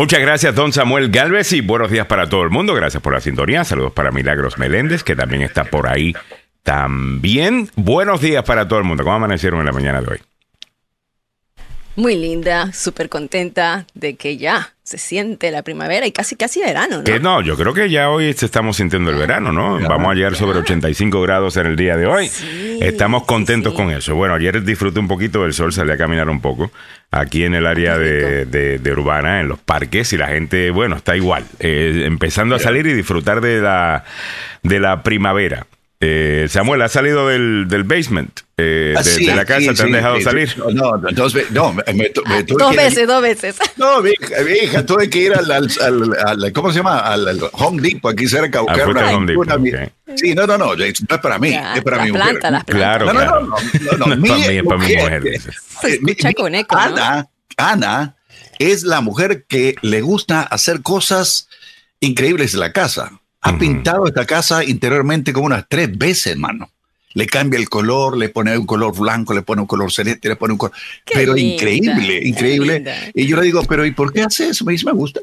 Muchas gracias, don Samuel Galvez, y buenos días para todo el mundo. Gracias por la sintonía. Saludos para Milagros Meléndez, que también está por ahí también. Buenos días para todo el mundo. ¿Cómo amanecieron en la mañana de hoy? Muy linda, súper contenta de que ya se siente la primavera y casi casi verano, ¿no? no, yo creo que ya hoy estamos sintiendo el verano, ¿no? Vamos a llegar sobre 85 grados en el día de hoy. estamos contentos con eso. Bueno, ayer disfruté un poquito del sol, salí a caminar un poco aquí en el área de, de, Urbana, en los parques, y la gente, bueno, está igual, eh, empezando a salir y disfrutar de la, de la primavera. Eh, Samuel, ha salido del, del basement eh, ah, de, la casa, ¿te han dejado salir? No, entonces, no, me, me, dos veces, dos veces. No, mi hija, tuve que ir al, al, al, ¿cómo se llama? Al, Home Depot aquí cerca a buscar una, Home Depot, Sí, no, no, no, no es para mí, es para mi mujer. Claro, no, no, no, no, no, no, es para mi mujer. Se escucha con eco, Ana, Ana es la mujer que le gusta hacer cosas increíbles en la casa ha pintado esta casa interiormente como unas tres veces, hermano. Le cambia el color, le pone un color blanco, le pone un color celeste, le pone un color... pero increíble, increíble. Y yo le digo, pero ¿y por qué hace eso? Me dice, me gusta.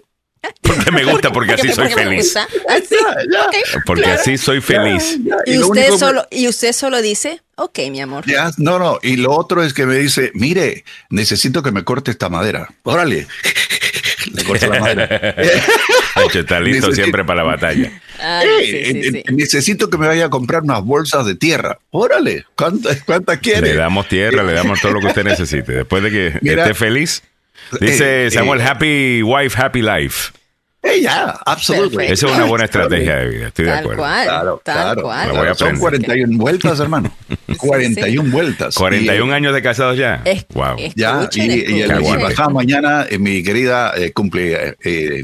Porque me gusta, porque así soy feliz. Porque así soy feliz. ¿Y, usted solo, y usted solo dice, ok, mi amor. Ya, no, no. Y lo otro es que me dice, mire, necesito que me corte esta madera. Órale. Le corto la madera. está listo siempre para la batalla. Necesito que me vaya a comprar unas bolsas de tierra. Órale, ¿cuántas, cuántas quiere? Le damos tierra, le damos todo lo que usted necesite. Después de que esté feliz, dice eh, Samuel, eh, happy wife, happy life. Ya, absolutamente. Esa es una buena estrategia de vida, estoy de acuerdo. claro, claro. Son 41 vueltas, hermano. 41 vueltas. 41 años de casados ya. wow. Ya, y, y, el, mañana eh, mi querida cumple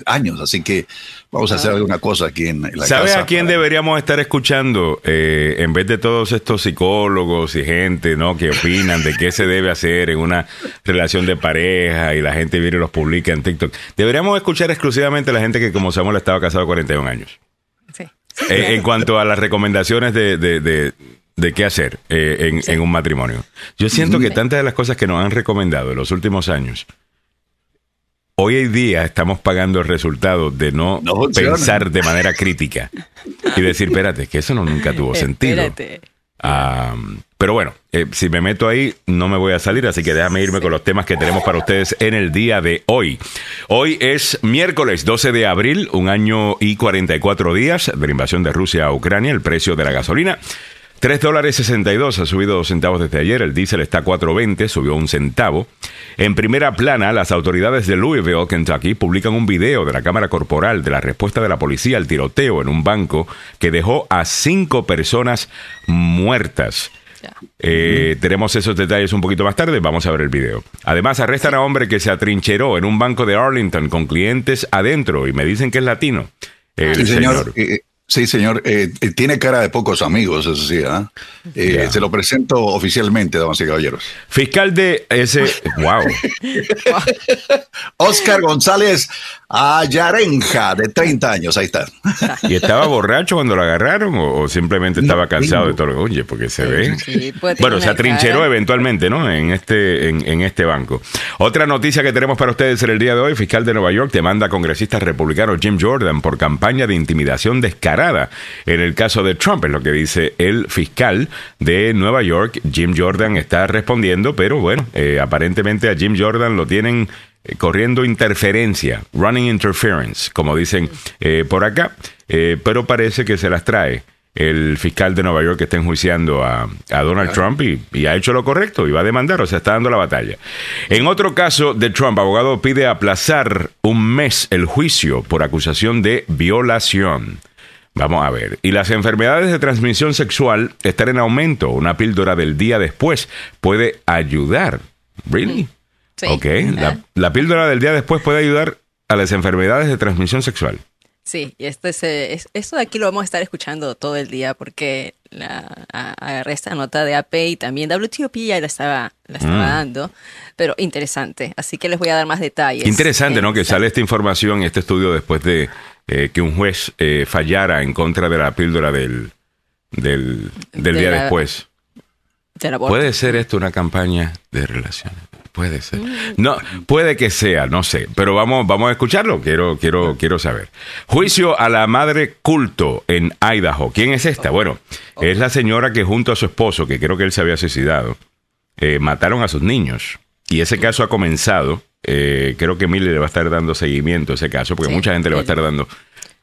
años, así que Vamos a hacer ah. alguna cosa aquí en, la casa. ¿Sabes a quién deberíamos estar escuchando eh, en vez de todos estos psicólogos y gente ¿no? que opinan de qué se debe hacer en una relación de pareja y la gente viene y los publica en TikTok? Deberíamos escuchar exclusivamente a la gente que, como Samuel, estaba casado 41 años. Sí. Eh, en cuanto a las recomendaciones de, de, qué hacer eh, en, un matrimonio. Yo siento que tantas de las cosas que nos han recomendado en los últimos años hoy en día estamos pagando el resultado de no, pensar de manera crítica y decir, espérate, que eso no nunca tuvo sentido. pero bueno, eh, si me meto ahí, no me voy a salir, así que déjame irme con los temas que tenemos para ustedes en el día de hoy. Hoy es miércoles 12 de abril, un año y 44 días de la invasión de Rusia a Ucrania, el precio de la gasolina 3 dólares 62 ha subido dos centavos desde ayer, el diésel está a 4.20, subió un centavo. En primera plana, las autoridades de Louisville, Kentucky, publican un video de la cámara corporal de la respuesta de la policía al tiroteo en un banco que dejó a cinco personas muertas. Eh, tenemos esos detalles un poquito más tarde, vamos a ver el video. Además, arrestan a un hombre que se atrincheró en un banco de Arlington con clientes adentro y me dicen que es latino. El señor. Eh, Sí, señor. Eh, eh, tiene cara de pocos amigos, eso sí. ¿ah? Eh, se lo presento oficialmente, damas y caballeros. Fiscal de ese. ¡Wow! Oscar González Ayarenja, de 30 años. Ahí está. ¿Y estaba borracho cuando lo agarraron o, simplemente estaba cansado de todo lo Oye, porque se ve. bueno, se atrincheró eventualmente, ¿no? En este, en, en, este banco. Otra noticia que tenemos para ustedes en el día de hoy: fiscal de Nueva York demanda a congresista republicano Jim Jordan por campaña de intimidación descarada en el caso de Trump, es lo que dice el fiscal de Nueva York. Jim Jordan está respondiendo, pero bueno, eh, aparentemente a Jim Jordan lo tienen eh, corriendo interferencia, running interference, como dicen eh, por acá, pero parece que se las trae el fiscal de Nueva York que está enjuiciando a, Donald Trump y, y, ha hecho lo correcto y va a demandar, o sea, está dando la batalla. En otro caso de Trump, abogado pide aplazar un mes el juicio por acusación de violación. Vamos a ver. Y las enfermedades de transmisión sexual están en aumento. Una píldora del día después puede ayudar. ¿Really? Sí. Ok. La, píldora del día después puede ayudar a las enfermedades de transmisión sexual. Sí, y esto, eh, es, esto de aquí lo vamos a estar escuchando todo el día porque la, agarré esta nota de AP y también WTOP ya la estaba, la estaba mm. dando, pero interesante. Así que les voy a dar más detalles. Interesante, ¿no? Que sale esta información, este estudio después de eh, que un juez eh, fallara en contra de la píldora del, del, día después. ¿Puede ser esto una campaña de relaciones? puede ser. No, puede que sea, no sé, pero vamos, vamos a escucharlo. Quiero, quiero, quiero saber. Juicio a la madre culto en Idaho. ¿Quién es esta? Bueno, es la señora que junto a su esposo, que creo que él se había suicidado, eh, mataron a sus niños. Y ese caso ha comenzado. Eh, creo que Mili le va a estar dando seguimiento a ese caso, porque Sí, mucha gente le va a el- estar dando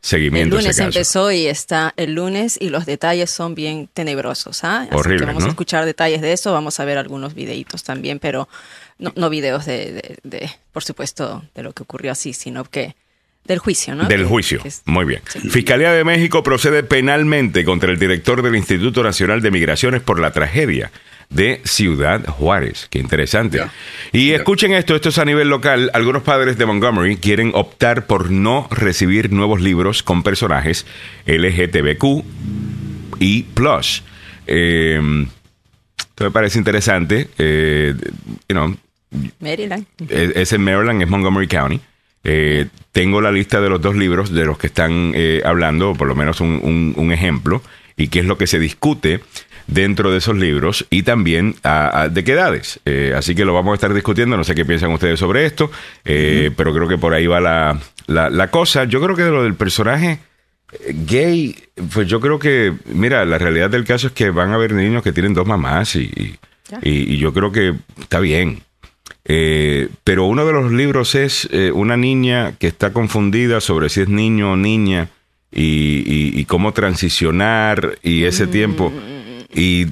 seguimiento El a lunes ese caso. empezó y está el lunes y los detalles son bien tenebrosos. ¿ah? Así que Horrible, vamos ¿no? a escuchar detalles de eso, vamos a ver algunos videitos también, pero no, no videos de, de- de, por supuesto, de lo que ocurrió así, sino que del juicio, ¿no? Del juicio. Muy bien. Sí. Fiscalía de México procede penalmente contra el director del Instituto Nacional de Migraciones por la tragedia de Ciudad Juárez. Qué interesante. Y escuchen esto, esto es a nivel local. Algunos padres de Montgomery quieren optar por no recibir nuevos libros con personajes LGTBQ y plus. Eh, esto me parece interesante. Eh, you know, Maryland. es, es en Maryland, es Montgomery County. Eh, tengo la lista de los dos libros de los que están eh, hablando, o por lo menos un, un- un ejemplo, y qué es lo que se discute dentro de esos libros y también a- a- de qué edades. Eh, así que lo vamos a estar discutiendo, no sé qué piensan ustedes sobre esto, eh, pero creo que por ahí va la, la- la cosa. Yo creo que de lo del personaje eh, gay, pues yo creo que, mira, la realidad del caso es que van a haber niños que tienen dos mamás y- y yo creo que está bien. Eh, pero uno de los libros es eh, una niña que está confundida sobre si es niño o niña y, y- y cómo transicionar y ese tiempo. Y,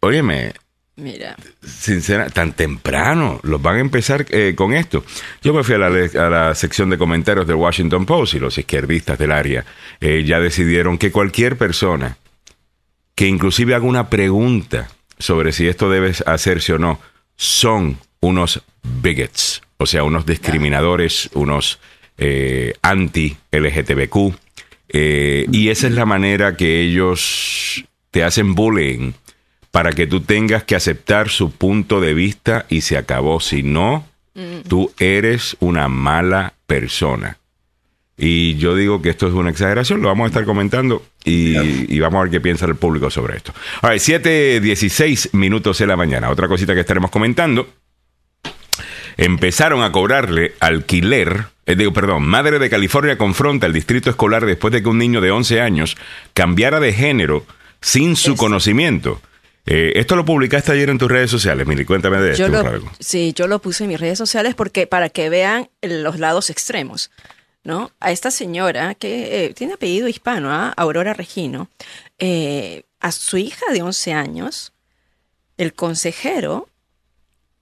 óyeme, Mira, sincera, tan temprano los van a empezar eh, con esto. Yo me fui a la, a la sección de comentarios del Washington Post y los izquierdistas del área eh, ya decidieron que cualquier persona que inclusive haga una pregunta sobre si esto debe hacerse o no, son unos bigots, o sea, unos discriminadores, unos eh, anti-LGTBQ, eh, y esa es la manera que ellos te hacen bullying para que tú tengas que aceptar su punto de vista y se acabó. Si no, tú eres una mala persona. Y yo digo que esto es una exageración, lo vamos a estar comentando y, y vamos a ver qué piensa el público sobre esto. A ver, 7.16 minutos de la mañana. Otra cosita que estaremos comentando. Empezaron a cobrarle alquiler, eh, digo, perdón, Madre de California confronta al distrito escolar después de que un niño de 11 años cambiara de género sin su Eso. conocimiento. Eh, esto lo publicaste ayer en tus redes sociales, Mili, cuéntame de yo esto. lo, algo. sí, yo lo puse en mis redes sociales porque para que vean los lados extremos, ¿no? A esta señora que eh, tiene apellido hispano, ¿ah? Aurora Regino, eh, a su hija de 11 años, el consejero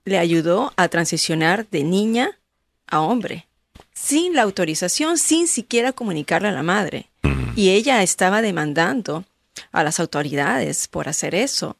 le ayudó a transicionar de niña a hombre, sin la autorización, sin siquiera comunicarle a la madre. Y ella estaba demandando a las autoridades por hacer eso.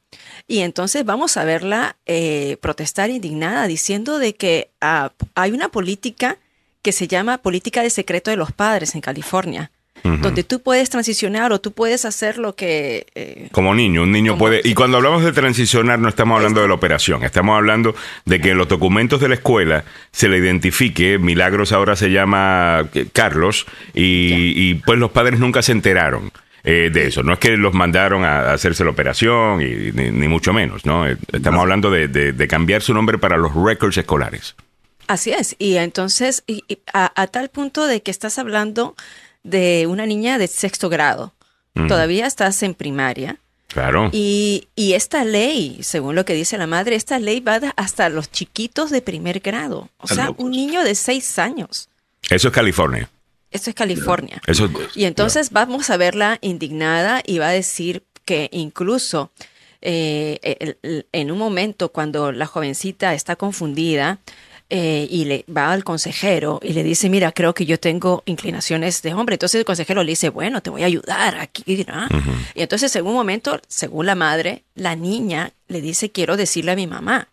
Y entonces vamos a verla eh, protestar indignada diciendo de que ah, hay una política que se llama política de secreto de los padres en California, donde tú puedes transicionar o tú puedes hacer lo que... eh, Como niño, un niño puede... Y cuando hablamos de transicionar no estamos hablando de la operación, estamos hablando de que en los documentos de la escuela se le identifique, Milagros ahora se llama eh, Carlos, y, y, pues los padres nunca se enteraron. eh, de eso, no es que los mandaron a hacerse la operación, y, ni, ni mucho menos, ¿no? Estamos hablando de, de- de cambiar su nombre para los records escolares. Así es, y entonces y- y a, a tal punto de que estás hablando de una niña de sexto grado, todavía estás en primaria, Claro. y, y esta ley, según lo que dice la madre, esta ley va hasta los chiquitos de primer grado, o sea, un niño de seis años. Eso es California. Esto es California. Eso, Y entonces vamos a verla indignada y va a decir que incluso eh, el- el- en un momento cuando la jovencita está confundida eh, y le va al consejero y le dice, mira, creo que yo tengo inclinaciones de hombre. Entonces el consejero le dice, bueno, te voy a ayudar aquí. ¿no? Y entonces en un momento, según la madre, la niña le dice, quiero decirle a mi mamá,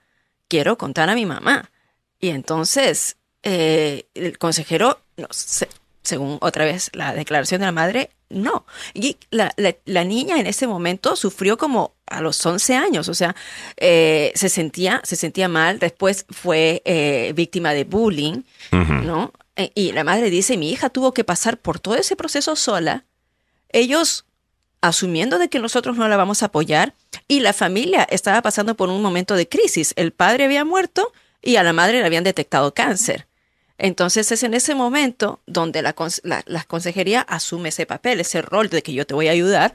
quiero contar a mi mamá. Y entonces eh, el consejero, no, se- según otra vez la declaración de la madre, no. Y la, la- la niña en ese momento sufrió como a los 11 años, o sea, eh, se, sentía, se sentía mal, después fue eh, víctima de bullying, ¿no? Eh, y la madre dice, mi hija tuvo que pasar por todo ese proceso sola, ellos asumiendo de que nosotros no la vamos a apoyar y la familia estaba pasando por un momento de crisis. El padre había muerto y a la madre le habían detectado cáncer. Entonces es en ese momento donde la, consejería asume ese papel, ese rol de que yo te voy a ayudar,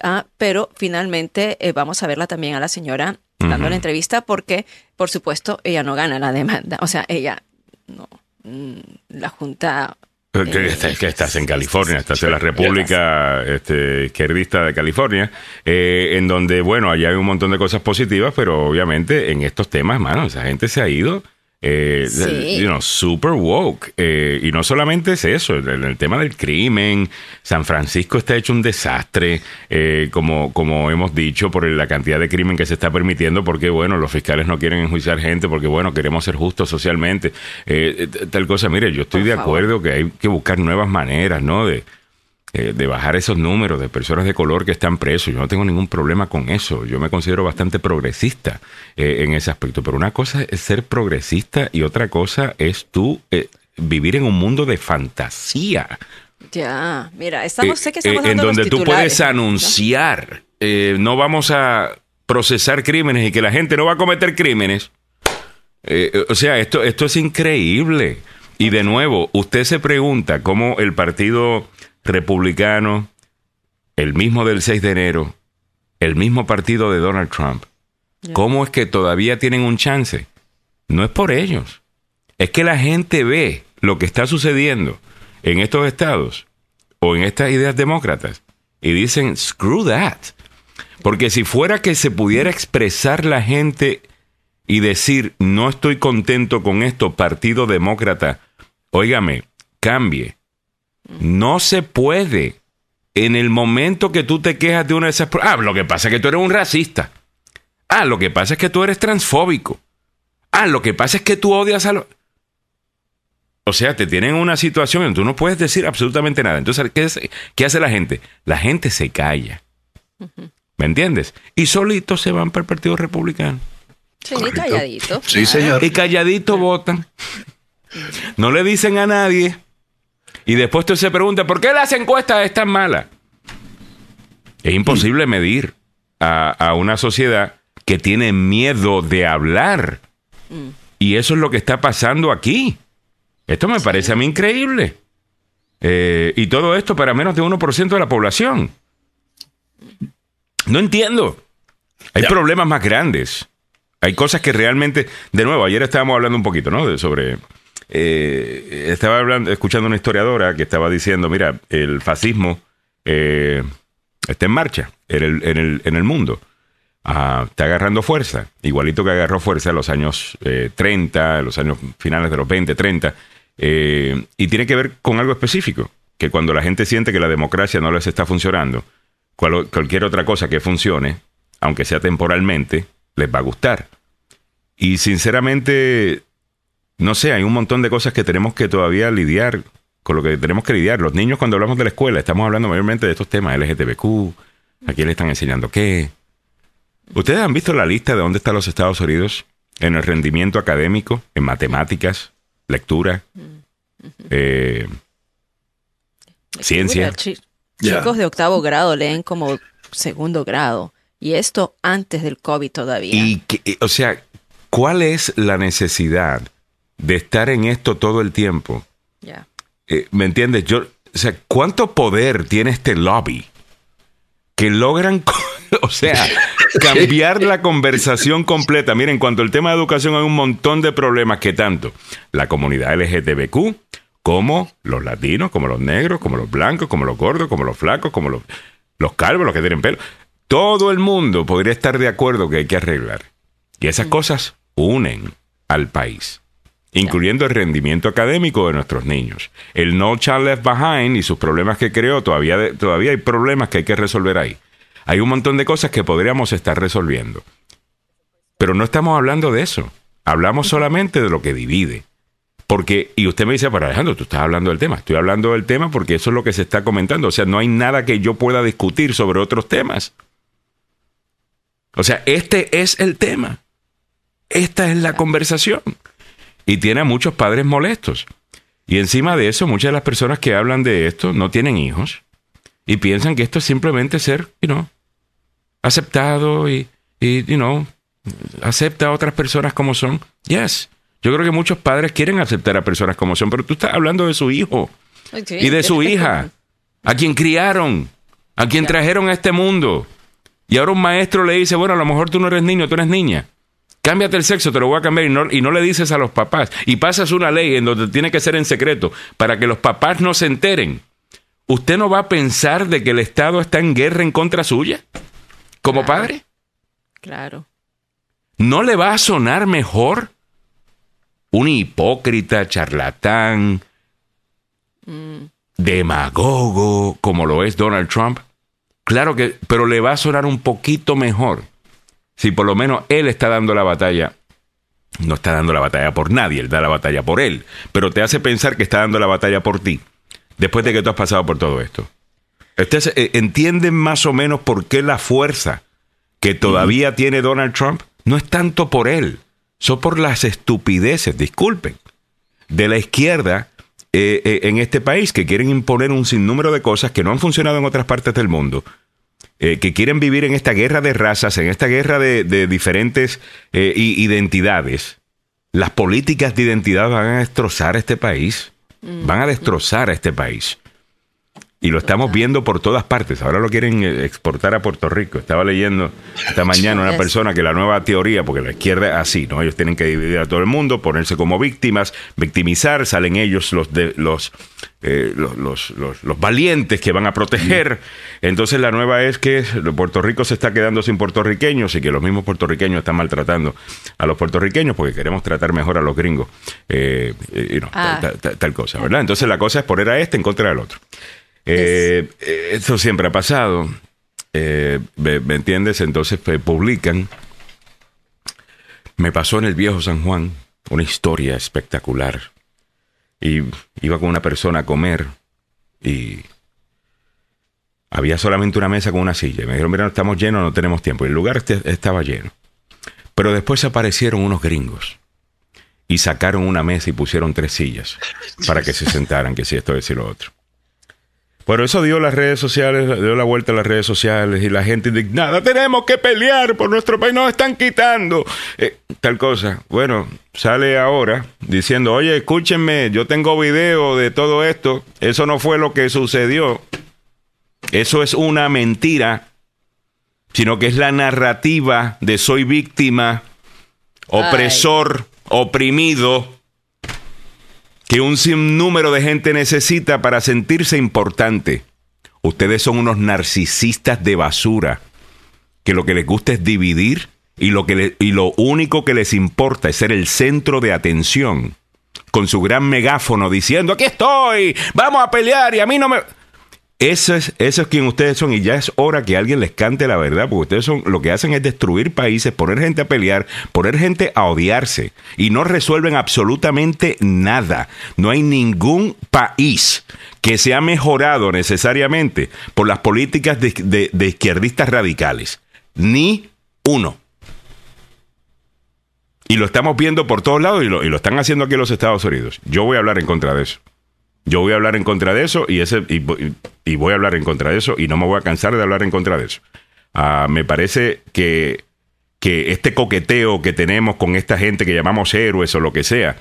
ah, pero finalmente eh, vamos a verla también a la señora dando la entrevista porque, por supuesto, ella no gana la demanda. O sea, ella no, mm, la Junta que, eh, que, estás en California, estás en la República este, Izquierdista de California, eh, en donde, bueno, allá hay un montón de cosas positivas, pero obviamente en estos temas, mano, esa gente se ha ido eh, you know, super woke. Eh, y no solamente es eso, el, tema del crimen, San Francisco está hecho un desastre, eh, como, como hemos dicho, por la cantidad de crimen que se está permitiendo, porque, bueno, los fiscales no quieren enjuiciar gente, porque, bueno, queremos ser justos socialmente. Eh, tal cosa, mire, yo estoy de acuerdo que hay que buscar nuevas maneras, ¿no? De, eh, de bajar esos números de personas de color que están presos. Yo no tengo ningún problema con eso. Yo me considero bastante progresista eh, en ese aspecto. Pero una cosa es ser progresista y otra cosa es tú eh, vivir en un mundo de fantasía. Ya, mira, estamos, sé que estamos En donde tú puedes anunciar, ¿no? vamos a procesar crímenes y que la gente no va a cometer crímenes. o sea, esto, esto es increíble. Y de nuevo, usted se pregunta cómo el partido republicano, el mismo del 6 de enero, el mismo partido de Donald Trump, ¿cómo es que todavía tienen un chance? No es por ellos. Es que la gente ve lo que está sucediendo en estos estados o en estas ideas demócratas y dicen, screw that. Porque si fuera que se pudiera expresar la gente y decir, no estoy contento con esto, Partido Demócrata, óigame, cambie, no se puede. En el momento que tú te quejas de una de esas... Ah, lo que pasa es que tú eres un racista. Ah, lo que pasa es que tú eres transfóbico. Ah, lo que pasa es que tú odias a los... O sea, te tienen una situación en que tú no puedes decir absolutamente nada. Entonces, ¿qué, ¿qué hace la gente? La gente se calla. ¿Me entiendes? Y solitos se van para el Partido Republicano. Sí, calladito. Sí, señor. Y calladito votan. No le dicen a nadie. Y después tú se pregunta, ¿por qué las encuestas están malas? Es imposible medir a, una sociedad que tiene miedo de hablar. Mm. Y eso es lo que está pasando aquí. Esto me parece a mí increíble. Eh, y todo esto para menos de 1% de la población. No entiendo. Hay problemas más grandes. Hay cosas que realmente, de nuevo, ayer estábamos hablando un poquito, ¿no? De, sobre eh, estaba hablando, escuchando una historiadora que estaba diciendo, mira, el fascismo eh, está en marcha en el, en el, en el mundo. Ah, está agarrando fuerza, igualito que agarró fuerza en los años 30, eh, en los años finales de los 20, 30, eh, y tiene que ver con algo específico, que cuando la gente siente que la democracia no les está funcionando, cualquier otra cosa que funcione, aunque sea temporalmente, les va a gustar. Y sinceramente, no sé, hay un montón de cosas que tenemos que todavía lidiar, con lo que tenemos que lidiar. Los niños cuando hablamos de la escuela, estamos hablando mayormente de estos temas, LGTBQ, a quién le están enseñando qué. ¿Ustedes han visto la lista de dónde están los Estados Unidos en el rendimiento académico, en matemáticas, lectura, eh, ciencia? Chicos de octavo grado leen como segundo grado. Y esto antes del COVID todavía. Y o sea, ¿cuál es la necesidad de estar en esto todo el tiempo. Eh, ¿Me entiendes? Yo, o sea, ¿cuánto poder tiene este lobby que logran, o sea, cambiar la conversación completa? Miren, en cuanto al tema de educación hay un montón de problemas que tanto la comunidad LGTBQ como los latinos, como los negros, como los blancos, como los gordos, como los flacos, como los, los calvos, los que tienen pelo. Todo el mundo podría estar de acuerdo que hay que arreglar. Y esas mm. cosas unen al país incluyendo el rendimiento académico de nuestros niños. El No Child Left Behind y sus problemas que creó, todavía, todavía hay problemas que hay que resolver ahí. Hay un montón de cosas que podríamos estar resolviendo. Pero no estamos hablando de eso. Hablamos solamente de lo que divide. Porque, y usted me dice, pero Alejandro, tú estás hablando del tema. Estoy hablando del tema porque eso es lo que se está comentando. O sea, no hay nada que yo pueda discutir sobre otros temas. O sea, este es el tema. Esta es la conversación y tiene a muchos padres molestos. Y encima de eso, muchas de las personas que hablan de esto no tienen hijos y piensan que esto es simplemente ser, you know, aceptado y, y you know, acepta a otras personas como son. Yes, Yo creo que muchos padres quieren aceptar a personas como son, pero tú estás hablando de su hijo y de su hija, a quien criaron, a quien trajeron a este mundo. Y ahora un maestro le dice, bueno, a lo mejor tú no eres niño, tú eres niña. Cámbiate el sexo, te lo voy a cambiar y no, y no le dices a los papás. Y pasas una ley en donde tiene que ser en secreto para que los papás no se enteren. ¿Usted no va a pensar de que el Estado está en guerra en contra suya? Como Claro. padre. Claro. ¿No le va a sonar mejor un hipócrita, charlatán, demagogo, como lo es Donald Trump? Claro que, pero le va a sonar un poquito mejor si por lo menos él está dando la batalla. No está dando la batalla por nadie, él da la batalla por él, pero te hace pensar que está dando la batalla por ti, después de que tú has pasado por todo esto. ¿Ustedes eh, entienden más o menos por qué la fuerza que todavía tiene Donald Trump no es tanto por él, son por las estupideces, disculpen, de la izquierda eh, eh, en este país que quieren imponer un sinnúmero de cosas que no han funcionado en otras partes del mundo, eh, que quieren vivir en esta guerra de razas, en esta guerra de, de diferentes eh, identidades. Las políticas de identidad van a destrozar este país, van a destrozar a este país. Y lo estamos viendo por todas partes. Ahora lo quieren eh, exportar a Puerto Rico. Estaba leyendo esta mañana una persona que la nueva teoría, porque la izquierda es así, ¿no? Ellos tienen que dividir a todo el mundo, ponerse como víctimas, victimizar, salen ellos los de los eh, los, los, los- los valientes que van a proteger. Entonces la nueva es que Puerto Rico se está quedando sin puertorriqueños y que los mismos puertorriqueños están maltratando a los puertorriqueños porque queremos tratar mejor a los gringos. Eh, you know, Ah. tal, tal- tal cosa, ¿verdad? Entonces la cosa es poner a este en contra del otro. Eh, Eso siempre ha pasado. Eh, ¿me, me entiendes? Entonces pues, publican. Me pasó en el viejo San Juan una historia espectacular. Y iba con una persona a comer y había solamente una mesa con una silla. Y me dijeron, mira, no estamos llenos, no tenemos tiempo. Y el lugar este- estaba lleno. Pero después aparecieron unos gringos y sacaron una mesa y pusieron tres sillas para que se sentaran, que si esto, que si lo otro. Pero eso dio las redes sociales, dio la vuelta a las redes sociales y la gente indignada, tenemos que pelear por nuestro país, nos están quitando. Eh, tal cosa. Bueno, sale ahora diciendo, oye, escúchenme, yo tengo video de todo esto, eso no fue lo que sucedió, eso es una mentira, sino que es la narrativa de soy víctima, opresor, oprimido que un sinnúmero de gente necesita para sentirse importante. Ustedes son unos narcisistas de basura, que lo que les gusta es dividir y lo, que y lo único que les importa es ser el centro de atención, con su gran megáfono diciendo, aquí estoy, vamos a pelear y a mí no me... Eso es, eso es quien ustedes son y ya es hora que alguien les cante la verdad, porque ustedes son lo que hacen es destruir países, poner gente a pelear, poner gente a odiarse y no resuelven absolutamente nada. No hay ningún país que se ha mejorado necesariamente por las políticas de, de- izquierdistas radicales. Ni uno. Y lo estamos viendo por todos lados y lo, y lo están haciendo aquí en los Estados Unidos. Yo voy a hablar en contra de eso. Yo voy a hablar en contra de eso y, voy a hablar en contra de eso y no me voy a cansar de hablar en contra de eso. Ah, me parece que, que este coqueteo que tenemos con esta gente que llamamos héroes o lo que sea,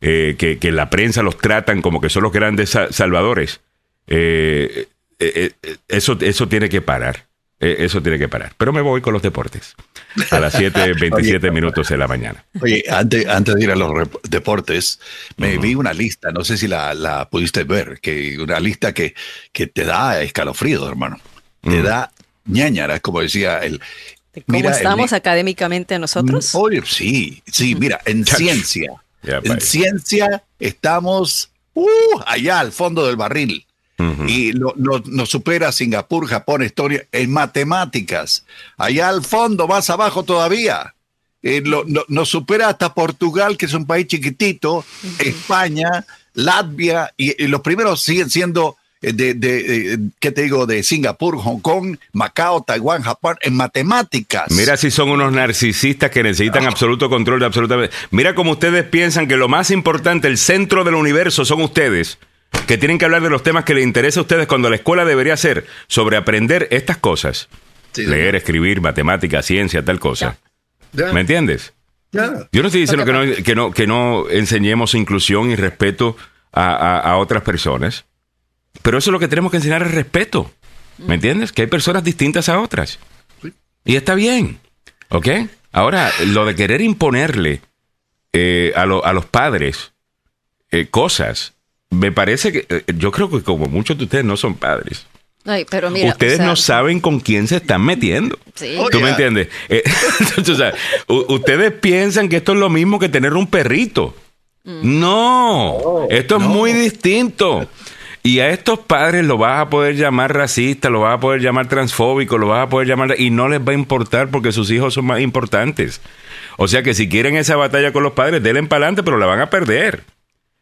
eh, que, que la prensa los tratan como que son los grandes sa- salvadores, eh, eh, eso, eso tiene que parar. Eso tiene que parar. Pero me voy con los deportes. A las 7.27 minutos de la mañana. Oye, antes, antes de ir a los deportes, me vi una lista, no sé si la, la pudiste ver, que una lista que, que te da escalofrío, hermano. Te Mm. da ñañara, como decía el. ¿De ¿Cómo Mira, el- estamos académicamente nosotros? Oye, sí, sí, mira, en Chach. ciencia, en bye. ciencia estamos uh, allá al fondo del barril. Y lo- lo- nos supera Singapur, Japón, Estonia en matemáticas. Allá al fondo, más abajo todavía. Eh, lo- lo- nos supera hasta Portugal, que es un país chiquitito, España, Latvia, y, y los primeros siguen siendo eh, de, de, eh, ¿qué te digo? De Singapur, Hong Kong, Macao, Taiwán, Japón, en matemáticas. Mira si son unos narcisistas que necesitan absoluto control de absolutamente. Mira como ustedes piensan que lo más importante, el centro del universo son ustedes, que tienen que hablar de los temas que les interesa a ustedes cuando la escuela debería ser sobre aprender estas cosas. Sí, Leer, escribir, matemática, ciencia, tal cosa. ¿Me entiendes? Yo no estoy diciendo que que no, que, no, que no enseñemos inclusión y respeto a, a- a otras personas, pero eso es lo que tenemos que enseñar es respeto. ¿Me entiendes? Que hay personas distintas a otras. Y está bien. ¿Ok? Ahora, lo de querer imponerle eh, a, lo- a los padres eh, cosas, me parece que eh, yo creo que como muchos de ustedes no son padres. Ay, pero mira, ustedes o sea, no saben con quién se están metiendo. Sí. ¿Tú me entiendes? Eh, o sea, ustedes piensan que esto es lo mismo que tener un perrito. No, esto es muy distinto. Y a estos padres lo vas a poder llamar racista, lo vas a poder llamar transfóbico, lo vas a poder llamar... Y no les va a importar porque sus hijos son más importantes. O sea que si quieren esa batalla con los padres, denle para adelante, pero la van a perder.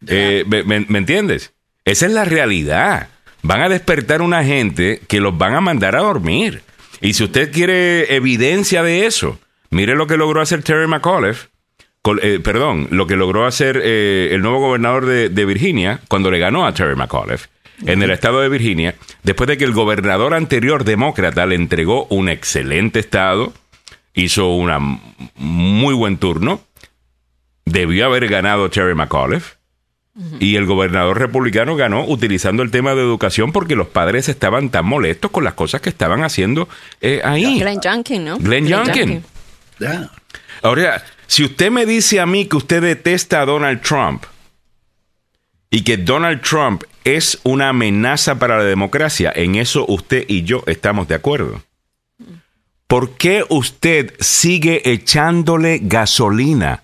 Eh, ¿me, me- me entiendes? Esa es la realidad. Van a despertar una gente que los van a mandar a dormir. Y si usted quiere evidencia de eso, mire lo que logró hacer Terry McAuliffe. eh, perdón, lo que logró hacer eh, el nuevo gobernador de, de Virginia cuando le ganó a Terry McAuliffe en el estado de Virginia, después de que el gobernador anterior demócrata le entregó un excelente estado, hizo un muy buen turno, debió haber ganado Terry McAuliffe. Y el gobernador republicano ganó utilizando el tema de educación porque los padres estaban tan molestos con las cosas que estaban haciendo eh, ahí. Glenn Youngkin, ¿no? Glenn Youngkin. Ya. Ahora, si usted me dice a mí que usted detesta a Donald Trump y que Donald Trump es una amenaza para la democracia, en eso usted y yo estamos de acuerdo. ¿Por qué usted sigue echándole gasolina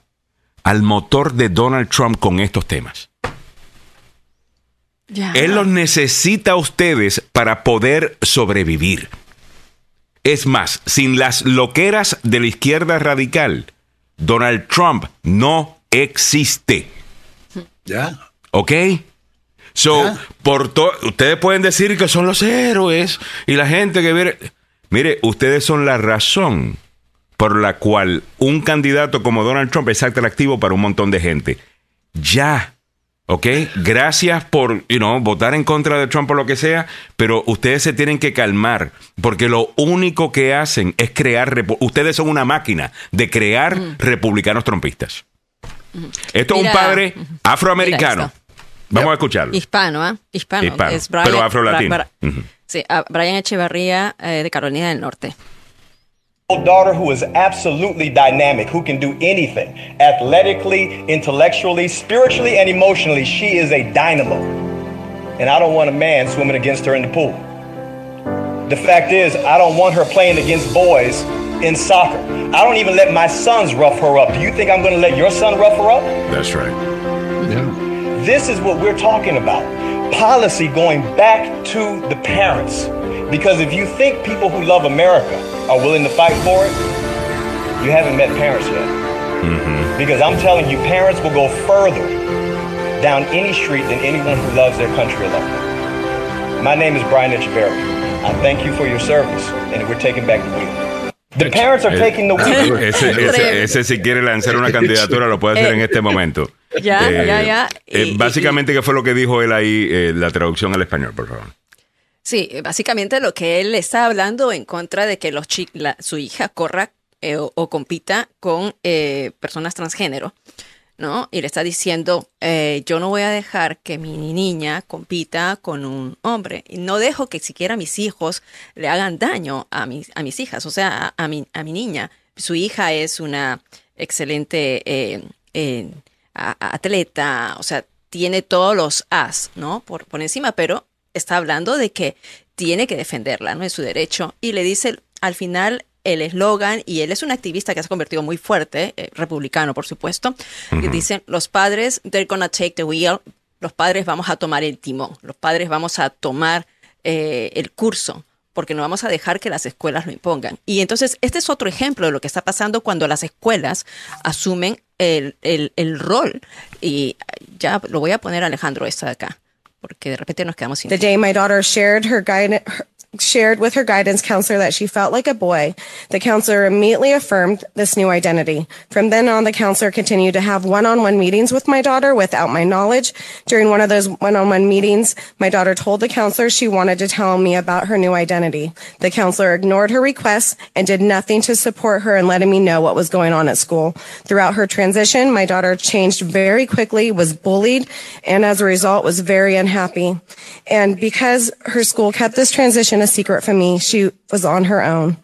al motor de Donald Trump con estos temas? Él los necesita a ustedes para poder sobrevivir. Es más, sin las loqueras de la izquierda radical, Donald Trump no existe. Ya. ¿Ok? So, Ya. por to- ustedes pueden decir que son los héroes y la gente que viene. Mire, ustedes son la razón por la cual un candidato como Donald Trump es atractivo para un montón de gente. Ya. ¿Ok? Gracias por, you know, votar en contra de Trump o lo que sea, pero ustedes se tienen que calmar, porque lo único que hacen es crear, ustedes son una máquina de crear republicanos trompistas. Esto es un padre afroamericano. Vamos a escucharlo. Hispano, ¿ah? Hispano. Hispano, Es Brian- pero afrolatino. Bra- Bra- Ujú. Sí, ah, Brian Echevarría eh, de Carolina del Norte. Daughter who is absolutely dynamic, who can do anything athletically, intellectually, spiritually, and emotionally. She is a dynamo. And I don't want a man swimming against her in the pool. The fact is, I don't want her playing against boys in soccer. I don't even let my sons rough her up. Do you think I'm going to let your son rough her up? That's right. Ya. This is what we're talking about. Policy going back to the parents. Because if you think people who love America are willing to fight for it, you haven't met parents yet. Mm-hmm. Because I'm telling you, parents will go further down any street than anyone who loves their country alone. My name is Brian Echeverry. I thank you for your service, and we're taking back the wheel. The parents are Eh, taking the wheel. Ese, ese- ese si quiere lanzar una eh, candidatura lo puede hacer en este eh, momento. Ya, Eh, ya, ya. eh, Y- y- básicamente, ¿qué fue lo que dijo él ahí? eh, la traducción al español, por favor. Sí, básicamente lo que él está hablando en contra de que los chi- la- su hija corra eh, o, o compita con eh, personas transgénero, ¿no? Y le está diciendo, eh, yo no voy a dejar que mi niña compita con un hombre. Y no dejo que siquiera mis hijos le hagan daño a mis, a mis hijas, o sea, a, a mi, a mi niña. Su hija es una excelente eh, eh, a- a- atleta, o sea, tiene todos los as, ¿no? Por, por encima, pero está hablando de que tiene que defenderla, ¿no? Es su derecho. Y le dice al final el eslogan, y él es un activista que se ha convertido muy fuerte, eh, republicano, por supuesto, que dicen, los padres, they're gonna take the wheel, los padres vamos a tomar el timón, los padres vamos a tomar eh, el curso, porque no vamos a dejar que las escuelas lo impongan. Y entonces, este es otro ejemplo de lo que está pasando cuando las escuelas asumen el, el- el rol. Y ya lo voy a poner a Alejandro esta de acá, porque de repente nos quedamos sin... The day my daughter shared her, guide, her shared with her guidance counselor that she felt like a boy, the counselor immediately affirmed this new identity. From then on, the counselor continued to have one-on-one meetings with my daughter without my knowledge. During one of those one-on-one meetings, my daughter told the counselor she wanted to tell me about her new identity. The counselor ignored her requests and did nothing to support her in letting me know what was going on at school. Throughout her transition, my daughter changed very quickly, was bullied, and as a result was very unhappy. And because her school kept this transition a secret from me, she was on her own.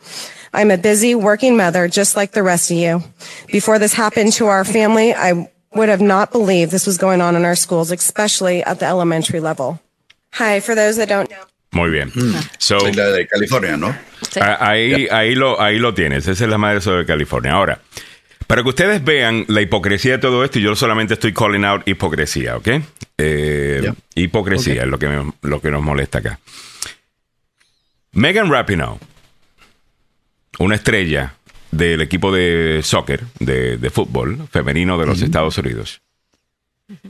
I'm a busy working mother, just like the rest of you. Before this happened to our family, I would have not believed this was going on in our schools, especially at the elementary level. Hi, for those that don't know. Muy bien. So, la de California, ¿no? Sí. a- ahí, ahí, lo, ahí lo tienes. Esa es la madre sobre California. Ahora, para que ustedes vean la hipocresía de todo esto, y yo solamente estoy calling out hipocresía, ¿ok? Eh, Ya. Hipocresía Ok. es lo que, me- lo que nos molesta acá. Megan Rapinoe, una estrella del equipo de soccer, de, de fútbol femenino de los Estados Unidos,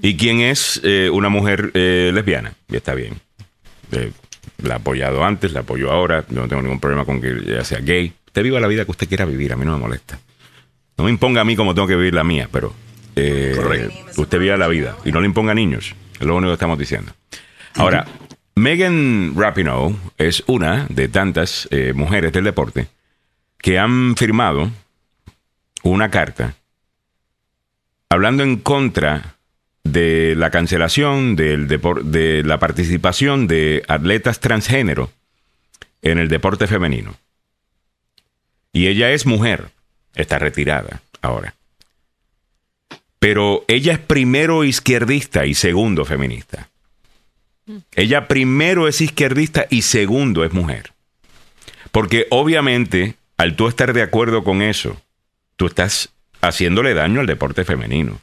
y quien es eh, una mujer eh, lesbiana, y está bien. Eh, la ha apoyado antes, la apoyo ahora, yo no tengo ningún problema con que ella sea gay. Usted viva la vida que usted quiera vivir, a mí no me molesta. No me imponga a mí como tengo que vivir la mía, pero eh, usted viva la vida y no le imponga a niños, es lo único que estamos diciendo. Ahora, Megan Rapinoe es una de tantas eh, mujeres del deporte que han firmado una carta hablando en contra de la cancelación del de la participación de atletas transgénero en el deporte femenino. Y ella es mujer, está retirada ahora. Pero ella es primero izquierdista y segundo feminista. Ella primero es izquierdista y segundo es mujer. Porque obviamente, al tú estar de acuerdo con eso, tú estás haciéndole daño al deporte femenino.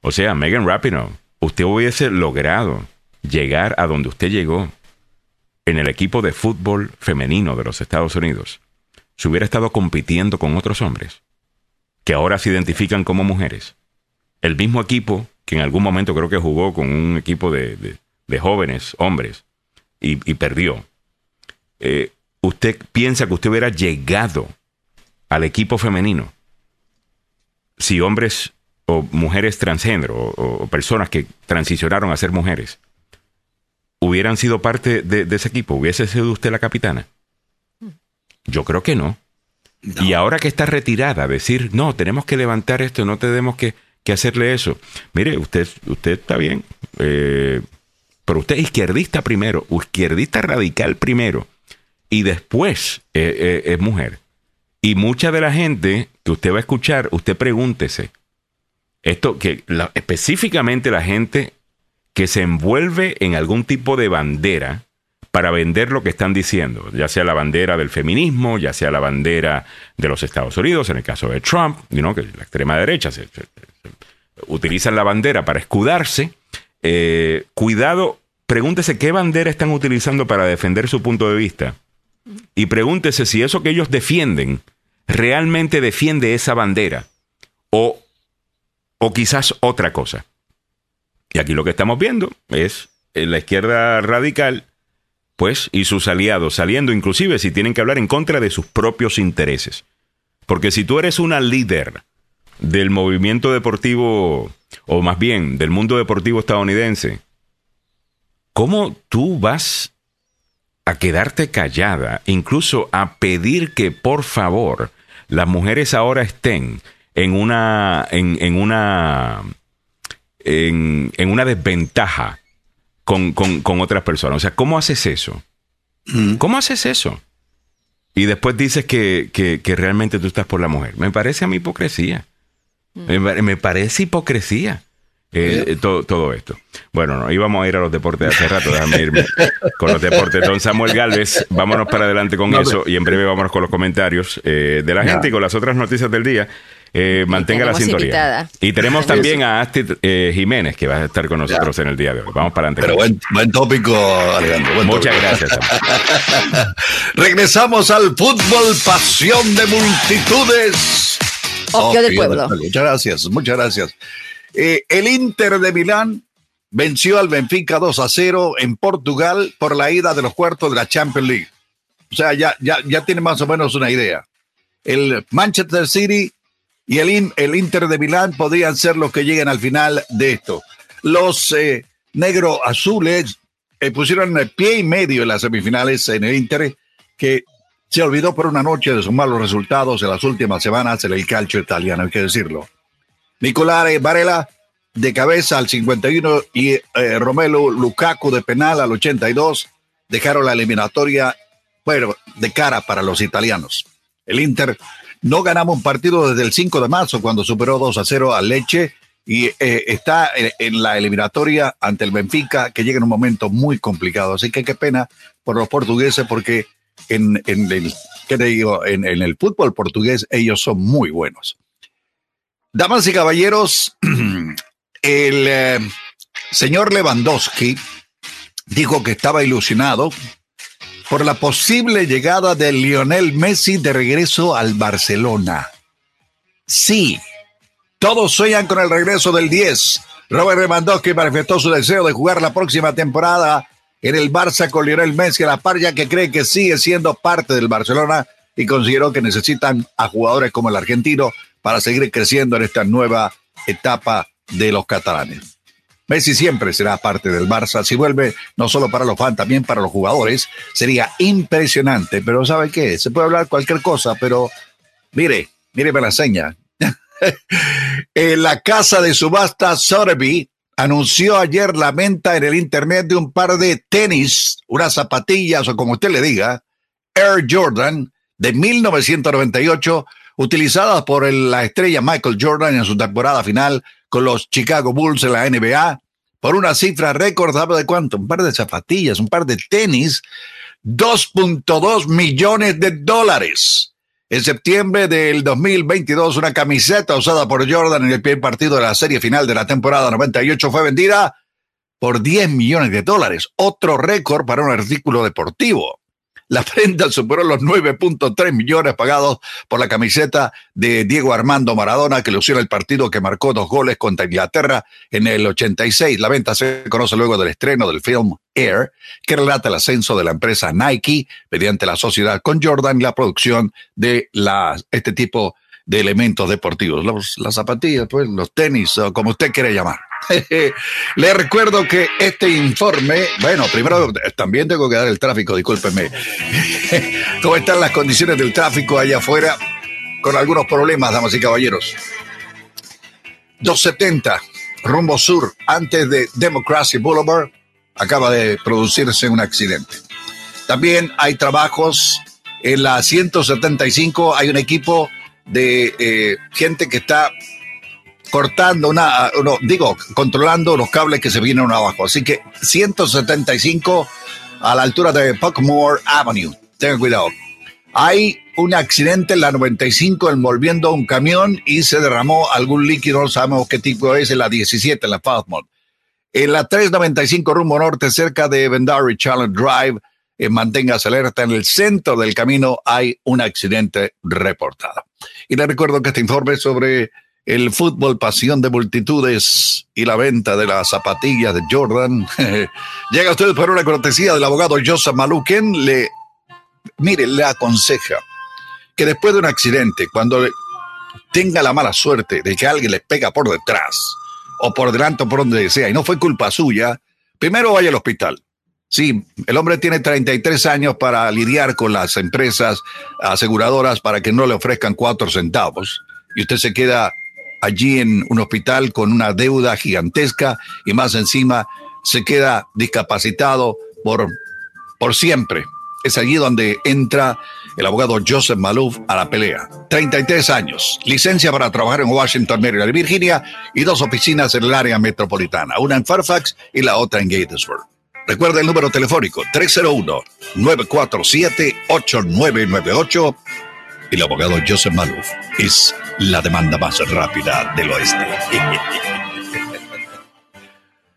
O sea, Megan Rapinoe, usted hubiese logrado llegar a donde usted llegó en el equipo de fútbol femenino de los Estados Unidos si hubiera estado compitiendo con otros hombres que ahora se identifican como mujeres. El mismo equipo que en algún momento creo que jugó con un equipo de, de- de jóvenes hombres y, y perdió. Eh, ¿Usted piensa que usted hubiera llegado al equipo femenino si hombres o mujeres transgénero o, o personas que transicionaron a ser mujeres hubieran sido parte de, de ese equipo? ¿Hubiese sido usted la capitana? Yo creo que no. Y ahora que está retirada, decir, no, tenemos que levantar esto, no tenemos que, que hacerle eso. Mire, usted, usted está bien, eh, pero usted es izquierdista primero, izquierdista radical primero, y después eh, eh, es mujer. Y mucha de la gente que usted va a escuchar, usted pregúntese, esto que la- específicamente la gente que se envuelve en algún tipo de bandera para vender lo que están diciendo, ya sea la bandera del feminismo, ya sea la bandera de los Estados Unidos, en el caso de Trump, que la extrema derecha se- utilizan la bandera para escudarse. Eh, cuidado, pregúntese qué bandera están utilizando para defender su punto de vista y pregúntese si eso que ellos defienden realmente defiende esa bandera o, o quizás otra cosa. Y aquí lo que estamos viendo es eh, la izquierda radical, pues, y sus aliados saliendo, inclusive si tienen que hablar en contra de sus propios intereses. Porque si tú eres una líder del movimiento deportivo, o más bien del mundo deportivo estadounidense, ¿cómo tú vas a quedarte callada, incluso a pedir que por favor las mujeres ahora estén en una en, en una en, en una desventaja con, con, con otras personas. O sea, ¿cómo haces eso? ¿Cómo haces eso? Y después dices que, que, que realmente tú estás por la mujer. Me parece a mí hipocresía. Me, pa- me parece hipocresía. eh, eh, todo, todo esto. Bueno, no, íbamos a ir a los deportes hace rato, déjame irme con los deportes. Don Samuel Galvez, vámonos para adelante con No, eso y en breve vámonos con los comentarios eh, de la gente y con las otras noticias del día. Eh, mantenga la sintonía. invitada. Y tenemos también a Astrid eh, Jiménez que va a estar con nosotros en el día de hoy. Vamos para adelante. Pero con buen, buen tópico, Alejandro. buen Muchas tópico. gracias. Regresamos al fútbol, pasión de multitudes. Del pueblo. Muchas gracias, muchas gracias. Eh, el Inter de Milán venció al Benfica 2 a 0 en Portugal por la ida de los cuartos de la Champions League. O sea, ya, ya, ya tiene más o menos una idea. El Manchester City y el, el Inter de Milán podrían ser los que lleguen al final de esto. Los eh, negro azules eh, pusieron el pie y medio en las semifinales en el Inter, que se olvidó por una noche de sus malos resultados en las últimas semanas en el calcio italiano, hay que decirlo. Nicolare Varela de cabeza al 51 y eh, Romelu Lukaku de penal al 82 dejaron la eliminatoria, bueno, de cara para los italianos. El Inter no ganamos un partido desde el 5 de marzo cuando superó 2 a 0 a Leche y eh, está en, la eliminatoria ante el Benfica que llega en un momento muy complicado. Así que qué pena por los portugueses porque en, el, ¿qué? En, el fútbol portugués ellos son muy buenos. Damas y caballeros, el eh, señor Lewandowski dijo que estaba ilusionado por la posible llegada de Lionel Messi de regreso al Barcelona. Sí, todos sueñan con el regreso del 10. Robert Lewandowski manifestó su deseo de jugar la próxima temporada en el Barça con Lionel Messi a la par ya que cree que sigue siendo parte del Barcelona y consideró que necesitan a jugadores como el argentino para seguir creciendo en esta nueva etapa de los catalanes. Messi siempre será parte del Barça. Si vuelve, no solo para los fans, también para los jugadores, sería impresionante. Pero ¿sabe qué? Se puede hablar cualquier cosa, pero mire, mire la seña. en la casa de subasta Sotheby anunció ayer la venta en el internet de un par de tenis, unas zapatillas o como usted le diga, Air Jordan de 1998, utilizadas por la estrella Michael Jordan en su temporada final con los Chicago Bulls en la NBA, por una cifra récord, ¿sabe de cuánto? Un par de zapatillas, un par de tenis, 2.2 millones de dólares. En septiembre del 2022, una camiseta usada por Jordan en el primer partido de la serie final de la temporada 98 fue vendida por 10 millones de dólares, otro récord para un artículo deportivo. La prenda superó los 9.3 millones pagados por la camiseta de Diego Armando Maradona, que lució en el partido que marcó dos goles contra Inglaterra en el 86. La venta se conoce luego del estreno del film Air, que relata el ascenso de la empresa Nike mediante la sociedad con Jordan y la producción de este tipo de elementos deportivos. Los, las zapatillas, pues, los tenis, o como usted quiere llamar. Le recuerdo que este informe, bueno, primero también tengo que dar el tráfico, discúlpeme. ¿Cómo están las condiciones del tráfico allá afuera? Con algunos problemas, damas y caballeros. 270, rumbo sur, antes de Democracy Boulevard, acaba de producirse un accidente. También hay trabajos en la 175, hay un equipo de eh, gente que está cortando una, digo, controlando los cables que se vienen abajo. Así que 175 a la altura de Puckmore Avenue. Tengan cuidado. Hay un accidente en la 95 envolviendo un camión y se derramó algún líquido, no sabemos qué tipo es, en la 17, en la Falmouth. En la 395 rumbo norte, cerca de Vendari Challenge Drive, eh, manténgase alerta, en el centro del camino hay un accidente reportado. Y le recuerdo que este informe sobre el fútbol, pasión de multitudes y la venta de las zapatillas de Jordan. Llega a usted por una cortesía del abogado Joseph Maluken. Le, mire, le aconseja que después de un accidente, cuando tenga la mala suerte de que alguien le pega por detrás o por delante o por donde sea y no fue culpa suya, primero vaya al hospital. Sí, el hombre tiene 33 años para lidiar con las empresas aseguradoras para que no le ofrezcan cuatro centavos y usted se queda allí en un hospital con una deuda gigantesca y más encima se queda discapacitado por, por siempre. Es allí donde entra el abogado Joseph Malouf a la pelea. 33 años, licencia para trabajar en Washington, Maryland, Virginia y dos oficinas en el área metropolitana, una en Fairfax y la otra en Gatesburg. Recuerda el número telefónico 301-947-8998 el abogado Joseph Malouf es la demanda más rápida del oeste.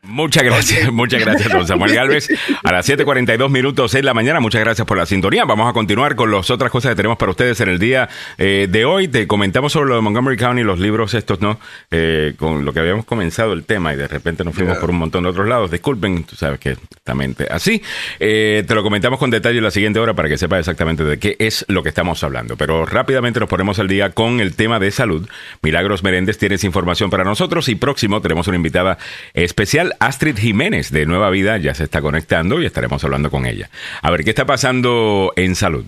Muchas gracias, muchas gracias, don Samuel Galvez. A las 7:42 minutos en la mañana, muchas gracias por la sintonía. Vamos a continuar con las otras cosas que tenemos para ustedes en el día eh, de hoy. Te comentamos sobre lo de Montgomery County, los libros estos, ¿no? Eh, con lo que habíamos comenzado el tema y de repente nos fuimos por un montón de otros lados. Disculpen, tú sabes que exactamente así. Eh, te lo comentamos con detalle en la siguiente hora para que sepas exactamente de qué es lo que estamos hablando. Pero rápidamente nos ponemos al día con el tema de salud. Milagros Meréndez tienes información para nosotros y próximo tenemos una invitada especial, Astrid Jiménez de Nueva Vida, ya se está conectando y estaremos hablando con ella. A ver, ¿qué está pasando en salud?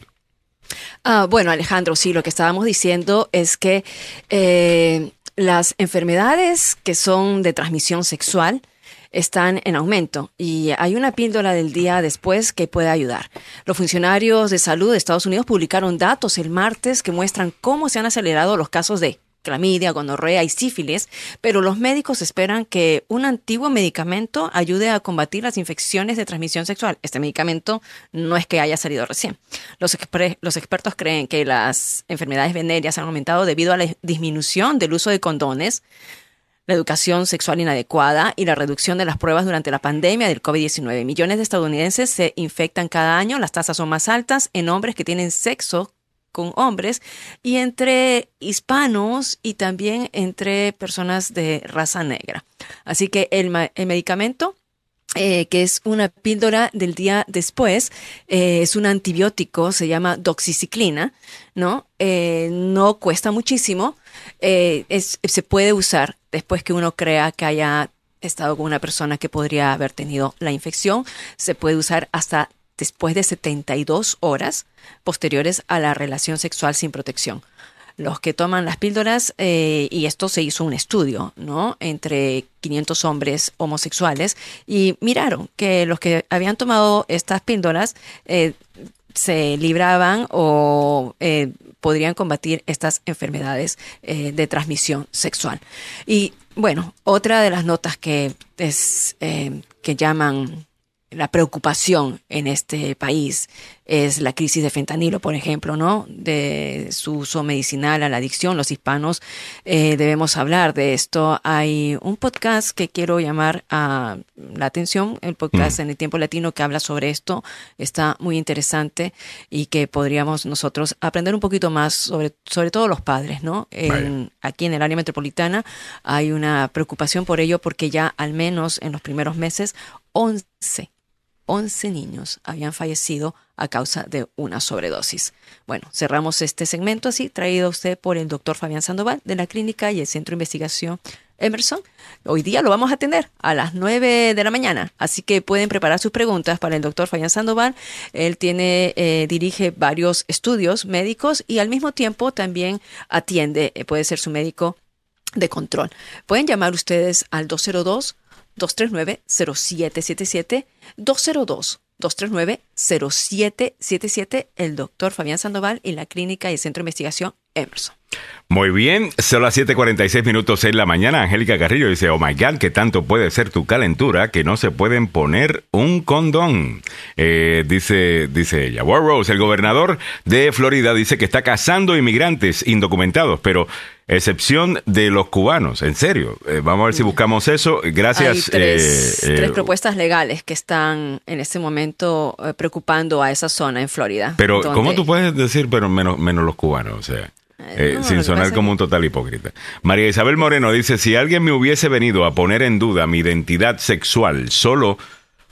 Ah, bueno, Alejandro, sí, lo que estábamos diciendo es que eh, las enfermedades que son de transmisión sexual están en aumento y hay una píldora del día después que puede ayudar. Los funcionarios de salud de Estados Unidos publicaron datos el martes que muestran cómo se han acelerado los casos de clamidia, gonorrea y sífilis, pero los médicos esperan que un antiguo medicamento ayude a combatir las infecciones de transmisión sexual. Este medicamento no es que haya salido recién. Los, los expertos creen que las enfermedades venéreas han aumentado debido a la disminución del uso de condones, la educación sexual inadecuada y la reducción de las pruebas durante la pandemia del COVID-19. Millones de estadounidenses se infectan cada año, las tasas son más altas en hombres que tienen sexo con hombres y entre hispanos y también entre personas de raza negra. Así que el, medicamento eh, que es una píldora del día después, eh, es un antibiótico, se llama doxiciclina, ¿no? Eh, no cuesta muchísimo, se puede usar después que uno crea que haya estado con una persona que podría haber tenido la infección, se puede usar hasta después de 72 horas posteriores a la relación sexual sin protección. Los que toman las píldoras, eh, y esto se hizo un estudio, ¿no? Entre 500 hombres homosexuales y miraron que los que habían tomado estas píldoras eh, se libraban o eh, podrían combatir estas enfermedades de transmisión sexual. Y bueno, otra de las notas que, es, que llaman la preocupación en este país es la crisis de fentanilo, por ejemplo, ¿no? De su uso medicinal a la adicción. Los hispanos eh, debemos hablar de esto. Hay un podcast que quiero llamar a la atención, el podcast mm. en el tiempo latino que habla sobre esto. Está muy interesante y que podríamos nosotros aprender un poquito más sobre, sobre todo los padres, ¿no? aquí en el área metropolitana hay una preocupación por ello porque ya al menos en los primeros meses 11 11 niños habían fallecido a causa de una sobredosis. Bueno, cerramos este segmento así, traído a usted por el doctor Fabián Sandoval de la clínica y el Centro de Investigación Emerson. Hoy día lo vamos a atender a las 9 de la mañana, así que pueden preparar sus preguntas para el doctor Fabián Sandoval. Él tiene, eh, dirige varios estudios médicos y al mismo tiempo también atiende, eh, puede ser su médico de control. Pueden llamar ustedes al 202 239-0777, 202-239-0777, el doctor Fabián Sandoval y la clínica y centro de investigación Emerson. Muy bien, son las 7:46 minutos en la mañana. Angélica Carrillo dice: Oh my God, que tanto puede ser tu calentura que no se pueden poner un condón. Eh, dice, dice ella. War Rose, el gobernador de Florida, dice que está cazando inmigrantes indocumentados, pero excepción de los cubanos. En serio, eh, vamos a ver si buscamos eso. Gracias. Hay tres, eh, tres, propuestas legales que están en este momento preocupando a esa zona en Florida. Pero, ¿cómo tú puedes decir, pero menos, menos los cubanos? O sea. Eh, sin sonar como un total hipócrita. María Isabel Moreno dice, si alguien me hubiese venido a poner en duda mi identidad sexual solo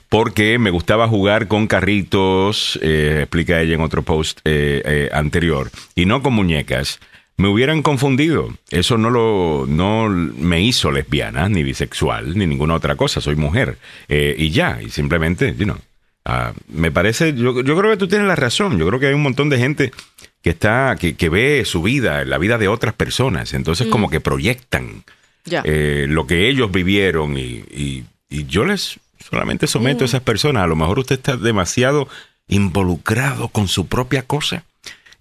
porque me gustaba jugar con carritos, eh, explica ella en otro post eh, anterior, y no con muñecas, me hubieran confundido. Eso no lo no me hizo lesbiana, ni bisexual, ni ninguna otra cosa. Soy mujer. y ya, y simplemente, you know, ah, me parece, yo, yo creo que tú tienes la razón. Yo creo que hay un montón de gente que está, que, que ve su vida, la vida de otras personas. Entonces, como mm. que proyectan eh, lo que ellos vivieron y, y, yo les solamente someto a mm. esas personas. A lo mejor usted está demasiado involucrado con su propia cosa,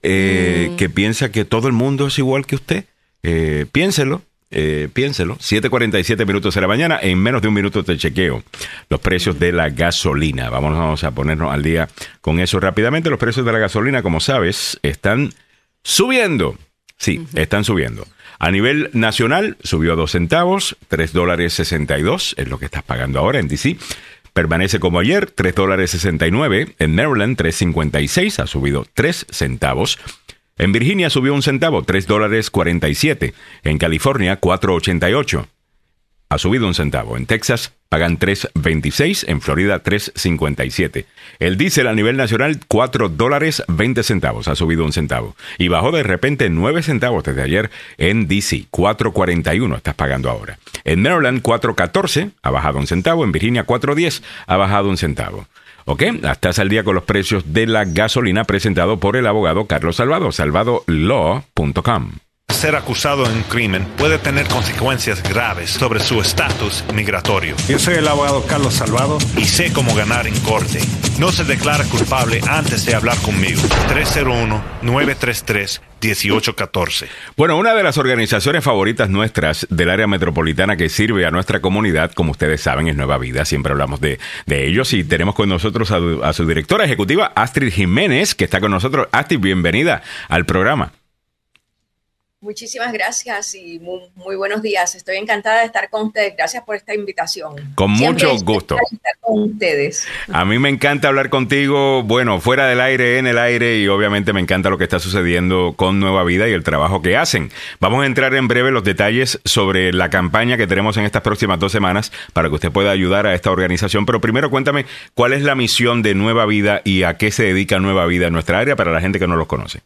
eh, mm. que piensa que todo el mundo es igual que usted. Eh, piénselo, eh, piénselo, 7.47 minutos de la mañana, en menos de un minuto te chequeo los precios de la gasolina. Vamos a ponernos al día con eso rápidamente. Los precios de la gasolina, como sabes, están subiendo. Sí, están subiendo. A nivel nacional subió dos centavos, tres dólares 62 es lo que estás pagando ahora en DC. Permanece como ayer, tres dólares 69. En Maryland, 3.56, ha subido tres centavos. En Virginia subió un centavo, tres dólares 47. En California, 4.88 ha subido un centavo. En Texas pagan 3.26, en Florida 3.57. El diésel a nivel nacional 4 dólares 20 centavos, ha subido un centavo. Y bajó de repente 9 centavos desde ayer en DC, 4.41 estás pagando ahora. En Maryland 4.14 ha bajado un centavo, en Virginia 4.10 ha bajado un centavo. ¿Ok? Estás al día con los precios de la gasolina presentado por el abogado Carlos Salvado, salvadolaw.com ser acusado de un crimen puede tener consecuencias graves sobre su estatus migratorio. Yo soy el abogado Carlos Salvado y sé cómo ganar en corte. No se declara culpable antes de hablar conmigo. 301-933-1814. Bueno, una de las organizaciones favoritas nuestras del área metropolitana que sirve a nuestra comunidad, como ustedes saben, es Nueva Vida. Siempre hablamos de, de ellos y tenemos con nosotros a, a su directora ejecutiva, Astrid Jiménez, que está con nosotros. Astrid, bienvenida al programa. Muchísimas gracias y muy, buenos días. Estoy encantada de estar con ustedes. Gracias por esta invitación. Con mucho gusto. Estar con ustedes. A mí me encanta hablar contigo, bueno, fuera del aire, en el aire y obviamente me encanta lo que está sucediendo con Nueva Vida y el trabajo que hacen. Vamos a entrar en breve los detalles sobre la campaña que tenemos en estas próximas dos semanas para que usted pueda ayudar a esta organización. Pero primero cuéntame cuál es la misión de Nueva Vida y a qué se dedica Nueva Vida en nuestra área para la gente que no los conoce.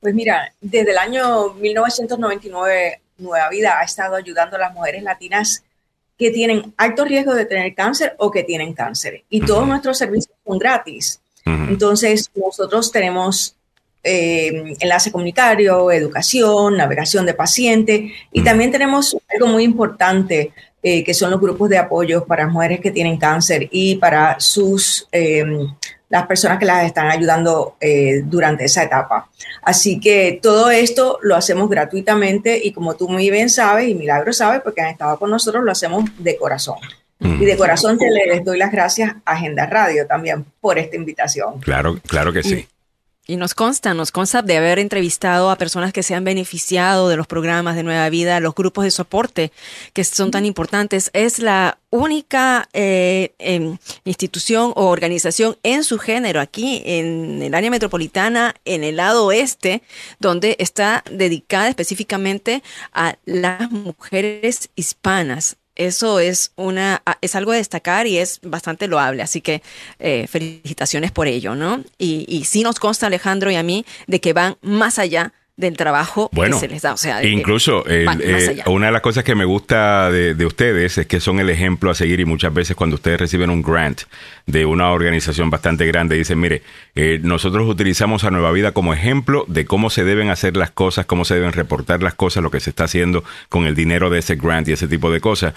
Pues mira, desde el año 1999, Nueva Vida ha estado ayudando a las mujeres latinas que tienen alto riesgo de tener cáncer o que tienen cáncer. Y todos nuestros servicios son gratis. Entonces, nosotros tenemos eh, enlace comunitario, educación, navegación de paciente y también tenemos algo muy importante eh, que son los grupos de apoyo para mujeres que tienen cáncer y para sus eh, las personas que las están ayudando eh, durante esa etapa. Así que todo esto lo hacemos gratuitamente y como tú muy bien sabes y Milagro sabe porque han estado con nosotros, lo hacemos de corazón. Y de corazón te les doy las gracias a Agenda Radio también por esta invitación. Claro, claro que sí. Y nos consta, nos consta de haber entrevistado a personas que se han beneficiado de los programas de Nueva Vida, los grupos de soporte que son tan importantes. Es la única eh, em, institución o organización en su género aquí en el área metropolitana, en el lado oeste, donde está dedicada específicamente a las mujeres hispanas eso es una es algo a destacar y es bastante loable así que eh, felicitaciones por ello no y, y sí nos consta Alejandro y a mí de que van más allá del trabajo bueno, que se les da. O sea, incluso eh, una de las cosas que me gusta de, ustedes es que son el ejemplo a seguir y muchas veces cuando ustedes reciben un grant de una organización bastante grande, dicen, mire, eh, nosotros utilizamos a Nueva Vida como ejemplo de cómo se deben hacer las cosas, cómo se deben reportar las cosas, lo que se está haciendo con el dinero de ese grant y ese tipo de cosas.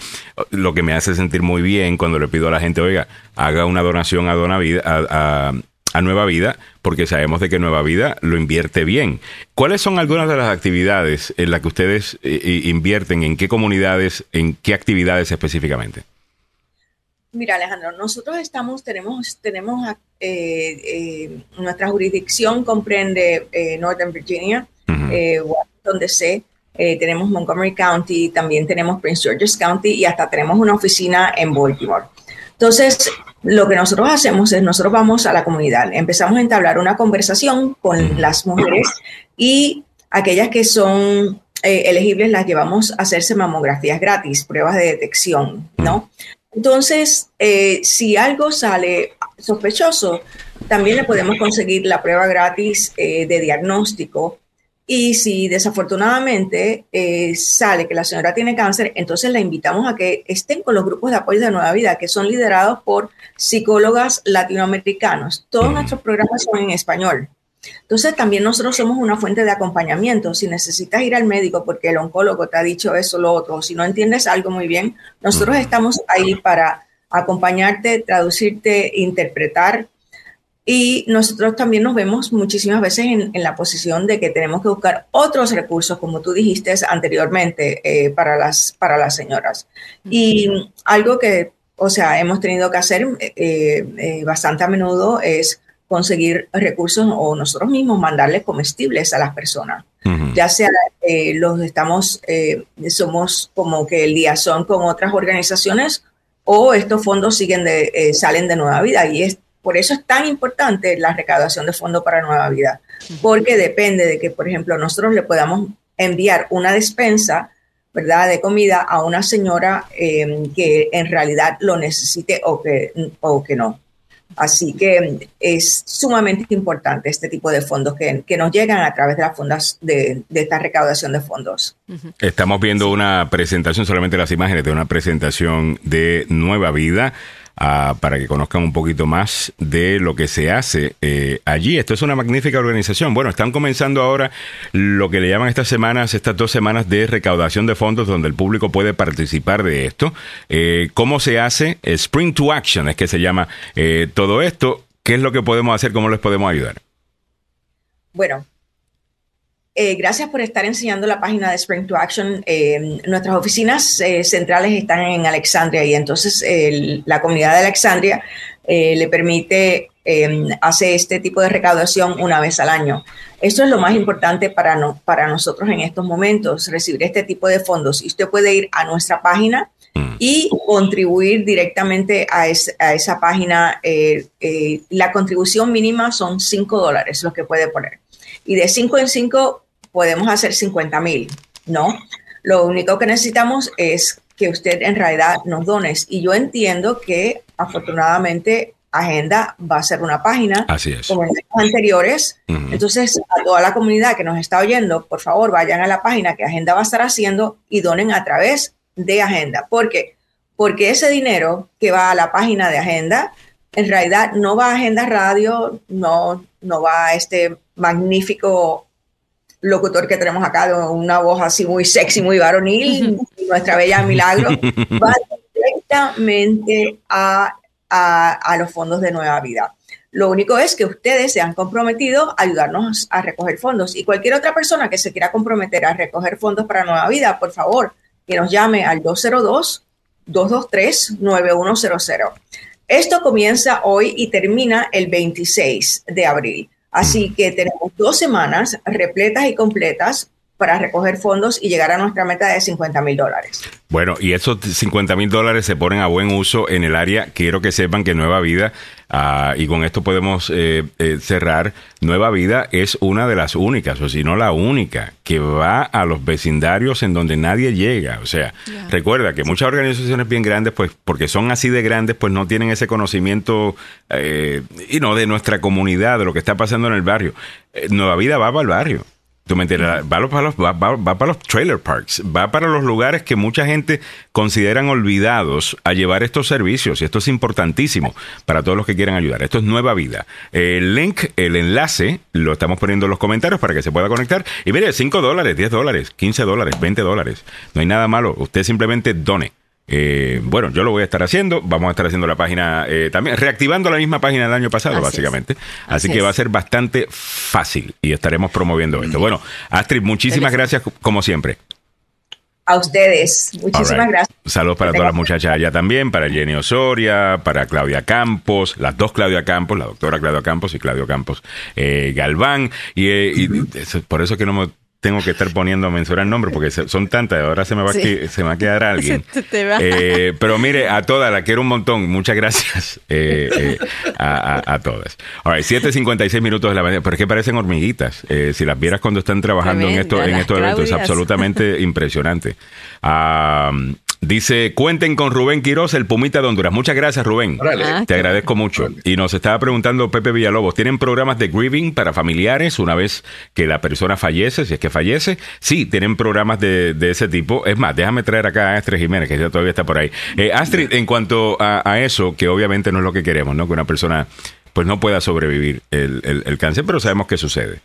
Lo que me hace sentir muy bien cuando le pido a la gente, oiga, haga una donación a, Dona Vida, a a Nueva Vida, porque sabemos de que Nueva Vida lo invierte bien. ¿Cuáles son algunas de las actividades en las que ustedes eh, eh, invierten? ¿En qué comunidades? ¿En qué actividades específicamente? Mira, Alejandro, nosotros estamos, tenemos, tenemos eh, nuestra jurisdicción comprende Northern Virginia, Washington DC, tenemos Montgomery County, también tenemos Prince George's County y hasta tenemos una oficina en Baltimore. Entonces, lo que nosotros hacemos es, nosotros vamos a la comunidad, empezamos a entablar una conversación con las mujeres y aquellas que son eh, elegibles las llevamos a hacerse mamografías gratis, pruebas de detección, ¿no? Entonces, eh, si algo sale sospechoso, también le podemos conseguir la prueba gratis eh, de diagnóstico y si desafortunadamente eh, sale que la señora tiene cáncer, entonces la invitamos a que estén con los grupos de apoyo de Nueva Vida, que son liderados por psicólogas latinoamericanos. Todos nuestros programas son en español. Entonces también nosotros somos una fuente de acompañamiento. Si necesitas ir al médico porque el oncólogo te ha dicho eso o lo otro, si no entiendes algo muy bien, nosotros estamos ahí para acompañarte, traducirte, interpretar y nosotros también nos vemos muchísimas veces en, la posición de que tenemos que buscar otros recursos, como tú dijiste anteriormente, eh, para, las, para las señoras. Y algo que, o sea, hemos tenido que hacer eh, eh, bastante a menudo es conseguir recursos o nosotros mismos mandarles comestibles a las personas. Ya sea los estamos, somos como que el día son con otras organizaciones o estos fondos siguen de, eh, salen de Nueva Vida y es por eso es tan importante la recaudación de fondos para Nueva Vida, porque depende de que, por ejemplo, nosotros le podamos enviar una despensa, ¿verdad?, de comida a una señora que en realidad lo necesite o que, o que no. Así que es sumamente importante este tipo de fondos que, nos llegan a través de las fondas de, esta recaudación de fondos. Estamos viendo una presentación, solamente las imágenes de una presentación de Nueva Vida para que conozcan un poquito más de lo que se hace eh, allí. Esto es una magnífica organización. Bueno, están comenzando ahora lo que le llaman estas semanas, estas dos semanas de recaudación de fondos donde el público puede participar de esto. Eh, ¿Cómo se hace? Spring to Action es que se llama eh, todo esto. ¿Qué es lo que podemos hacer? ¿Cómo les podemos ayudar? Bueno, eh, gracias por estar enseñando la página de Spring to Action. Eh, nuestras oficinas eh, centrales están en Alexandria y entonces la comunidad de Alexandria le permite hacer este tipo de recaudación una vez al año. Esto es lo más importante para, para nosotros en estos momentos, recibir este tipo de fondos. Y usted puede ir a nuestra página mm. y contribuir directamente a, a esa página. la contribución mínima son 5 dólares, lo que puede poner y de 5 en 5 podemos hacer 50 mil, ¿no? Lo único que necesitamos es que usted en realidad nos dones. Y yo entiendo que afortunadamente Agenda va a ser una página Así es. como en los anteriores. Entonces, a toda la comunidad que nos está oyendo, por favor, vayan a la página que Agenda va a estar haciendo y donen a través de Agenda. ¿Por qué? Porque ese dinero que va a la página de Agenda, en realidad no va a Agenda Radio, no, no va a este magnífico locutor que tenemos acá, una voz así muy sexy, muy varonil, nuestra bella Milagro, va directamente a, a, los fondos de Nueva Vida. Lo único es que ustedes se han comprometido a ayudarnos a recoger fondos y cualquier otra persona que se quiera comprometer a recoger fondos para Nueva Vida, por favor, que nos llame al 202-223-9100. Esto comienza hoy y termina el 26 de abril. Así que tenemos dos semanas repletas y completas para recoger fondos y llegar a nuestra meta de 50 mil dólares. Bueno, y esos 50 mil dólares se ponen a buen uso en el área. Quiero que sepan que Nueva Vida, ah, y con esto podemos eh, eh, cerrar, Nueva Vida es una de las únicas, o si no la única, que va a los vecindarios en donde nadie llega. O sea, recuerda que muchas organizaciones bien grandes, pues porque son así de grandes, pues no tienen ese conocimiento eh, y no de nuestra comunidad, de lo que está pasando en el barrio. Nueva Vida va para el barrio. Tú me entiendes, va, para los, va, para los trailer parks, va para los lugares que mucha gente consideran olvidados a llevar estos servicios y esto es importantísimo para todos los que quieran ayudar. Esto es Nueva Vida. El link, el enlace, lo estamos poniendo en los comentarios para que se pueda conectar. Y mire, 5 dólares, 10 dólares, 15 dólares, 20 dólares. No hay nada malo. Usted simplemente done. Eh, bueno, yo lo voy a estar haciendo. Vamos a estar haciendo la página eh, también, reactivando la misma página del año pasado, básicamente. Así, que va a ser bastante fácil y estaremos promoviendo esto. Bueno, Astrid, muchísimas gracias como siempre. A ustedes, muchísimas gracias. Saludos para todas las muchachas allá también, para Jenny Osoria, para Claudia Campos, las dos Claudia Campos, la doctora Claudia Campos y Claudio Campos eh, Galván. Y, y, por eso que no me tengo que estar poniendo a mencionar nombres porque son tantas, ahora se me va, a, se me va a quedar alguien. Eh, pero mire, a todas, la quiero un montón. Muchas gracias eh, eh, a, todas. Ahora, 7.56 minutos de la mañana, pero es que parecen hormiguitas. si las vieras cuando están trabajando en, esto, en estos eventos, es absolutamente impresionante. Ah, Dice, cuenten con Rubén Quiroz, el Pumita de Honduras. Muchas gracias, Rubén. Ah, Te agradezco mucho. Y nos estaba preguntando Pepe Villalobos, ¿tienen programas de grieving para familiares una vez que la persona fallece, si es que fallece? Sí, tienen programas de, ese tipo. Es más, déjame traer acá a Astrid Jiménez, que ya todavía está por ahí. Eh, Astrid, en cuanto a, eso, que obviamente no es lo que queremos, ¿no? Que una persona pues no pueda sobrevivir el cáncer, pero sabemos que sucede.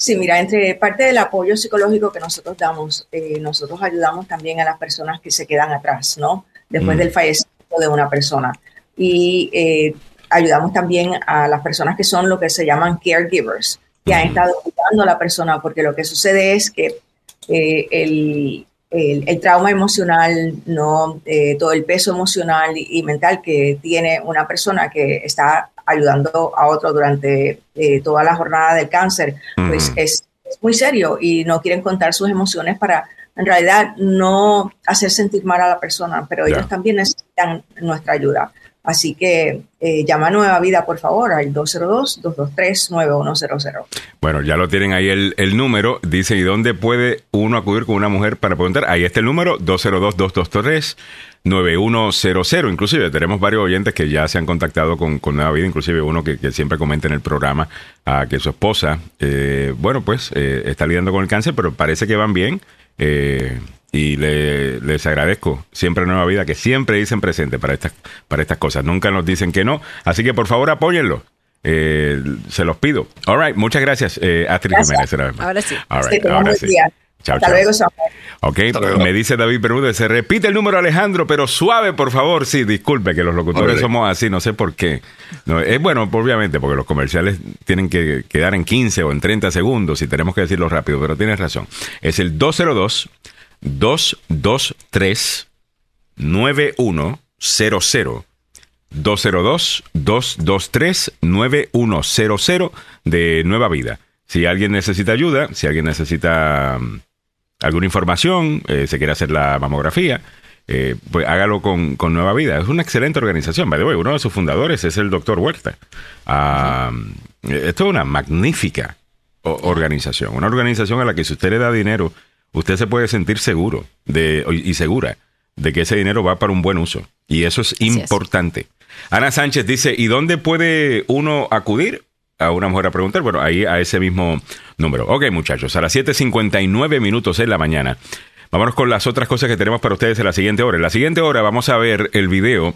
Sí, mira, entre parte del apoyo psicológico que nosotros damos, eh, nosotros ayudamos también a las personas que se quedan atrás, ¿no? Después mm. del fallecimiento de una persona. Y eh, ayudamos también a las personas que son lo que se llaman caregivers, que han estado cuidando a la persona, porque lo que sucede es que eh, el, el, trauma emocional, no eh, todo el peso emocional y, mental que tiene una persona que está ayudando a otro durante eh, toda la jornada del cáncer, pues es, muy serio y no quieren contar sus emociones para en realidad no hacer sentir mal a la persona, pero ellos también necesitan nuestra ayuda. Así que eh, llama a Nueva Vida, por favor, al 202-223-9100. Bueno, ya lo tienen ahí el, número. Dice, ¿y dónde puede uno acudir con una mujer para preguntar? Ahí está el número, 202-223-9100. Inclusive tenemos varios oyentes que ya se han contactado con, Nueva Vida, inclusive uno que, siempre comenta en el programa a que su esposa, eh, bueno, pues eh, está lidiando con el cáncer, pero parece que van bien. Eh, y les agradezco siempre Nueva Vida que siempre dicen presente para estas, para estas cosas. Nunca nos dicen que no. Así que por favor apóyenlo. Eh, se los pido. All right, muchas gracias, eh, Astrid Jiménez. Ahora sí. All right, ahora sí. Chao, Hasta luego, Ok, me dice David Bermúdez, se repite el número Alejandro, pero suave, por favor. Sí, disculpe que los locutores somos así, no sé por qué. No, es bueno, obviamente, porque los comerciales tienen que quedar en 15 o en 30 segundos y tenemos que decirlo rápido, pero tienes razón. Es el 202 223 9100 202 223 9100 de Nueva Vida. Si alguien necesita ayuda, si alguien necesita mm, alguna información, eh, se quiere hacer la mamografía, eh, pues hágalo con, Nueva Vida. Es una excelente organización. By the way, uno de sus fundadores es el doctor Huerta. Ah, esto es una magnífica organización. Una organización a la que si usted le da dinero usted se puede sentir seguro de, y segura de que ese dinero va para un buen uso. Y eso es importante. Ana Sánchez dice, ¿y dónde puede uno acudir? A una mujer a preguntar, bueno, ahí a ese mismo número. Ok, muchachos, a las 7.59 minutos en la mañana. Vámonos con las otras cosas que tenemos para ustedes en la siguiente hora. En la siguiente hora vamos a ver el video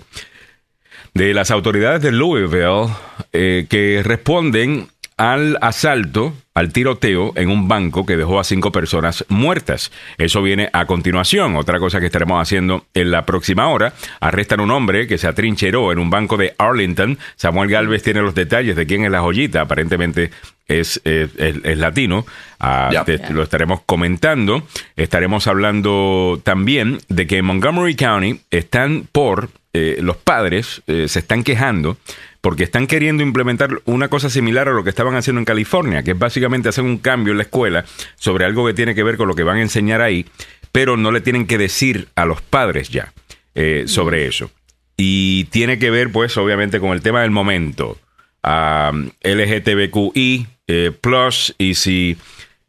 de las autoridades de Louisville eh, que responden al asalto, al tiroteo en un banco que dejó a cinco personas muertas. Eso viene a continuación. Otra cosa que estaremos haciendo en la próxima hora. Arrestan a un hombre que se atrincheró en un banco de Arlington. Samuel Galvez tiene los detalles de quién es la joyita. Aparentemente es, es, latino. Ah, lo estaremos comentando. Estaremos hablando también de que en Montgomery County están por, eh, los padres eh, se están quejando porque están queriendo implementar una cosa similar a lo que estaban haciendo en California, que es básicamente hacer un cambio en la escuela sobre algo que tiene que ver con lo que van a enseñar ahí, pero no le tienen que decir a los padres ya eh, sobre eso. Y tiene que ver, pues, obviamente, con el tema del momento. LGTBQI eh, plus y si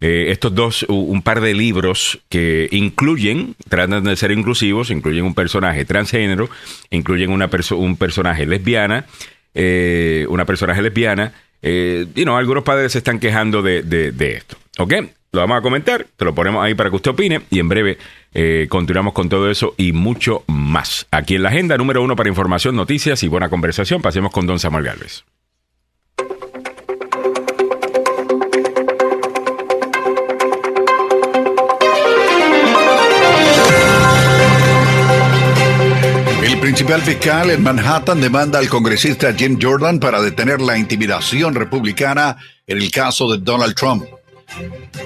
eh, estos dos, un par de libros que incluyen, tratan de ser inclusivos, incluyen un personaje transgénero, incluyen una un personaje lesbiana eh, una personaje lesbiana. Eh, y no, algunos padres se están quejando de, de, esto. ¿Ok? Lo vamos a comentar, te lo ponemos ahí para que usted opine y en breve eh, continuamos con todo eso y mucho más. Aquí en la agenda número uno para información, noticias y buena conversación, pasemos con don Samuel Galvez. Principal fiscal en Manhattan demanda al congresista Jim Jordan para detener la intimidación republicana en el caso de Donald Trump.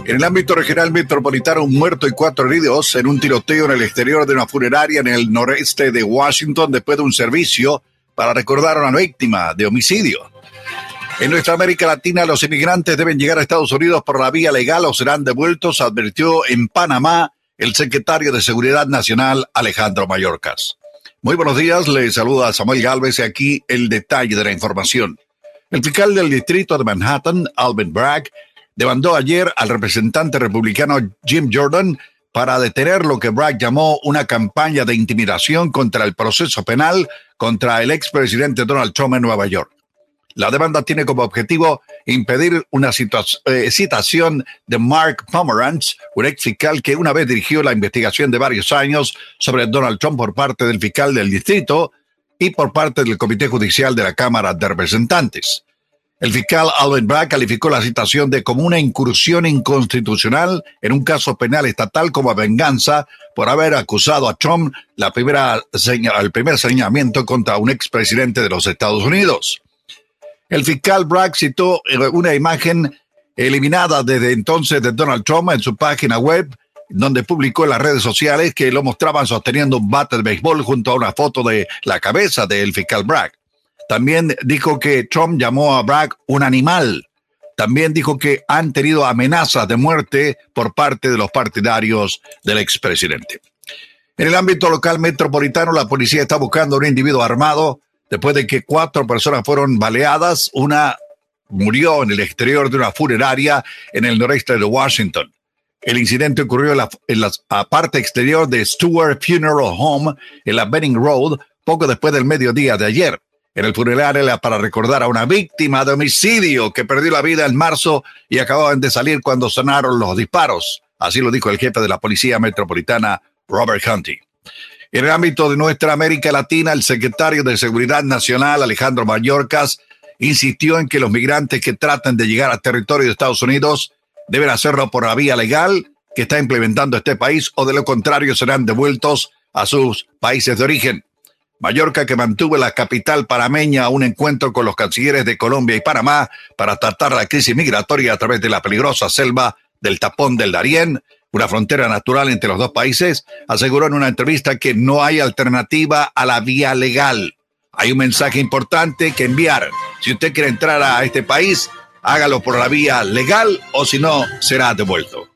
En el ámbito regional metropolitano, un muerto y cuatro heridos en un tiroteo en el exterior de una funeraria en el noreste de Washington después de un servicio para recordar a una víctima de homicidio. En nuestra América Latina, los inmigrantes deben llegar a Estados Unidos por la vía legal o serán devueltos, advirtió en Panamá el secretario de Seguridad Nacional Alejandro Mayorkas. Muy buenos días, le saluda Samuel Galvez y aquí el detalle de la información. El fiscal del distrito de Manhattan, Alvin Bragg, demandó ayer al representante republicano Jim Jordan para detener lo que Bragg llamó una campaña de intimidación contra el proceso penal contra el expresidente Donald Trump en Nueva York. La demanda tiene como objetivo impedir una eh, citación de Mark Pomeranz, un ex fiscal que una vez dirigió la investigación de varios años sobre Donald Trump por parte del fiscal del distrito y por parte del Comité Judicial de la Cámara de Representantes. El fiscal Alvin Bragg calificó la citación de como una incursión inconstitucional en un caso penal estatal como venganza por haber acusado a Trump la primera el primer señalamiento contra un expresidente de los Estados Unidos. El fiscal Bragg citó eh, una imagen eliminada desde entonces de Donald Trump en su página web donde publicó en las redes sociales que lo mostraban sosteniendo un bate de béisbol junto a una foto de la cabeza del fiscal Bragg. También dijo que Trump llamó a Bragg un animal. También dijo que han tenido amenazas de muerte por parte de los partidarios del expresidente. En el ámbito local metropolitano, la policía está buscando a un individuo armado después de que cuatro personas fueron baleadas. Una murió en el exterior de una funeraria en el noreste de Washington. El incidente ocurrió en la, parte exterior de Stewart Funeral Home en la Benning Road poco después del mediodía de ayer. En el funeral era para recordar a una víctima de homicidio que perdió la vida en marzo y acababan de salir cuando sonaron los disparos. Así lo dijo el jefe de la Policía Metropolitana, Robert Hunty. En el ámbito de nuestra América Latina, el secretario de Seguridad Nacional, Alejandro Mayorkas, insistió en que los migrantes que traten de llegar al territorio de Estados Unidos deben hacerlo por la vía legal que está implementando este país o de lo contrario serán devueltos a sus países de origen. Mallorca, que mantuvo la capital parameña un encuentro con los cancilleres de Colombia y Panamá para tratar la crisis migratoria a través de la peligrosa selva del tapón del Darién, una frontera natural entre los dos países, aseguró en una entrevista que no hay alternativa a la vía legal. Hay un mensaje importante que enviar. Si usted quiere entrar a este país, hágalo por la vía legal o si no, será devuelto.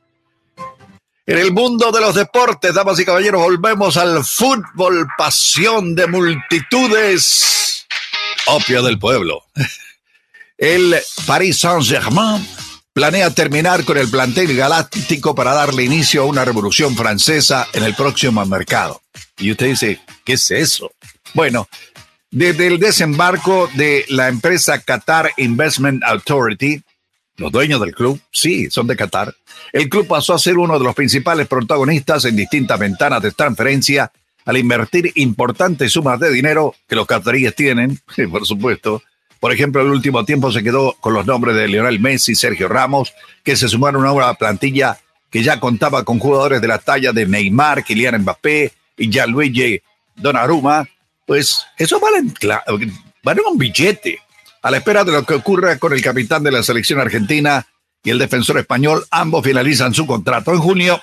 En el mundo de los deportes, damas y caballeros, volvemos al fútbol, pasión de multitudes, opio del pueblo. El Paris Saint-Germain planea terminar con el plantel galáctico para darle inicio a una revolución francesa en el próximo mercado. Y usted dice, ¿qué es eso? Bueno, desde el desembarco de la empresa Qatar Investment Authority, los dueños del club, sí, son de Qatar. El club pasó a ser uno de los principales protagonistas en distintas ventanas de transferencia al invertir importantes sumas de dinero que los cataríes tienen, por supuesto. Por ejemplo, el último tiempo se quedó con los nombres de Lionel Messi Sergio Ramos, que se sumaron a una plantilla que ya contaba con jugadores de la talla de Neymar, Kylian Mbappé y Gianluigi Donnarumma. Pues eso vale, vale un billete a la espera de lo que ocurra con el capitán de la selección argentina y el defensor español, ambos finalizan su contrato. En junio,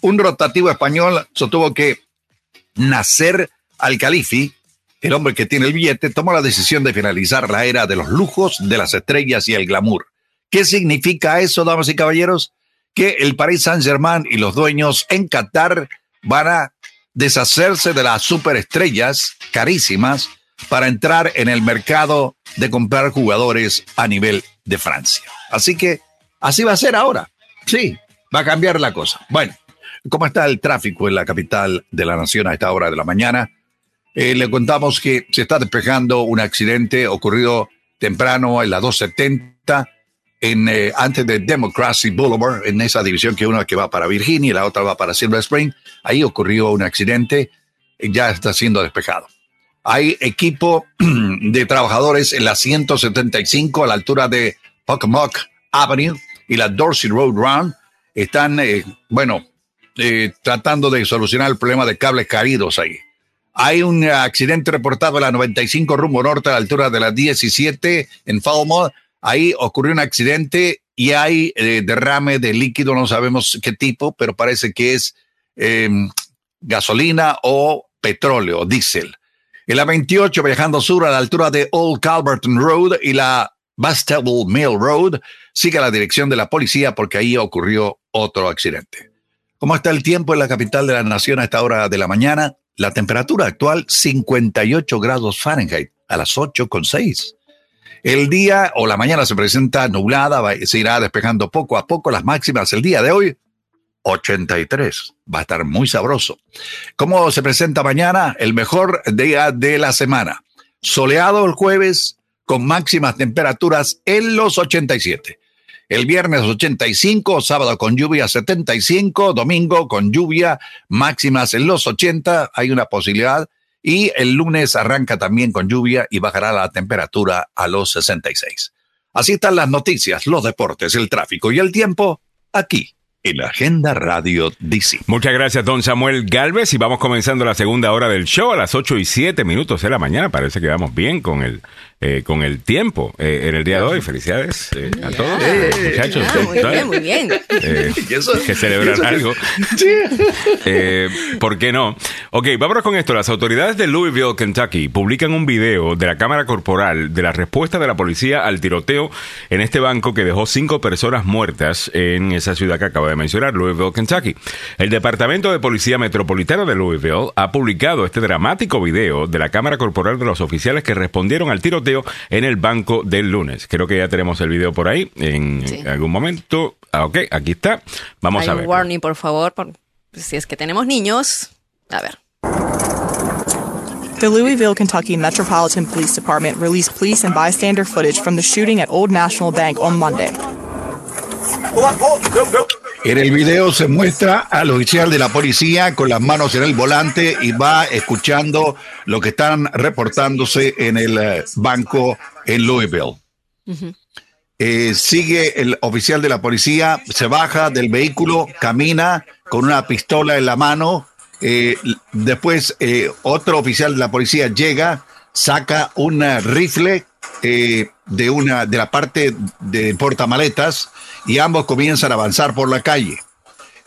un rotativo español sostuvo que Nacer Al-Khalifi, el hombre que tiene el billete, tomó la decisión de finalizar la era de los lujos, de las estrellas y el glamour. ¿Qué significa eso, damas y caballeros? Que el Paris Saint-Germain y los dueños en Qatar van a deshacerse de las superestrellas carísimas para entrar en el mercado de comprar jugadores a nivel de Francia. Así que así va a ser ahora. Sí, va a cambiar la cosa. Bueno, ¿cómo está el tráfico en la capital de la nación a esta hora de la mañana? Eh, le contamos que se está despejando un accidente ocurrido temprano en la 270 en, eh, antes de Democracy Boulevard, en esa división que una que va para Virginia y la otra va para Silver Spring. Ahí ocurrió un accidente, ya está siendo despejado. Hay equipo de trabajadores en la 175 a la altura de Pocomoke Avenue y la Dorsey Road Run. Están, eh, bueno, eh, tratando de solucionar el problema de cables caídos ahí. Hay un accidente reportado en la 95 rumbo norte a la altura de la 17 en Falmouth. Ahí ocurrió un accidente y hay eh, derrame de líquido, no sabemos qué tipo, pero parece que es em, gasolina o petróleo, diésel. En la 28, viajando sur a la altura de Old Calverton Road y la Bastable Mill Road, sigue la dirección de la policía porque ahí ocurrió otro accidente. ¿Cómo está el tiempo en la capital de la nación a esta hora de la mañana? La temperatura actual 58 grados Fahrenheit a las 8.6. El día o la mañana se presenta nublada, se irá despejando poco a poco las máximas. El día de hoy 83. Va a estar muy sabroso. ¿Cómo se presenta mañana? El mejor día de la semana. Soleado el jueves con máximas temperaturas en los 87. El viernes 85, sábado con lluvia 75, domingo con lluvia, máximas en los 80, hay una posibilidad. Y el lunes arranca también con lluvia y bajará la temperatura a los 66. Así están las noticias, los deportes, el tráfico y el tiempo aquí en Agenda Radio DC. Muchas gracias, don Samuel Galvez. Y vamos comenzando la segunda hora del show a las 8 y 7 minutos de la mañana. Parece que vamos bien con el, eh, con el tiempo eh, en el día de hoy. Felicidades eh, a todos, Eh, muchachos. Ah, muy bien, muy bien. Eh, eso- que que- algo. Eh, ¿Por qué no? Ok, vámonos con esto. Las autoridades de Louisville, Kentucky, publican un video de la cámara corporal de la respuesta de la policía al tiroteo en este banco que dejó cinco personas muertas en esa ciudad que acaba de mencionar, Louisville, Kentucky. El Departamento de Policía Metropolitana de Louisville ha publicado este dramático video de la cámara corporal de los oficiales que respondieron al tiroteo en el banco del lunes. Creo que ya tenemos el video por ahí en Sí. algún momento. Ah, ok, aquí está. Vamos Hay a ver. warning, por favor, por- si es que tenemos niños. A ver. The Louisville, Kentucky Metropolitan Police Department released police and bystander footage from the shooting at Old National Bank on Monday. En el video se muestra al oficial de la policía con las manos en el volante y va escuchando lo que están reportándose en el eh, banco en Louisville. Eh, sigue el oficial de la policía, se baja del vehículo, camina con una pistola en la mano. eh, después eh, otro oficial de la policía llega, saca un rifle eh, de una de la parte de portamaletas y ambos comienzan a avanzar por la calle.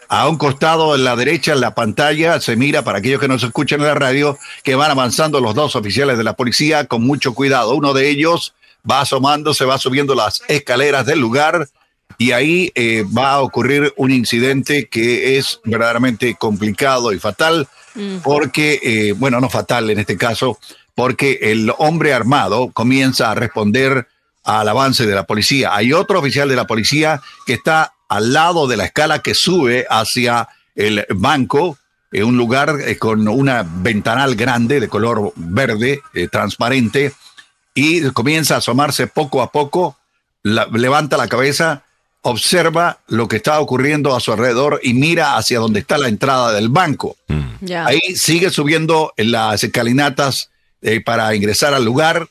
A un costado en la derecha, en la pantalla, se mira para aquellos que nos escuchan en la radio, que van avanzando los dos oficiales de la policía con mucho cuidado. Uno de ellos va asomándose, va subiendo las escaleras del lugar y ahí eh, va a ocurrir un incidente que es verdaderamente complicado y fatal, porque, eh, bueno, no fatal en este caso, porque el hombre armado comienza a responder al avance de la policía. Hay otro oficial de la policía que está al lado de la escala que sube hacia el banco, en un lugar eh, con una ventanal grande de color verde, eh, transparente, y comienza a asomarse poco a poco, la- levanta la cabeza, observa lo que está ocurriendo a su alrededor y mira hacia donde está la entrada del banco. Ya. Ahí sigue subiendo en las escalinatas eh, para ingresar al lugar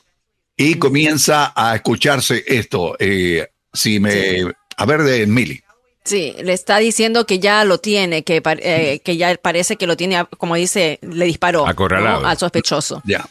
y comienza a escucharse esto. Eh, si me. A ver, de Mili. Sí, le está diciendo que ya lo tiene, que, eh, que ya parece que lo tiene, como dice, le disparó Acorralado. ¿no? al sospechoso. Ya.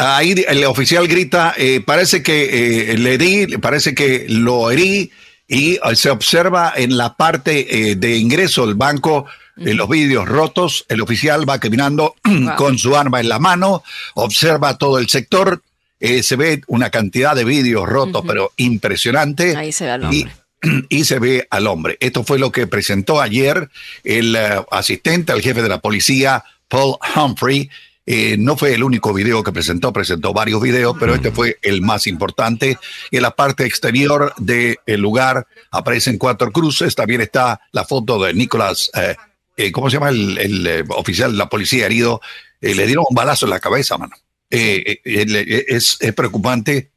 Ahí el oficial grita, eh, parece que eh, le di, parece que lo herí y se observa en la parte eh, de ingreso del banco eh, los vidrios rotos. El oficial va caminando con su arma en la mano, observa todo el sector, eh, se ve una cantidad de vidrios rotos, pero impresionante. Ahí se ve al hombre. y se ve al hombre. Esto fue lo que presentó ayer el eh, asistente al jefe de la policía, Paul Humphrey. Eh, no fue el único video que presentó, presentó varios videos, pero este fue el más importante. En la parte exterior del lugar aparecen cuatro cruces. También está la foto de Nicolás, eh, eh, ¿cómo se llama el, el, eh, oficial de la policía herido? Eh, le dieron un balazo en la cabeza, mano. Eh, es, es preocupante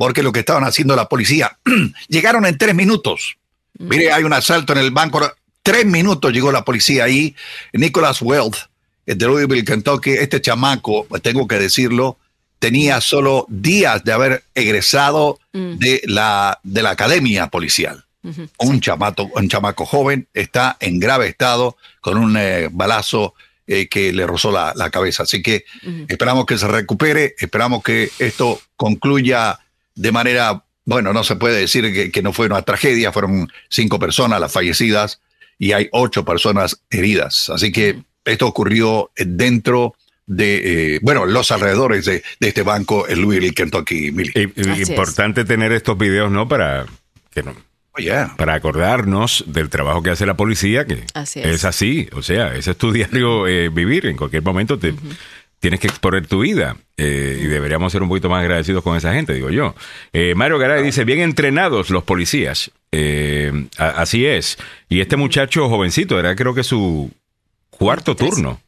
porque lo que estaban haciendo la policía, llegaron en tres minutos. Mire, hay un asalto en el banco, tres minutos llegó la policía ahí. Nicholas eh, de Louisville, Kentucky, este chamaco, tengo que decirlo, tenía solo días de haber egresado de, la, de la academia policial. Un, chamato, un chamaco joven está en grave estado con un eh, balazo eh, que le rozó la, la cabeza. Así que esperamos que se recupere, esperamos que esto concluya de manera, bueno, no se puede decir que, que no fue una tragedia, fueron cinco personas las fallecidas y hay ocho personas heridas. Así que esto ocurrió dentro de, eh, bueno, los alrededores de, de este banco en Louisville, Kentucky. Millie. Y- y Así es. importante tener estos videos, ¿no? Para que no, yeah. para acordarnos del trabajo que hace la policía, que Así es. es. así, o sea, ese es tu diario eh, vivir, en cualquier momento te tienes que exponer tu vida eh, y deberíamos ser un poquito más agradecidos con esa gente, digo yo. Eh, Mario Garay dice, bien entrenados los policías, Eh, a- así es, y este muchacho jovencito, era creo que su cuarto turno.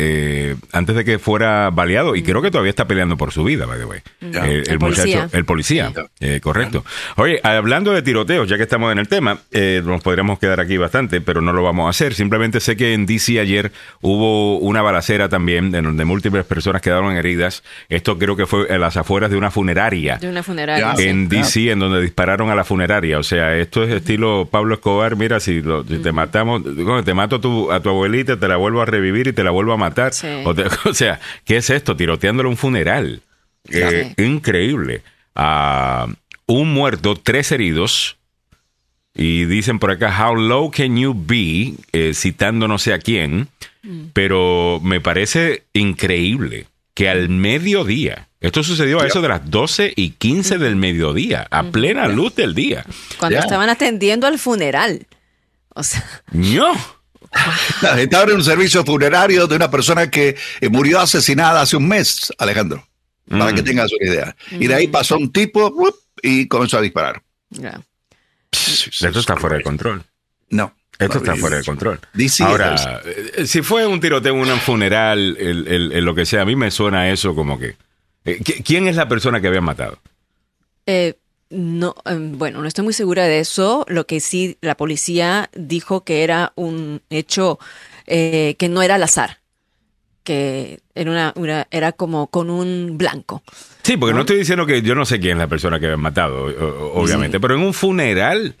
Eh, antes de que fuera baleado y creo que todavía está peleando por su vida, by the way. Eh, el, El muchacho, policía. el policía, eh, correcto. Oye, hablando de tiroteos, ya que estamos en el tema, eh, nos podríamos quedar aquí bastante, pero no lo vamos a hacer. Simplemente sé que en DC ayer hubo una balacera también, en donde múltiples personas quedaron heridas. Esto creo que fue en las afueras de una funeraria. De una funeraria. En DC, en donde dispararon a la funeraria. O sea, esto es estilo Pablo Escobar. Mira, si, lo- si te matamos, te mato a tu, a tu abuelita, te la vuelvo a revivir y te la vuelvo a matar. Sí. O, te- o sea, ¿qué es esto? Tiroteándole un funeral. Eh, increíble. Ah, un muerto, tres heridos. Y dicen por acá, how low can you be? Eh, citando no sé a quién. Pero me parece increíble que al mediodía, esto sucedió a eso de las 12 y 15 del mediodía, a plena luz del día. Cuando estaban atendiendo al funeral. O sea. ¡No! Estaba en un servicio funerario de una persona que eh, murió asesinada hace un mes, Alejandro, para Mm. que tengas una idea. Y de ahí pasó un tipo y comenzó a disparar. Esto está fuera de control. No. Esto está fuera de control. Ahora, eh, si fue un tiroteo en un funeral, el, el- el lo que sea, a mí me suena eso como que... eh, ¿qui- ¿Quién es la persona que habían matado? Eh, no, em, bueno, no estoy muy segura de eso. Lo que sí, la policía dijo que era un hecho eh, que no era al azar, que era, una, una- era como con un blanco. Sí, porque no, estoy diciendo que yo no sé quién es la persona que habían matado, obviamente, pero en un funeral...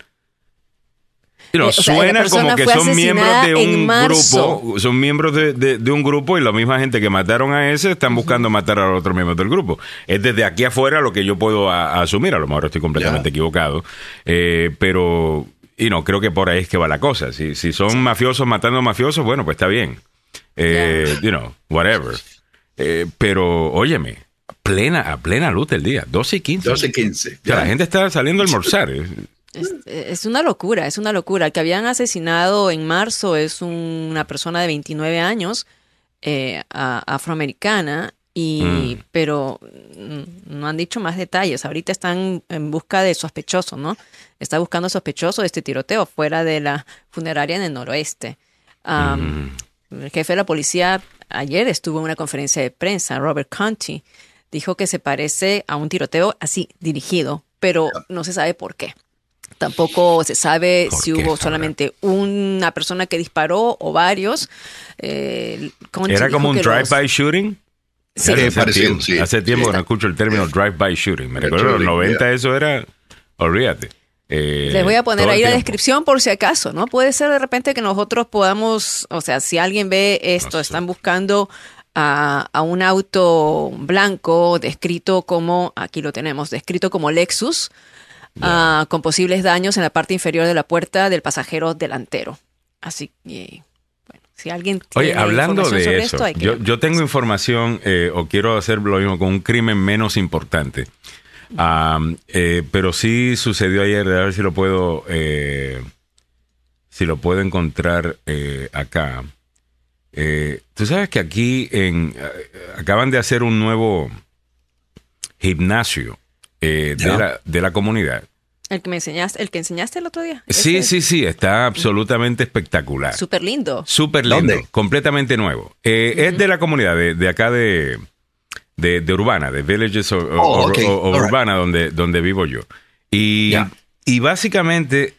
know, Eh, o sea, la suena como que son miembros de un grupo, son miembros de, de- de un grupo y la misma gente que mataron a ese están buscando matar a los otros miembros del grupo. Es desde aquí afuera lo que yo puedo a- asumir, a lo mejor estoy completamente equivocado, eh, pero y no creo que por ahí es que va la cosa. Si, si son mafiosos matando mafiosos, bueno, pues está bien. Eh, You know, whatever. Eh, pero, óyeme, plena, a plena luz del día, 12 y 15. 12 y 15. O sea, la gente está saliendo a almorzar. Es, es una locura, es una locura. El que habían asesinado en marzo es un- una persona de 29 años, eh, a- afroamericana, y, pero mm, no han dicho más detalles. Ahorita están en busca de sospechosos, ¿no? Está buscando sospechosos de este tiroteo fuera de la funeraria en el noroeste. Am, El jefe de la policía ayer estuvo en una conferencia de prensa, Robert Conti, dijo que se parece a un tiroteo así dirigido, pero no se sabe por qué. Tampoco se sabe ¿Por si hubo sabrá? solamente una persona que disparó o varios. Eh, Era como un los- drive-by shooting. Sí. Hace parecido, tiempo, sí. hace tiempo que no escucho el término drive-by shooting. Me recuerdo en los shooting, 90 yeah. eso era, olvídate. Eh, Les voy a poner ahí la descripción por si acaso, ¿no? Puede ser de repente que nosotros podamos, o sea, si alguien ve esto, No sé. están buscando a, a un auto blanco descrito como, aquí lo tenemos, descrito como Lexus, ah, con posibles daños en la parte inferior de la puerta del pasajero delantero. Así que, bueno, si alguien Oye, tiene hablando información de sobre eso, esto, hay que yo, yo tengo información eh, o quiero hacer lo mismo con un crimen menos importante. Eh, pero sí sucedió ayer, a ver si lo puedo, eh, si lo puedo encontrar acá. Tú sabes que aquí en, acaban de hacer un nuevo gimnasio eh, de, Ya. la, de la comunidad. El que me enseñaste, el que enseñaste el otro día. Sí, Ese sí, sí, está absolutamente espectacular. Súper lindo. Súper lindo, ¿Dónde? completamente nuevo. Eh, Es de la comunidad, de, de acá de, de, de Urbana, de Villages o, Oh, o- o right. Urbana, donde, donde vivo yo. Y, y básicamente,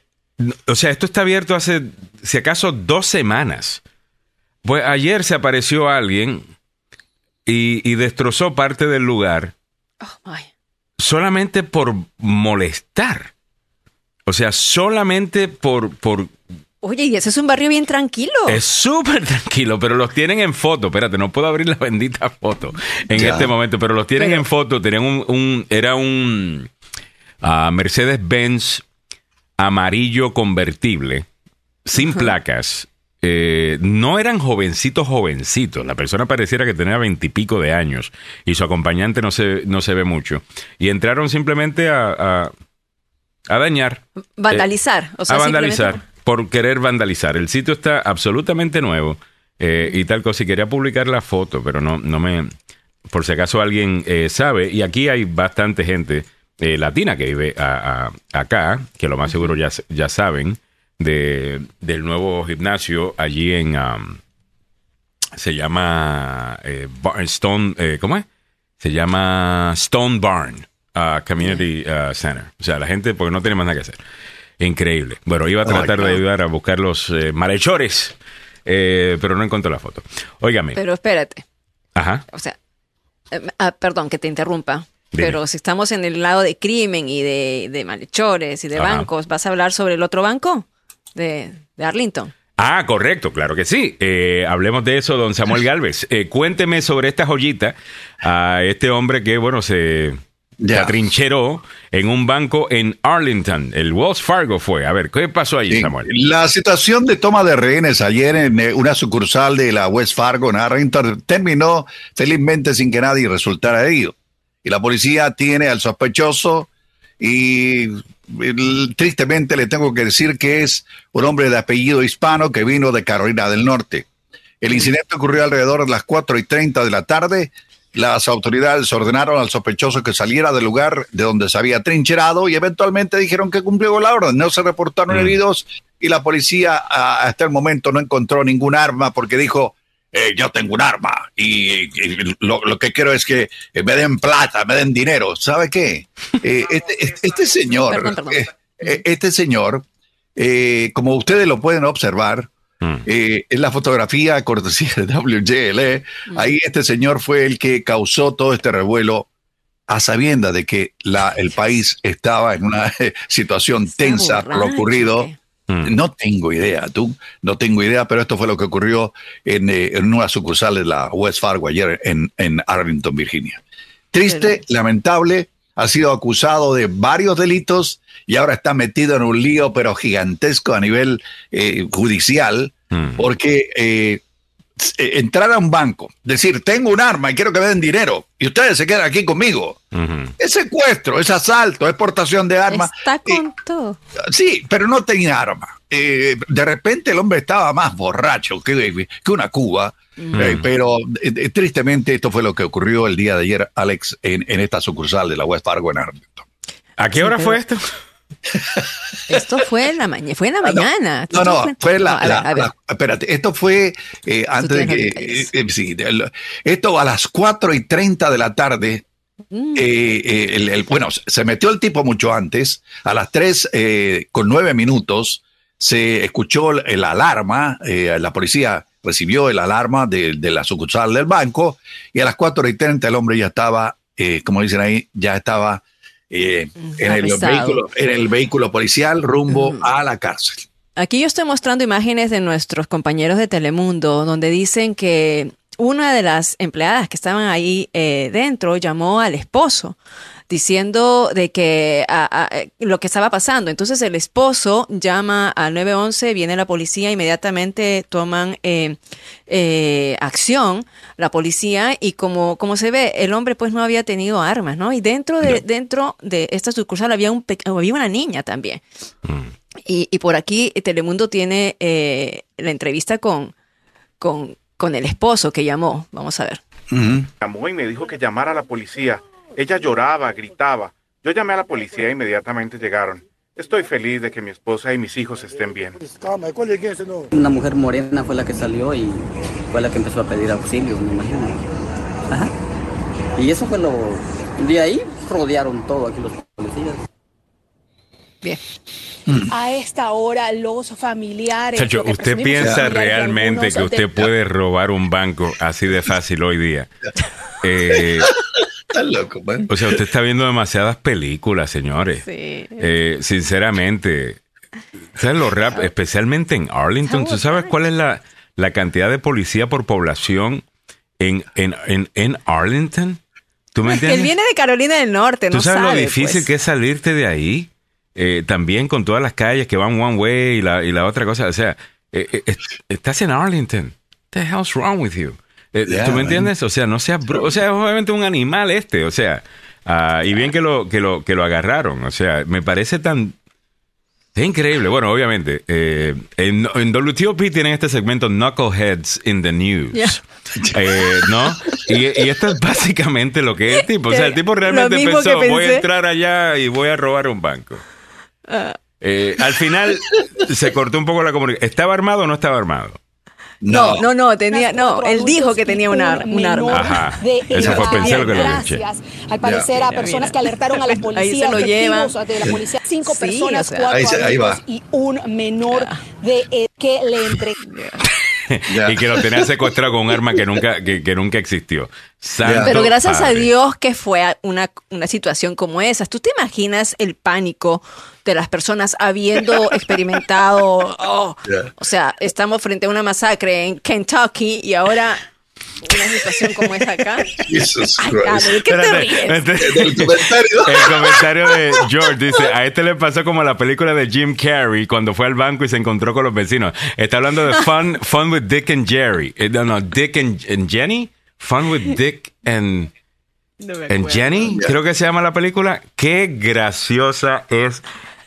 o sea, esto está abierto hace, si acaso, dos semanas. Pues ayer se apareció alguien y, y destrozó parte del lugar Oh, my. solamente por molestar. O sea, solamente por, por Oye, y ese es un barrio bien tranquilo. Es súper tranquilo, pero los tienen en foto. Espérate, no puedo abrir la bendita foto en Ya. este momento, pero los tienen Pero- en foto. Tenían un, un- era un ah, Mercedes-Benz amarillo convertible, sin placas. Eh, no eran jovencitos, jovencitos. La persona pareciera que tenía veintipico de años y su acompañante no se, no se ve mucho. Y entraron simplemente a, a, a dañar Vandalizar. o sea, a simplemente- vandalizar, por querer vandalizar. El sitio está absolutamente nuevo eh, y tal cosa. Y quería publicar la foto, pero no, no me. Por si acaso alguien eh, sabe, y aquí hay bastante gente eh, latina que vive a- a- acá, que lo más seguro ya, ya saben, de, del nuevo gimnasio allí en. um, se llama eh, Stone. eh, ¿Cómo es? Se llama Stone Barn uh, Community uh, Center. O sea, la gente, porque no tiene más nada que hacer. Increíble. Bueno, iba a tratar de ayudar a buscar los eh, malhechores, eh, pero no encontré la foto. Óigame. Pero espérate. Ajá. O sea, eh, ah, perdón que te interrumpa. Dime. Pero si estamos en el lado de crimen y de, de malhechores y de Ajá. bancos, ¿vas a hablar sobre el otro banco? De, de Arlington. Ah, correcto, claro que sí. Eh, hablemos de eso, don Samuel Galvez. Eh, cuénteme sobre esta joyita a este hombre que, bueno, se, se Ya. atrincheró en un banco en Arlington. El Wells Fargo fue. A ver, ¿qué pasó allí, Sí. Samuel? La situación de toma de rehenes ayer en eh, una sucursal de la West Fargo en Arlington terminó felizmente sin que nadie resultara herido. Y la policía tiene al sospechoso y tristemente le tengo que decir que es un hombre de apellido hispano que vino de Carolina del Norte. El incidente ocurrió alrededor de las 4 y 30 de la tarde. Las autoridades ordenaron al sospechoso que saliera del lugar de donde se había trincherado y eventualmente dijeron que cumplió la orden. No se reportaron heridos y la policía a- hasta el momento no encontró ningún arma porque dijo, eh, yo tengo un arma y, y lo, lo que quiero es que eh, me den plata, me den dinero. ¿Sabe qué? Eh, este, este- este señor, eh, eh, este señor, eh, como ustedes lo pueden observar, Mm. eh, en la fotografía cortesía de WJLE, ahí este señor fue el que causó todo este revuelo a sabiendas de que la, el país estaba en una situación Está tensa por lo ocurrido. Mm. No tengo idea, tú, no tengo idea, pero esto fue lo que ocurrió en, eh, en una sucursal de la West Fargo ayer en, en Arlington, Virginia. Triste, lamentable, ha sido acusado de varios delitos y ahora está metido en un lío, pero gigantesco a nivel eh, judicial, Mm. porque eh, entrar a un banco, decir, tengo un arma y quiero que me den dinero, y ustedes se quedan aquí conmigo. Es secuestro, es asalto, es portación de armas. Está Eh, con todo. Sí, pero no tenía arma. Eh, de repente el hombre estaba más borracho que, que una cuba. Eh, pero eh, eh, tristemente esto fue lo que ocurrió el día de ayer, Alex, en, en esta sucursal de la West Fargo en Arlington. ¿A qué hora pero- fue esto? Esto fue en la mañana. Fue en la mañana. Ah, No, no, fue la, No, a ver, la- a ver. la- espérate, esto fue eh, antes de que, eh, eh, sí, el- esto a las 4 y 30 de la tarde, Mm. eh, eh, el- el- bueno, se metió el tipo mucho antes, a las 3 eh, con 9 minutos se escuchó el, el alarma, la policía recibió el alarma de, de la sucursal del banco y a las 4 y 30 el hombre ya estaba, como dicen ahí, ya estaba eh, en, el vehículo, en el vehículo policial rumbo a la cárcel. Aquí yo estoy mostrando imágenes de nuestros compañeros de Telemundo, donde dicen que una de las empleadas que estaban ahí eh, dentro llamó al esposo diciendo de que a- a- eh, lo que estaba pasando. Entonces el esposo llama al 911, viene la policía, inmediatamente toman eh, eh, acción la policía y como, como se ve, el hombre pues no había tenido armas, ¿no? Y dentro de, dentro de esta sucursal había, un, había una niña también. Y, y por aquí Telemundo tiene eh, la entrevista con, con, con el esposo que llamó. Vamos a ver. Ujú. llamó y me dijo que llamara a la policía. Ella lloraba, gritaba. Yo llamé a la policía e inmediatamente llegaron. Estoy feliz de que mi esposa y mis hijos estén bien. Una mujer morena fue la que salió y fue la que empezó a pedir auxilio, me imagino. Ajá. Y eso fue lo... De ahí rodearon todo aquí los policías. Bien. A esta hora los familiares. Chacho, ¿usted piensa realmente que usted de- puede robar un banco así de fácil hoy día? Eh, Estás loco, man. o sea, usted está viendo demasiadas películas, señores. Sí. Eh, sinceramente, ¿sabes lo rap? Especialmente en Arlington, ¿tú sabes cuál es la, la cantidad de policía por población en, en, en, en Arlington? ¿Tú me Es que él entiendes? viene de Carolina del Norte, ¿Tú no sabes lo difícil pues. que es salirte de ahí? Eh, también con todas las calles que van one way y la, y la otra cosa. O sea, eh, eh, est- estás en Arlington. What the hell's wrong with you? Eh, Yeah, ¿Tú me man. entiendes? O sea, no seas bru- O sea, es obviamente un animal este. O sea, ah, y bien que lo, que, lo, que lo agarraron. O sea, me parece tan... Es increíble. Bueno, obviamente, eh, en, en WTOP tienen este segmento Knuckleheads in the News. Yeah. Eh, ¿No? Y, y esto es básicamente lo que es el tipo. O sea, el tipo realmente pensó, voy a pensé". entrar allá y voy a robar un banco. Eh, al final se cortó un poco la comunicación. ¿Estaba armado o no estaba armado? No, no, no, tenía, no, él dijo que tenía un, ar- un menor arma. Ajá. de Eso fue, lo que dije. Gracias. Al parecer, a personas mira. que alertaron a la Ahí policía, se lo lleva. de la policía, cinco Sí, personas, o sea. cuatro Ahí se- ahí adultos va. y un menor de edad que le y que lo tenía secuestrado con un arma que nunca, que, que nunca existió. Santo Pero gracias a. Dios que fue una, una situación como esa. ¿Tú te imaginas el pánico de las personas habiendo experimentado, oh, Yeah. o sea, estamos frente a una masacre en Kentucky y ahora una situación como esa acá? Jesus Ay, Christ. Carlos, ¿de qué te Espérate, ríes? este- El comentario. El comentario de George dice, a este le pasó como la película de Jim Carrey cuando fue al banco y se encontró con los vecinos. Está hablando de Fun, fun with Dick and Jerry. Eh, No, no, Dick and, and Jenny. Fun with Dick and, No and. Jenny, creo que se llama la película. Qué graciosa es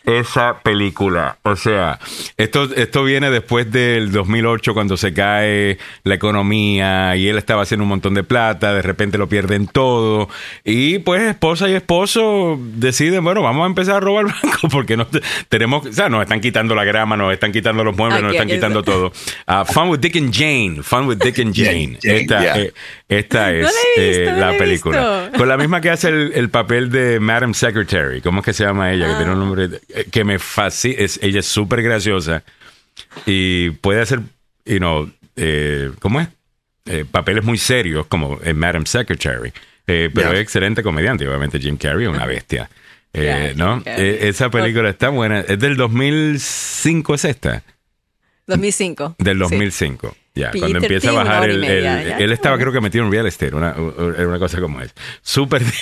esa película. O sea, esto, esto viene después del 2008 cuando se cae la economía y él estaba haciendo un montón de plata, de repente lo pierden todo y pues esposa y esposo deciden, bueno, vamos a empezar a robar el banco porque no te- tenemos, o sea, nos están quitando la grama, nos están quitando los muebles, Aquí, nos están quitando todo. Ah, Fun with Dick and Jane, Fun with Dick and Jane. Jane, esta, yeah. eh, esta es No la he visto, eh, no la película. Con la misma que hace el, el papel de Madam Secretary. ¿Cómo es que se llama ella? Que tiene un nombre eh, que me fascina. Es, ella es súper graciosa y puede hacer, you know, eh, ¿cómo es? Eh, papeles muy serios como Madam Secretary. Pero Yeah. es excelente comediante. Obviamente Jim Carrey es una bestia. Yeah, ¿no? Esa película está buena. Es del 2005, ¿es esta? 2005. Del sí. 2005. Ya, Peter cuando empieza a bajar el, media, el- ya. Él estaba, creo que metido en real estate, una, era una cosa como es. Súper.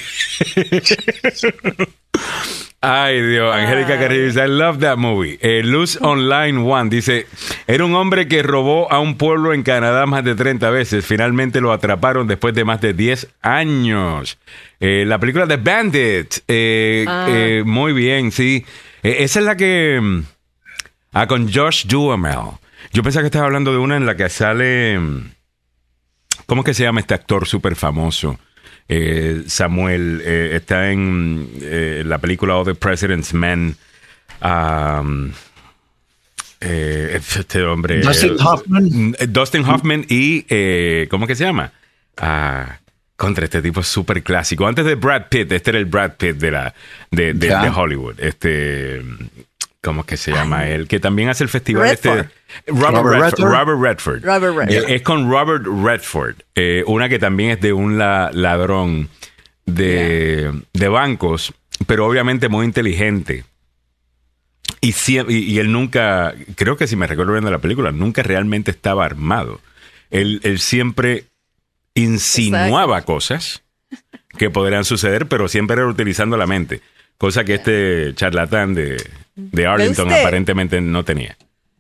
Ay, Dios. Angélica Carrillo dice: I love that movie. Eh, Luz Online One dice: Era un hombre que robó a un pueblo en Canadá más de 30 veces. Finalmente lo atraparon después de más de 10 años. Eh, la película de Bandit. eh, Ah. eh, muy bien, sí. Esa es la que. mm, Ah, con Josh Duhamel. Yo pensaba que estaba hablando de una en la que sale. mm, ¿Cómo es que se llama este actor súper famoso? Eh, Samuel eh, está en eh, la película All the President's Men. Um, este hombre. Dustin Hoffman. eh, Dustin Hoffman y. ¿Cómo es que se llama? Ah, contra este tipo súper clásico. Antes de Brad Pitt, este era el Brad Pitt de, la, de, de Hollywood. Este. ¿Cómo es que se llama él? Que también hace el festival Redford. este. Robert, Robert Redford. Redford. Robert Redford. Robert Redford. Eh, es con Robert Redford. eh, una que también es de un la- ladrón de, de bancos, pero obviamente muy inteligente. Y, y, y él nunca, creo que si me recuerdo bien de la película, nunca realmente estaba armado. Él, él siempre insinuaba cosas que podrían suceder, pero siempre era utilizando la mente. Cosa que este charlatán de, de Arlington aparentemente no tenía.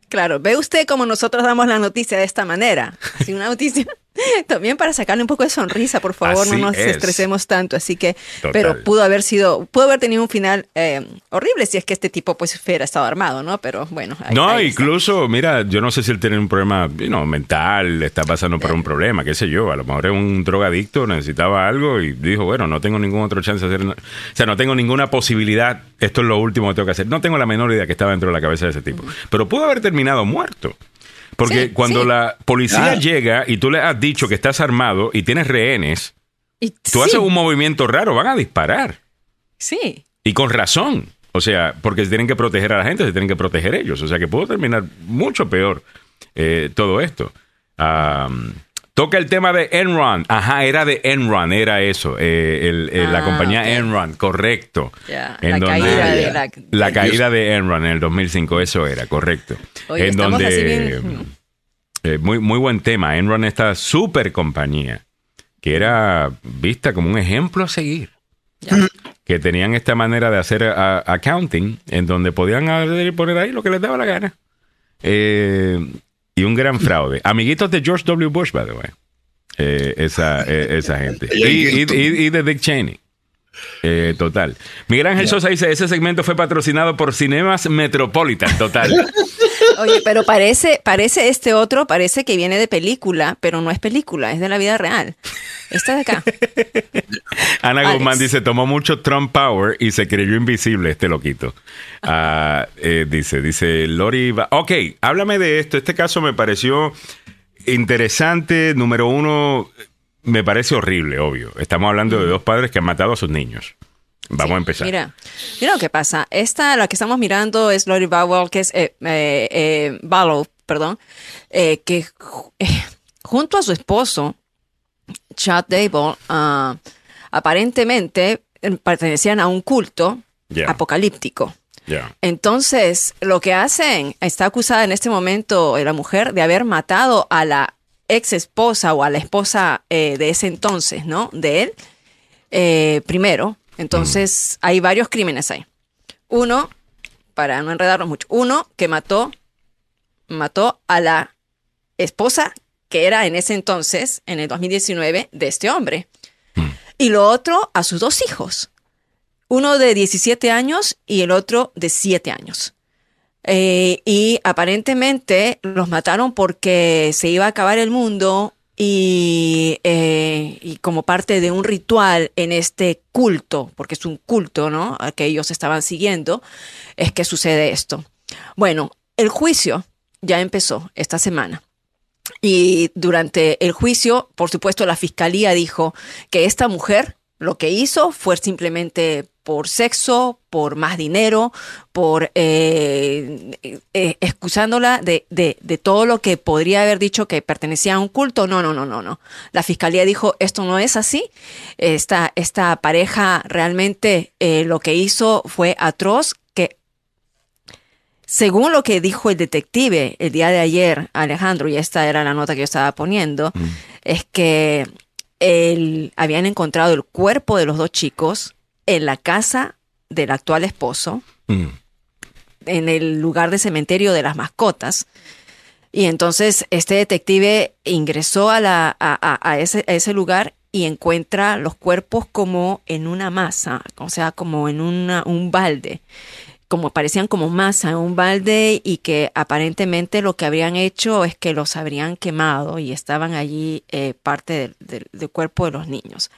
Claro, ve usted cómo nosotros damos la noticia de esta manera. Así una noticia también para sacarle un poco de sonrisa, por favor, Así no nos es. estresemos tanto. Así que, Total. pero pudo haber sido, pudo haber tenido un final eh, horrible si es que este tipo pues hubiera estado armado, ¿no? Pero bueno. ahí- no, ahí incluso, mira, yo no sé si él tiene un problema you know, mental, está pasando por un problema, qué sé yo. A lo mejor es un drogadicto, necesitaba algo y dijo, bueno, no tengo ningún otro chance de hacer. O sea, no tengo ninguna posibilidad. Esto es lo último que tengo que hacer. No tengo la menor idea que estaba dentro de la cabeza de ese tipo. Pero pudo haber terminado muerto. Porque Sí, cuando sí. la policía Ah. llega y tú le has dicho que estás armado y tienes rehenes, Y tú sí, haces un movimiento raro, van a disparar. Sí, Y con razón. O sea, porque se tienen que proteger a la gente, se tienen que proteger ellos. O sea, que pudo terminar mucho peor eh, todo esto. Toca el tema de Enron. Ajá, era de Enron, era eso. eh, el- el- la Ah, compañía. Enron, correcto. En la donde- caída de la... La caída de Enron en el 2005, eso era, correcto. Oye, en donde, así bien- eh, muy, muy buen tema. Enron, esta super compañía, que era vista como un ejemplo a seguir. Que tenían esta manera de hacer a- accounting, en donde podían poner ahí lo que les daba la gana. Eh, y un gran fraude. Amiguitos de George W. Bush, by the way. Eh, esa, eh, esa gente. Y, y- y- y de Dick Cheney. Eh, total. Miguel Ángel Sosa dice, ese segmento fue patrocinado por Cinemas Metropolitan, total. Oye, pero parece, parece este otro, parece que viene de película, pero no es película, es de la vida real. Esta de acá. Ana Alex. Guzmán dice, tomó mucho Trump Power y se creyó invisible este loquito. Ah, eh, dice, dice Lori... Va- ok, háblame de esto. Este caso me pareció interesante. Número uno, me parece horrible, obvio. Estamos hablando de dos padres que han matado a sus niños. Vamos a empezar. Mira, mira lo que pasa. Esta, la que estamos mirando es Lori Bowell, que es eh, eh, eh, perdón, eh, que junto a su esposo, Chad Dable, ah, aparentemente pertenecían a un culto Yeah. apocalíptico. Ya. Entonces, lo que hacen, está acusada en este momento la mujer de haber matado a la ex esposa o a la esposa eh, de ese entonces, ¿no? De él, eh, primero. Entonces, hay varios crímenes ahí. Uno, para no enredarnos mucho, uno que mató, mató a la esposa que era en ese entonces, en el 2019, de este hombre. Y lo otro, a sus dos hijos uno de 17 años y el otro de 7 años. Eh, y aparentemente los mataron porque se iba a acabar el mundo y, eh, y como parte de un ritual en este culto, porque es un culto, ¿no? Que ellos estaban siguiendo, es que sucede esto. Bueno, el juicio ya empezó esta semana. Y durante el juicio, por supuesto, la fiscalía dijo que esta mujer lo que hizo fue simplemente por sexo, por más dinero, por eh, eh, excusándola de, de, de, todo lo que podría haber dicho que pertenecía a un culto. No, no, no, no, no. La fiscalía dijo esto no es así. Esta, esta pareja realmente eh, lo que hizo fue atroz. Que según lo que dijo el detective el día de ayer, Alejandro, y esta era la nota que yo estaba poniendo, mm. es que el, habían encontrado el cuerpo de los dos chicos en la casa del actual esposo, mm. en el lugar de cementerio de las mascotas. Y entonces este detective ingresó a, la, a, ese, a ese lugar y encuentra los cuerpos como en una masa, o sea, como en una, un balde como parecían como masa en un balde y que aparentemente lo que habrían hecho es que los habrían quemado y estaban allí eh, parte del, del, del, cuerpo de los niños.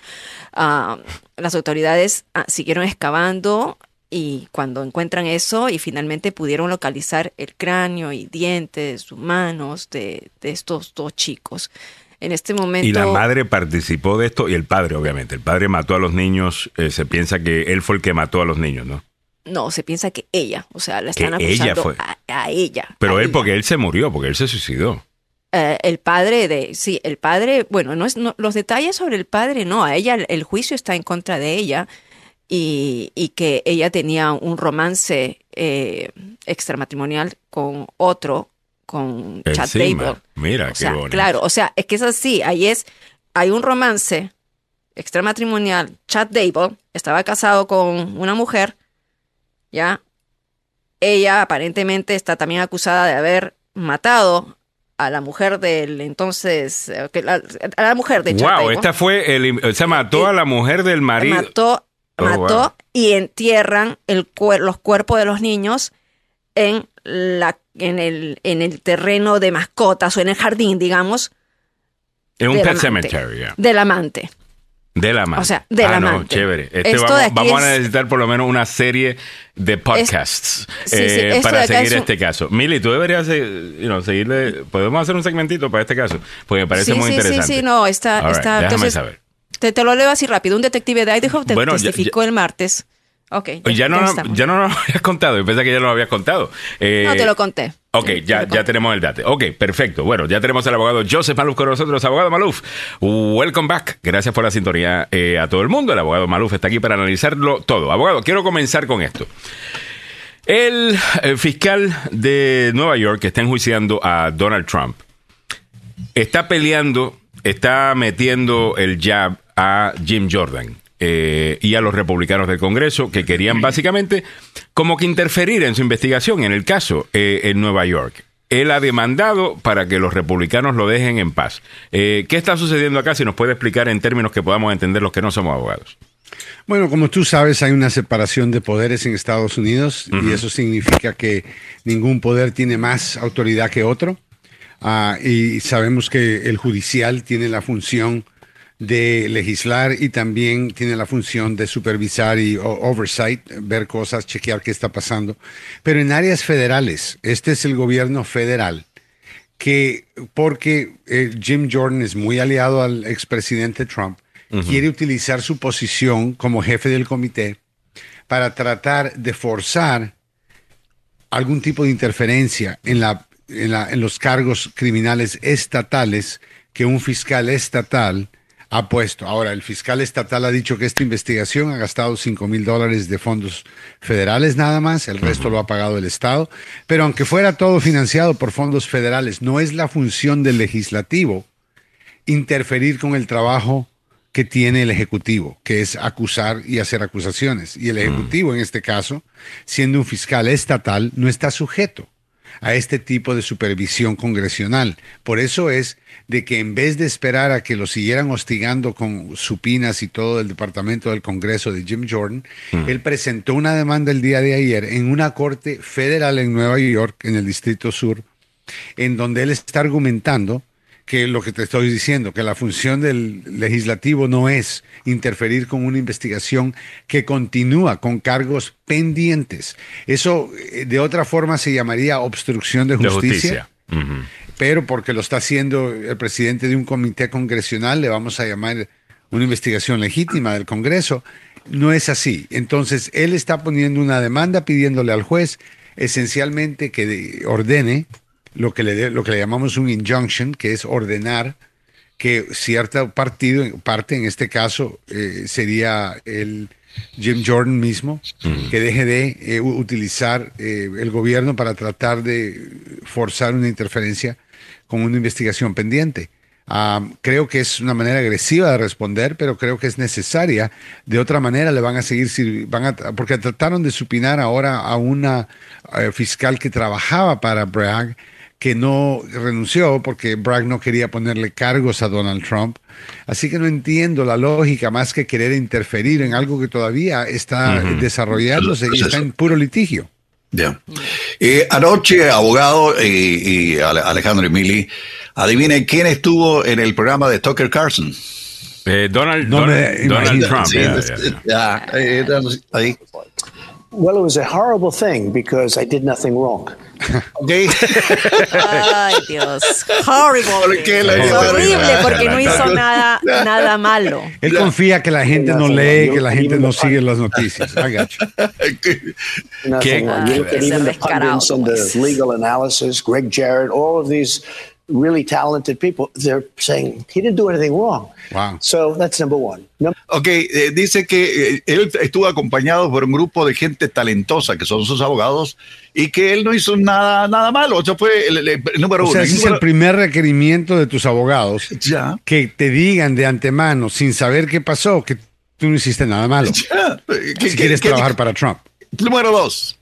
Uh, las autoridades uh, siguieron excavando y cuando encuentran eso y finalmente pudieron localizar el cráneo y dientes humanos de, de estos dos chicos. En este momento. Y la madre participó de esto y el padre, obviamente. El padre mató a los niños. Eh, se piensa que él fue el que mató a los niños, ¿no? No, se piensa que ella, o sea, la están que acusando ella fue. A, a, ella. Pero a él, ella. porque él se murió, porque él se suicidó. Uh, el padre de, sí, el padre, bueno, no es, no, los detalles sobre el padre, no, a ella, el juicio está en contra de ella y, y que ella tenía un romance eh, extramatrimonial con otro, con Chad Dable. Mira, o qué sea. Claro, o sea, es que es así, ahí es, hay un romance extramatrimonial, Chad Dable estaba casado con una mujer, ¿ya? Ella aparentemente está también acusada de haber matado a la mujer del entonces, eh, a la mujer de Chad Wow, esta fue, el, o sea, mató a la mujer del marido. Mató, oh, mató wow. y entierran el, los cuerpos de los niños en, la, en, el, en el terreno de mascotas o en el jardín, digamos. En un pet cemetery, yeah. Del amante. Del amante. O sea, del ah, amante. No, chévere. Este vamos, vamos a necesitar por lo menos una serie de podcasts es, sí, eh, para seguir este caso. Mili, tú deberías you know, seguirle. Podemos hacer un segmentito para este caso, porque me parece sí, muy interesante. Sí, sí, no, está. Right, está déjame entonces, saber. Te, te, lo leo así rápido. Un detective de Idaho te bueno, testificó ya, ya, el martes. Ok. Ya, ya, no, ya no nos habías contado. Yo pensé que ya lo habías contado. Eh, no, te lo conté. Ok, ya, ya tenemos el dato. Ok, perfecto. Bueno, ya tenemos al abogado Joseph Maluf con nosotros. Abogado Maluf, welcome back. Gracias por la sintonía eh, a todo el mundo. El abogado Maluf está aquí para analizarlo todo. Abogado, quiero comenzar con esto. El, el fiscal de Nueva York que está enjuiciando a Donald Trump está peleando, está metiendo el jab a Jim Jordan. Eh, y a los republicanos del Congreso que querían básicamente como que interferir en su investigación en el caso eh, en Nueva York. Él ha demandado para que los republicanos lo dejen en paz. Eh, ¿Qué está sucediendo acá? Si nos puede explicar en términos que podamos entender los que no somos abogados. Bueno, como tú sabes, hay una separación de poderes en Estados Unidos uh -huh. y eso significa que ningún poder tiene más autoridad que otro. Uh, y sabemos que el judicial tiene la función de legislar y también tiene la función de supervisar y oversight, ver cosas, chequear qué está pasando. Pero en áreas federales, este es el gobierno federal que, porque eh, Jim Jordan es muy aliado al expresidente Trump, uh -huh. quiere utilizar su posición como jefe del comité para tratar de forzar algún tipo de interferencia en la en, la- en los cargos criminales estatales que un fiscal estatal ha puesto. Ahora, el fiscal estatal ha dicho que esta investigación ha gastado 5 mil dólares de fondos federales nada más, el resto lo ha pagado el Estado, pero aunque fuera todo financiado por fondos federales, no es la función del legislativo interferir con el trabajo que tiene el Ejecutivo, que es acusar y hacer acusaciones. Y el Ejecutivo, en este caso, siendo un fiscal estatal, no está sujeto a este tipo de supervisión congresional. Por eso es de que en vez de esperar a que lo siguieran hostigando con supinas y todo el Departamento del Congreso de Jim Jordan, él presentó una demanda el día de ayer en una corte federal en Nueva York, en el Distrito Sur, en donde él está argumentando que lo que te estoy diciendo, que la función del legislativo no es interferir con una investigación que continúa con cargos pendientes. Eso eh, de otra forma se llamaría obstrucción de De justicia. Pero porque lo está haciendo el presidente de un comité congresional, le vamos a llamar una investigación legítima del Congreso. No es así. Entonces, él está poniendo una demanda pidiéndole al juez esencialmente que de- ordene lo que, le lo que le llamamos un injunction, que es ordenar que cierto partido, parte en este caso eh, sería el Jim Jordan mismo, que deje de eh, utilizar eh, el gobierno para tratar de forzar una interferencia con una investigación pendiente. Ah, creo que es una manera agresiva de responder, pero creo que es necesaria. De otra manera le van a seguir, van a, porque trataron de supinar ahora a una eh, fiscal que trabajaba para Bragg, que no renunció porque Bragg no quería ponerle cargos a Donald Trump. Así que no entiendo la lógica más que querer interferir en algo que todavía está Ujú. desarrollándose y está en puro litigio. Ya. Eh, anoche, abogado eh, y Ale- Alejandro Emili, adivinen quién estuvo en el programa de Tucker Carlson. Eh, Donald, No Donald, Donald. Trump. Sí, yeah, yeah, yeah. eh, entonces, ahí. Well, it was a horrible thing because I did nothing wrong. Ok. Ay, Dios. Horrible. ¿Por qué le- Es horrible porque no hizo Charlatán. nada, nada malo. Él confía que la gente no lee, que la gente no sigue las noticias. I got you. Nothing wrong. You look at even the pundits and the legal analysis, Greg Jarrett, all of these really talented people, they're saying he didn't do anything wrong. Wow. So that's number one. Number Ok, eh, dice que eh, él estuvo acompañado por un grupo de gente talentosa, que son sus abogados, y que él no hizo nada, nada malo. Eso fue el, el- el número O uno. sea, ese es el primer requerimiento de tus abogados. Ya. Que te digan de antemano, sin saber qué pasó, que tú no hiciste nada malo. Ya. ¿Qué- Si qué- quieres qué- trabajar para Trump. Número dos.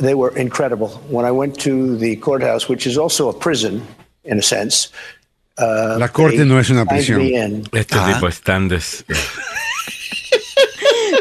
they were incredible. When I went to the courthouse, which is also a prison in a sense, uh, La corte no es una prisión. Este Ah. tipo es tan des...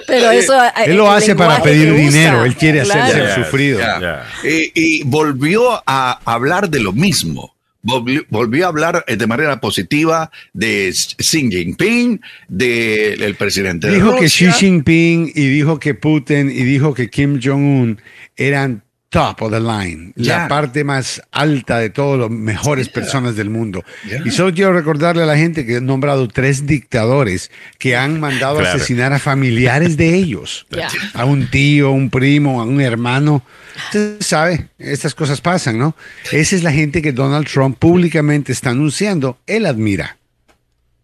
Pero eso. eh, Él lo hace para pedir usa, dinero, él quiere claro. hacerse el Ya, sufrido. Ya. Ya. Eh, y volvió a hablar de lo mismo. Volvió, volvió a hablar eh, de manera positiva de Xi Jinping, del presidente de Dijo que Xi Rusia. Jinping y dijo que Putin y dijo que Kim Jong-un eran top of the line, la parte más alta de todas las mejores personas del mundo. Y solo quiero recordarle a la gente que he nombrado tres dictadores que han mandado a asesinar a familiares de ellos, a un tío, un primo, a un hermano. Usted sabe, estas cosas pasan, ¿no? Esa es la gente que Donald Trump públicamente está anunciando, él admira.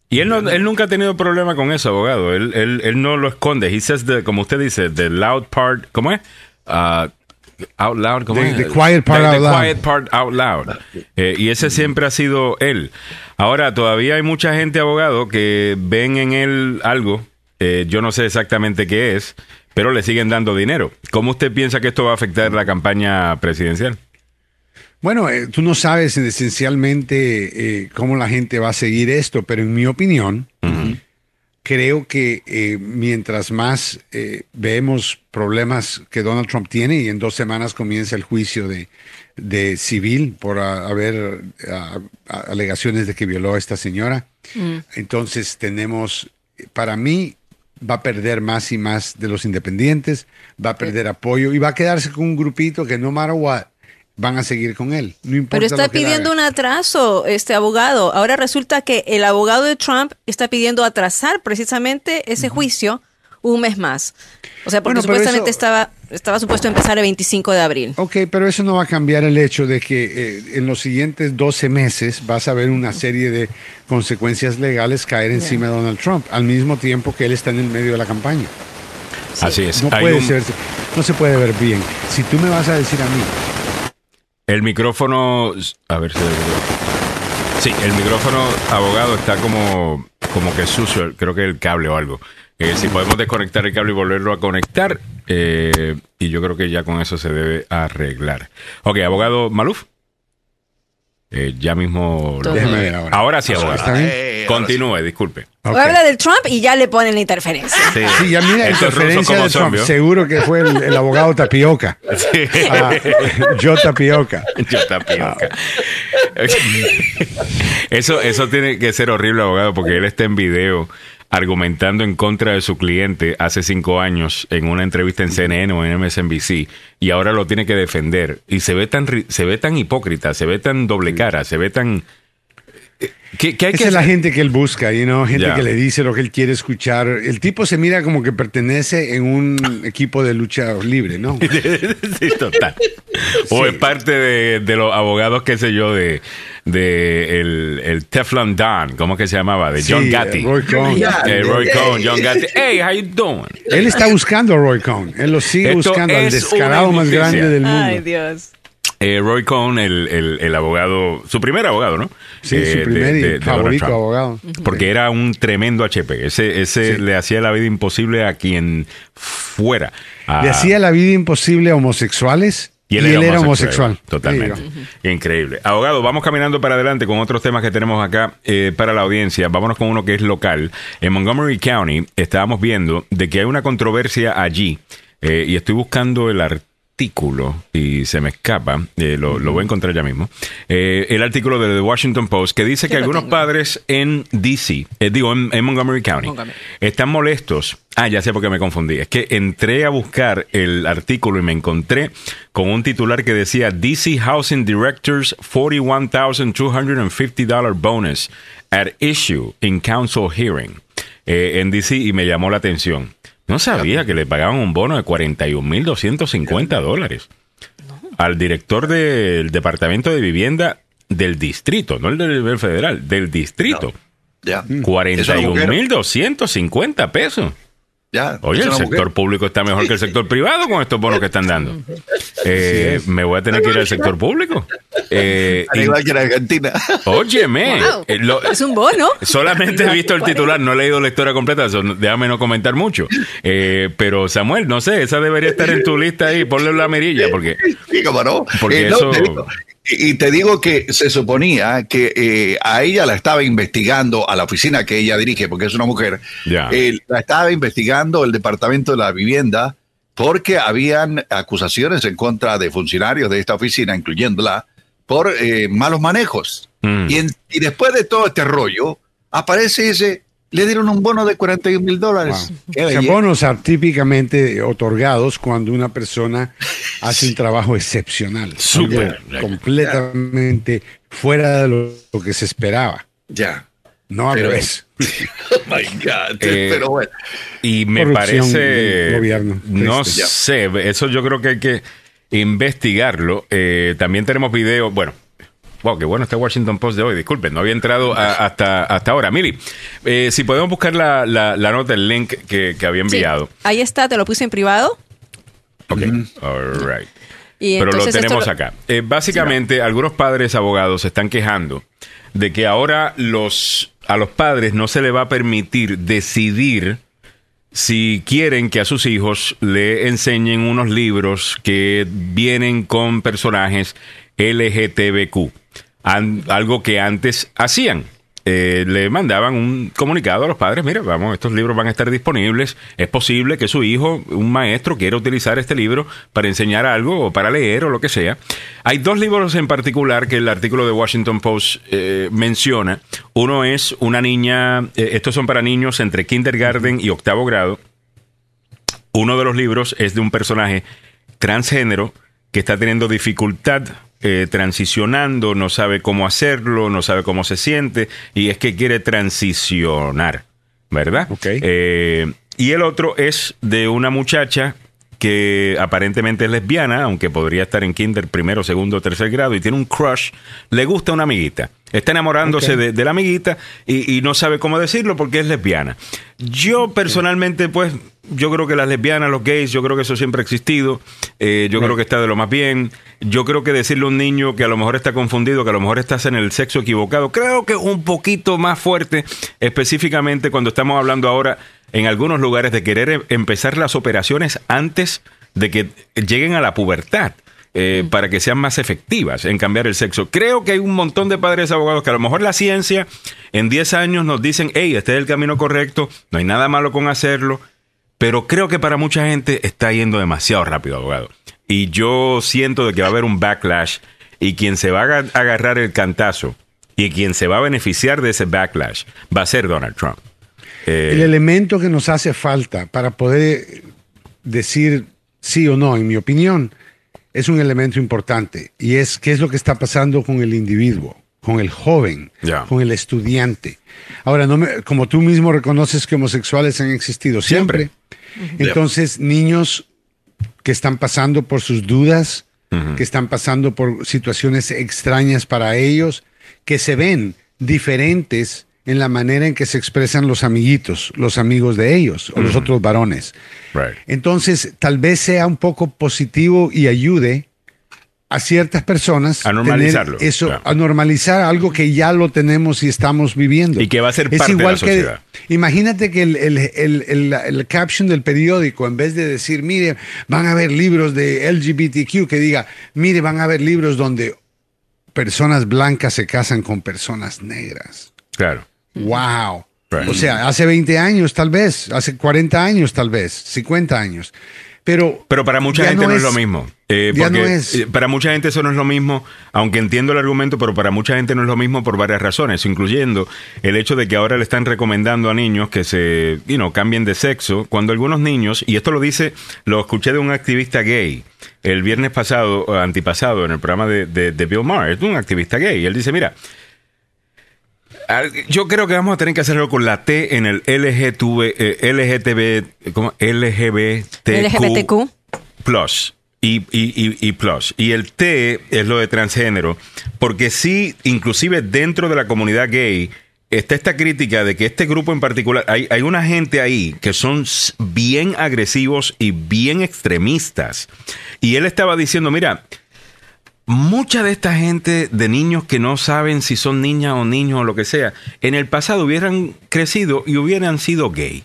Y él, no, él nunca ha tenido problema con eso, abogado. Él, él, él no lo esconde. He says the, como usted dice, the loud part, ¿cómo es? Ah, out loud, ¿cómo The- es? the quiet part The- out the loud. quiet part out loud. Eh, y ese siempre ha sido él. Ahora, todavía hay mucha gente, abogado, que ven en él algo, eh, yo no sé exactamente qué es, pero le siguen dando dinero. ¿Cómo usted piensa que esto va a afectar la campaña presidencial? Bueno, eh, tú no sabes esencialmente cómo la gente va a seguir esto, pero en mi opinión, creo que eh, mientras más eh, vemos problemas que Donald Trump tiene y en dos semanas comienza el juicio de, de civil por haber alegaciones de que violó a esta señora, entonces tenemos, para mí, va a perder más y más de los independientes, va a perder apoyo y va a quedarse con un grupito que no matter what van a seguir con él. No importa Pero está lo que él pidiendo un atraso, este abogado. Ahora resulta que el abogado de Trump está pidiendo atrasar precisamente ese juicio un mes más. O sea, porque Bueno, supuestamente eso- estaba, estaba supuesto empezar el 25 de abril. Ok, pero eso no va a cambiar el hecho de que eh, en los siguientes 12 meses vas a ver una serie de consecuencias legales caer encima de Donald Trump, al mismo tiempo que él está en el medio de la campaña. Así es. No puede un- ser, no se puede ver bien. Si tú me vas a decir a mí, El micrófono, a ver si... Sí, el micrófono, abogado, está como, como que sucio, creo que el cable o algo. Eh, si podemos desconectar el cable y volverlo a conectar, eh, y yo creo que ya con eso se debe arreglar. Ok, abogado Maluf. Eh, ya mismo... lo- Déjeme ver ahora. sí, abogado. ¿Está bien? Continúe, disculpe. Ok. Habla del Trump y ya le ponen la interferencia. Sí, Sí, ya mira, ruso interferencia de Trump. Seguro que fue el, el abogado Tapioca. Sí. Ah, yo Tapioca. Yo tapioca. Eso, eso tiene que ser horrible, abogado, porque él está en video argumentando en contra de su cliente hace cinco años en una entrevista en CNN o en MSNBC y ahora lo tiene que defender y se ve tan se ve tan hipócrita, se ve tan doble cara, se ve tan eh, ¿Qué, qué hay Esa que es la gente que él busca, you know, gente que le dice lo que él quiere escuchar. El tipo se mira como que pertenece en un equipo de lucha libre, ¿no? sí, total. O es parte de, de los abogados, qué sé yo, de, de el, el Teflon Don, ¿cómo que se llamaba? De John Sí, Gatti. Roy Cohn. Eh, Roy Cohn, John Gatti. Hey, how you doing? Él está buscando a Roy Cohn. Él lo sigue Esto buscando al es descarado más grande del mundo. Ay, Dios. Eh, Roy Cohn, el, el, el abogado, su primer abogado, ¿no? Sí, Eh, su de- primer y de- favorito abogado. Porque era un tremendo HP. Ese, ese le hacía la vida imposible a quien fuera. A- Le hacía la vida imposible a homosexuales Y él, era, homosexual. homosexual. Totalmente. Digo. Increíble. Abogado, vamos caminando para adelante con otros temas que tenemos acá eh, para la audiencia. Vámonos con uno que es local. En Montgomery County estábamos viendo de que hay una controversia allí eh, y estoy buscando el artículo y se me escapa, eh, lo, lo voy a encontrar ya mismo. Eh, el artículo de The Washington Post que dice que algunos tengo. padres en DC, eh, digo en, en Montgomery County, Montgomery. están molestos. Ah, ya sé por qué me confundí. Es que entré a buscar el artículo y me encontré con un titular que decía DC Housing Directors $41,250 bonus at issue in council hearing en DC y me llamó la atención. No sabía que le pagaban un bono de 41.250 dólares al director del Departamento de Vivienda del distrito, no el del nivel federal, del distrito. Ya. Una mujer. 41.250 pesos. Ya. Oye, el sector mujer. público está mejor que el sector privado con estos bonos que están dando. Eh, me voy a tener que ir al sector público. Eh, Al y- igual que en Argentina. óyeme, Wow. eh, lo- Es un bono. solamente he visto el titular, no he leído la historia completa, eso no- déjame no comentar mucho. Eh, pero Samuel, no sé, esa debería estar en tu lista ahí, ponle la mirilla, porque Sí, cómo no. Porque Eh, no, eso- digo, y te digo que se suponía que eh, a ella la estaba investigando, a la oficina que ella dirige, porque es una mujer, eh, la estaba investigando el Departamento de la Vivienda porque habían acusaciones en contra de funcionarios de esta oficina, incluyéndola, por eh, malos manejos. Mm. Y, en- y después de todo este rollo, aparece dice, le dieron un bono de 41 mil dólares. Qué O sea, bonos típicamente otorgados cuando una persona hace un trabajo excepcional. Súper. Completamente fuera de lo, lo que se esperaba. Ya. No al Pero- revés. Oh my God. Eh, Pero bueno. Y me Corrupción parece. gobierno. No sé, eso yo creo que hay que investigarlo. Eh, también tenemos video. Bueno. Wow, qué bueno este Washington Post de hoy. Disculpen, no había entrado a- hasta, hasta ahora. Mili, eh, si podemos buscar la, la, la nota, el link que, que había Sí, enviado. ahí está, te lo puse en privado. Ok, all right. Y Pero lo tenemos lo- acá. Eh, básicamente, algunos padres abogados se están quejando de que ahora los, a los padres no se le va a permitir decidir si quieren que a sus hijos le enseñen unos libros que vienen con personajes LGTBQ. Algo que antes hacían. Eh, le mandaban un comunicado a los padres, mira, vamos, estos libros van a estar disponibles, es posible que su hijo, un maestro, quiera utilizar este libro para enseñar algo o para leer o lo que sea. Hay dos libros en particular que el artículo de Washington Post eh, menciona. Uno es una niña, eh, estos son para niños entre kindergarten y octavo grado. Uno de los libros es de un personaje transgénero que está teniendo dificultad eh, transicionando, no sabe cómo hacerlo, no sabe cómo se siente y es que quiere transicionar, ¿verdad? Eh, y el otro es de una muchacha que aparentemente es lesbiana, aunque podría estar en kinder primero, segundo, tercer grado, y tiene un crush, le gusta una amiguita. Está enamorándose de, de la amiguita y, y no sabe cómo decirlo porque es lesbiana. Yo personalmente, pues, yo creo que las lesbianas, los gays, yo creo que eso siempre ha existido. Eh, yo creo que está de lo más bien. Yo creo que decirle a un niño que a lo mejor está confundido, que a lo mejor estás en el sexo equivocado, creo que es un poquito más fuerte, específicamente cuando estamos hablando ahora en algunos lugares de querer em- empezar las operaciones antes de que lleguen a la pubertad. eh, para que sean más efectivas en cambiar el sexo. Creo que hay un montón de padres abogados que a lo mejor la ciencia en 10 años nos dicen, hey, este es el camino correcto, no hay nada malo con hacerlo, pero creo que para mucha gente está yendo demasiado rápido, abogado. Y yo siento de que va a haber un backlash y quien se va a aga- agarrar el cantazo y quien se va a beneficiar de ese backlash va a ser Donald Trump. Eh, El elemento que nos hace falta para poder decir sí o no, en mi opinión, es un elemento importante y es qué es lo que está pasando con el individuo, con el joven, con el estudiante. Ahora, no me- como tú mismo reconoces que homosexuales han existido siempre, entonces niños que están pasando por sus dudas, que están pasando por situaciones extrañas para ellos, que se ven diferentes en la manera en que se expresan los amiguitos, los amigos de ellos o los otros varones. right. Entonces, tal vez sea un poco positivo y ayude a ciertas personas A normalizarlo, eso, claro. a normalizar algo que ya lo tenemos y estamos viviendo. Y que va a ser es parte de igual la que sociedad. imagínate que el, el, el, el- el caption del periódico, en vez de decir, mire, van a haber libros de LGBTQ, que diga, mire, van a haber libros donde personas blancas se casan con personas negras. Claro. Wow. Right. O sea, hace 20 años tal vez, hace 40 años tal vez, 50 años. Pero, Pero para mucha gente no es, lo mismo. Eh, ya porque no es. eh, para mucha gente eso no es lo mismo, aunque entiendo el argumento, pero para mucha gente no es lo mismo por varias razones, incluyendo el hecho de que ahora le están recomendando a niños que se, you know, cambien de sexo, cuando algunos niños, y esto lo dice, lo escuché de un activista gay el viernes pasado, antipasado, en el programa de, de- de Bill Maher, es un activista gay, y él dice, mira, yo creo que vamos a tener que hacerlo con la T en el LGTB, eh, LGTB, ¿cómo? LGBTQ LGBTQ. plus y, y, y, plus. Y el T es lo de transgénero, porque sí, inclusive dentro de la comunidad gay, está esta crítica de que este grupo en particular, hay, hay una gente ahí que son bien agresivos y bien extremistas. Y él estaba diciendo, mira, mucha de esta gente de niños que no saben si son niñas o niños o lo que sea, en el pasado hubieran crecido y hubieran sido gay.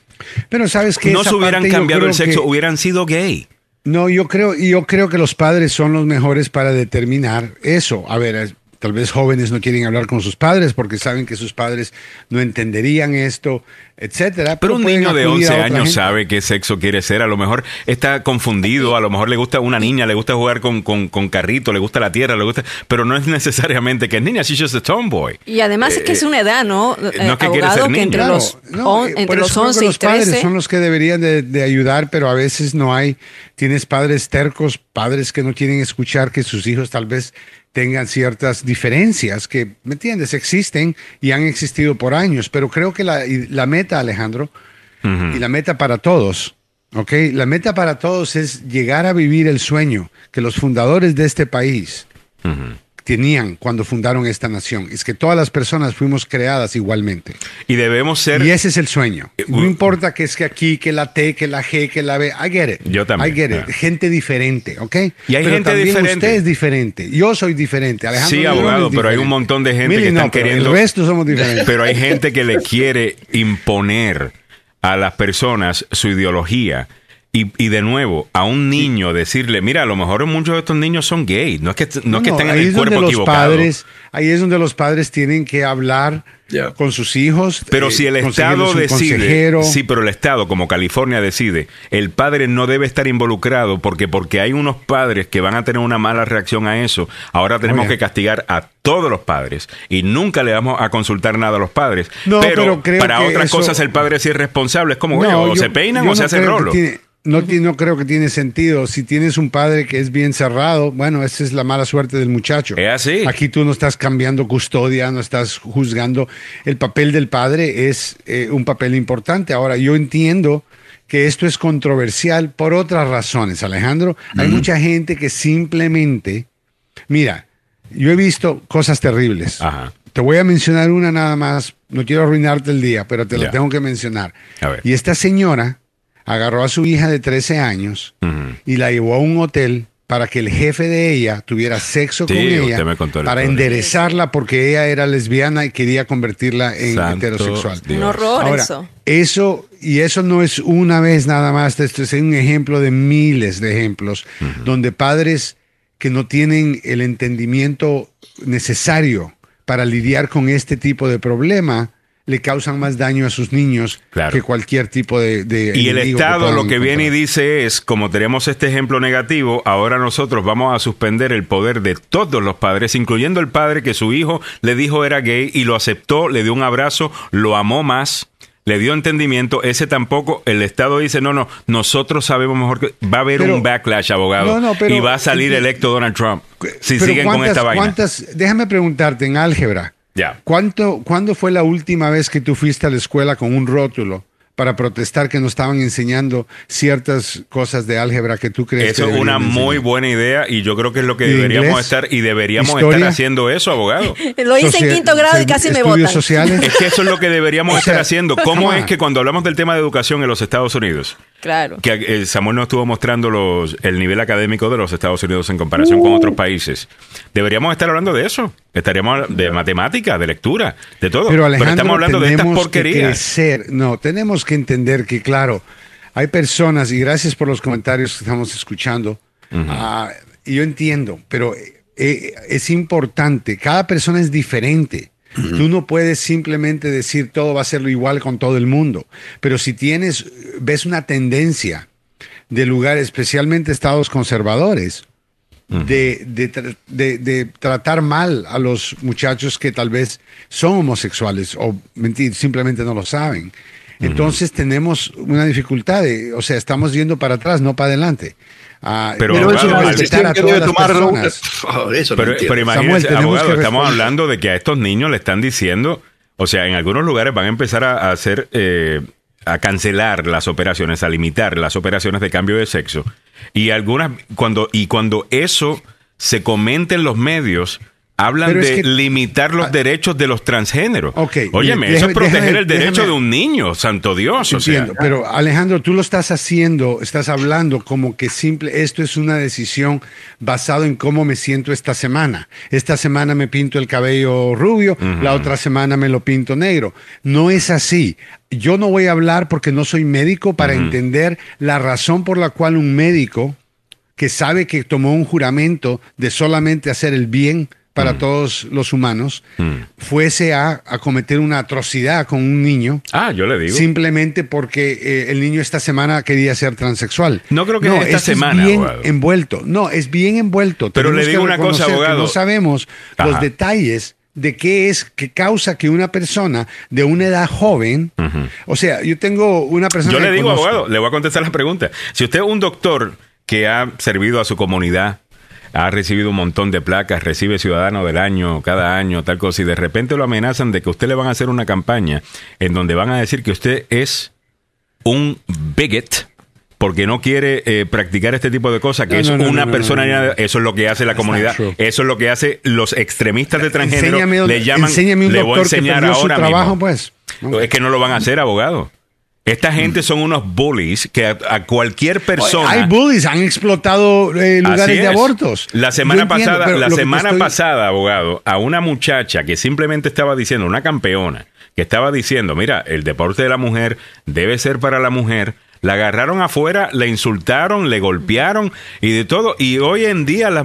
pero sabes que No se hubieran cambiado el sexo, que- hubieran sido gay. No, yo creo, yo creo que los padres son los mejores para determinar eso. A ver, tal vez jóvenes no quieren hablar con sus padres porque saben que sus padres no entenderían esto, etcétera. Pero un niño de acudir 11 a otra años gente. sabe qué sexo quiere ser. A lo mejor está confundido. A lo mejor le gusta una niña, le gusta jugar con, con, con carrito, le gusta la tierra, le gusta. Pero no es necesariamente que es niña, she's just a tomboy. Y además es que es Eh, una edad, ¿no? no es que quiere ser que niño. entre Claro, los, no, on- eh, entre por los eso creo que 11 y los padres 13. son los que deberían de, de ayudar, pero a veces no hay. Tienes padres tercos, padres que no quieren escuchar que sus hijos tal vez tengan ciertas diferencias que, ¿me entiendes? Existen y han existido por años, pero creo que la, la meta, Alejandro, y la meta para todos, ¿ok? La meta para todos es llegar a vivir el sueño que los fundadores de este país tenían cuando fundaron esta nación. Es que todas las personas fuimos creadas igualmente. Y debemos ser. Y ese es el sueño. Eh, No importa que es que aquí, que la T, que la G, que la B. I get it. Yo también, I get it. Gente diferente, ¿ok? Y hay Pero gente también diferente. Usted es diferente. Yo soy diferente. Alejandro Sí, abogado, pero hay un montón de gente Mire, que están queriendo. El resto somos diferentes. Pero hay gente que le quiere imponer a las personas su ideología. Y, y de nuevo, a un niño decirle, mira, a lo mejor muchos de estos niños son gays, no es que, no, es que estén en ahí el es donde cuerpo los equivocado. padres, ahí es donde los padres tienen que hablar con sus hijos. Pero eh, si el Estado decide, consejero. sí, pero el Estado, como California decide, el padre no debe estar involucrado porque porque hay unos padres que van a tener una mala reacción a eso. Ahora tenemos que castigar a todos los padres y nunca le vamos a consultar nada a los padres. No, pero, pero creo para que otras eso- cosas el padre sí es responsable. Es como, No, oye, o yo- se peinan o se no hace creo que rolo. tiene- no, no creo que tiene sentido. Si tienes un padre que es bien cerrado, bueno, esa es la mala suerte del muchacho. Es así. Aquí tú no estás cambiando custodia, no estás juzgando. El papel del padre es eh, un papel importante. Ahora, yo entiendo que esto es controversial por otras razones, Alejandro. Hay mucha gente que simplemente, mira, yo he visto cosas terribles. Te voy a mencionar una nada más, no quiero arruinarte el día, pero te la Ya. tengo que mencionar. A ver. Y esta señora agarró a su hija de 13 años y la llevó a un hotel para que el jefe de ella tuviera sexo Sí, con ella me contó para enderezarla porque ella era lesbiana y quería convertirla en Santo heterosexual. Dios. Un horror Ahora, eso. eso, y eso no es una vez nada más, esto es un ejemplo de miles de ejemplos donde padres que no tienen el entendimiento necesario para lidiar con este tipo de problema le causan más daño a sus niños que cualquier tipo de... de Y el Estado lo que encontrar. viene y dice es, como tenemos este ejemplo negativo, ahora nosotros vamos a suspender el poder de todos los padres, incluyendo el padre que su hijo le dijo era gay y lo aceptó, le dio un abrazo, lo amó más, le dio entendimiento, ese tampoco, el Estado dice, no, no, nosotros sabemos mejor que va a haber Pero- un backlash, abogado, No, no, pero- y va a salir electo Donald Trump si siguen con ¿cuántas- esta vaina. cuántas- déjame preguntarte, en álgebra, Ya. ¿cuánto, ¿cuándo fue la última vez que tú fuiste a la escuela con un rótulo para protestar que no estaban enseñando ciertas cosas de álgebra que tú crees Eso que es una muy buena idea y yo creo que es lo que ¿Y de deberíamos inglés? estar y deberíamos ¿Historia? estar haciendo eso, abogado. Lo hice en quinto grado y casi me votan. sociales. Es que eso es lo que deberíamos O sea, estar haciendo. ¿Cómo es que cuando hablamos del tema de educación en los Estados Unidos, Claro. que eh, Samuel nos estuvo mostrando los, el nivel académico de los Estados Unidos en comparación con otros países, deberíamos estar hablando de eso. Estaríamos hablando de matemática, de lectura, de todo. Pero Alejandro, estamos hablando de estas porquerías. crecer. No, tenemos que entender que, claro, hay personas, y gracias por los comentarios que estamos escuchando, y yo entiendo, pero eh, es importante, cada persona es diferente. Tú no puedes simplemente decir todo va a ser igual con todo el mundo, pero si tienes, ves una tendencia de lugares, especialmente estados conservadores, de, de de- de tratar mal a los muchachos que tal vez son homosexuales o mentir, simplemente no lo saben. Entonces tenemos una dificultad, de- o sea, estamos yendo para atrás, no para adelante. Ah, Pero, tenemos que abogado, a que debe tomar-. Oh, eso Pero, pero imagínense, Samuel, abogado, estamos hablando de que a estos niños le están diciendo, o sea, en algunos lugares van a empezar a, a hacer, eh, a cancelar las operaciones, a limitar las operaciones de cambio de sexo. Y algunas, cuando, y cuando eso se comenta en los medios, hablan Pero es de que- Ah, limitar los derechos de los transgéneros. Ok, Óyeme, déjame- eso es proteger déjame- el derecho déjame- de un niño, santo Dios. O sea, pero Alejandro, tú lo estás haciendo, estás hablando como que simple, esto es una decisión basado en cómo me siento esta semana. Esta semana me pinto el cabello rubio, la otra semana me lo pinto negro. No es así. Yo no voy a hablar porque no soy médico para entender la razón por la cual un médico que sabe que tomó un juramento de solamente hacer el bien para todos los humanos, fuese a, a cometer una atrocidad con un niño. Ah, yo le digo. Simplemente porque eh, el niño esta semana quería ser transexual. No creo que esta esto semana, Es bien abogado. envuelto. No, es bien envuelto. Pero Tenemos le digo una cosa, abogado. No sabemos los detalles de qué es que causa que una persona de una edad joven, o sea, yo tengo una persona Yo le digo, conozco- abogado, le voy a contestar la pregunta. Si usted es un doctor que ha servido a su comunidad, ha recibido un montón de placas, recibe ciudadano del año cada año, tal cosa, y de repente lo amenazan de que usted le van a hacer una campaña en donde van a decir que usted es un bigot porque no quiere eh, practicar este tipo de cosas, que No, es no, no, una persona, eso es lo que hace la comunidad, eso es lo que hace los extremistas de transgénero, Enséñame le llaman, enséñame un le voy a enseñar ahora trabajo, mismo. pues. Es que no lo van a hacer, abogado. Esta gente son unos bullies que a, a cualquier persona. Hay bullies, han explotado eh, lugares de abortos. La semana Yo pasada, la semana estoy- pasada, abogado, a una muchacha que simplemente estaba diciendo, una campeona, que estaba diciendo, mira, el deporte de la mujer debe ser para la mujer. La agarraron afuera, le insultaron, le golpearon y de todo. Y hoy en día las,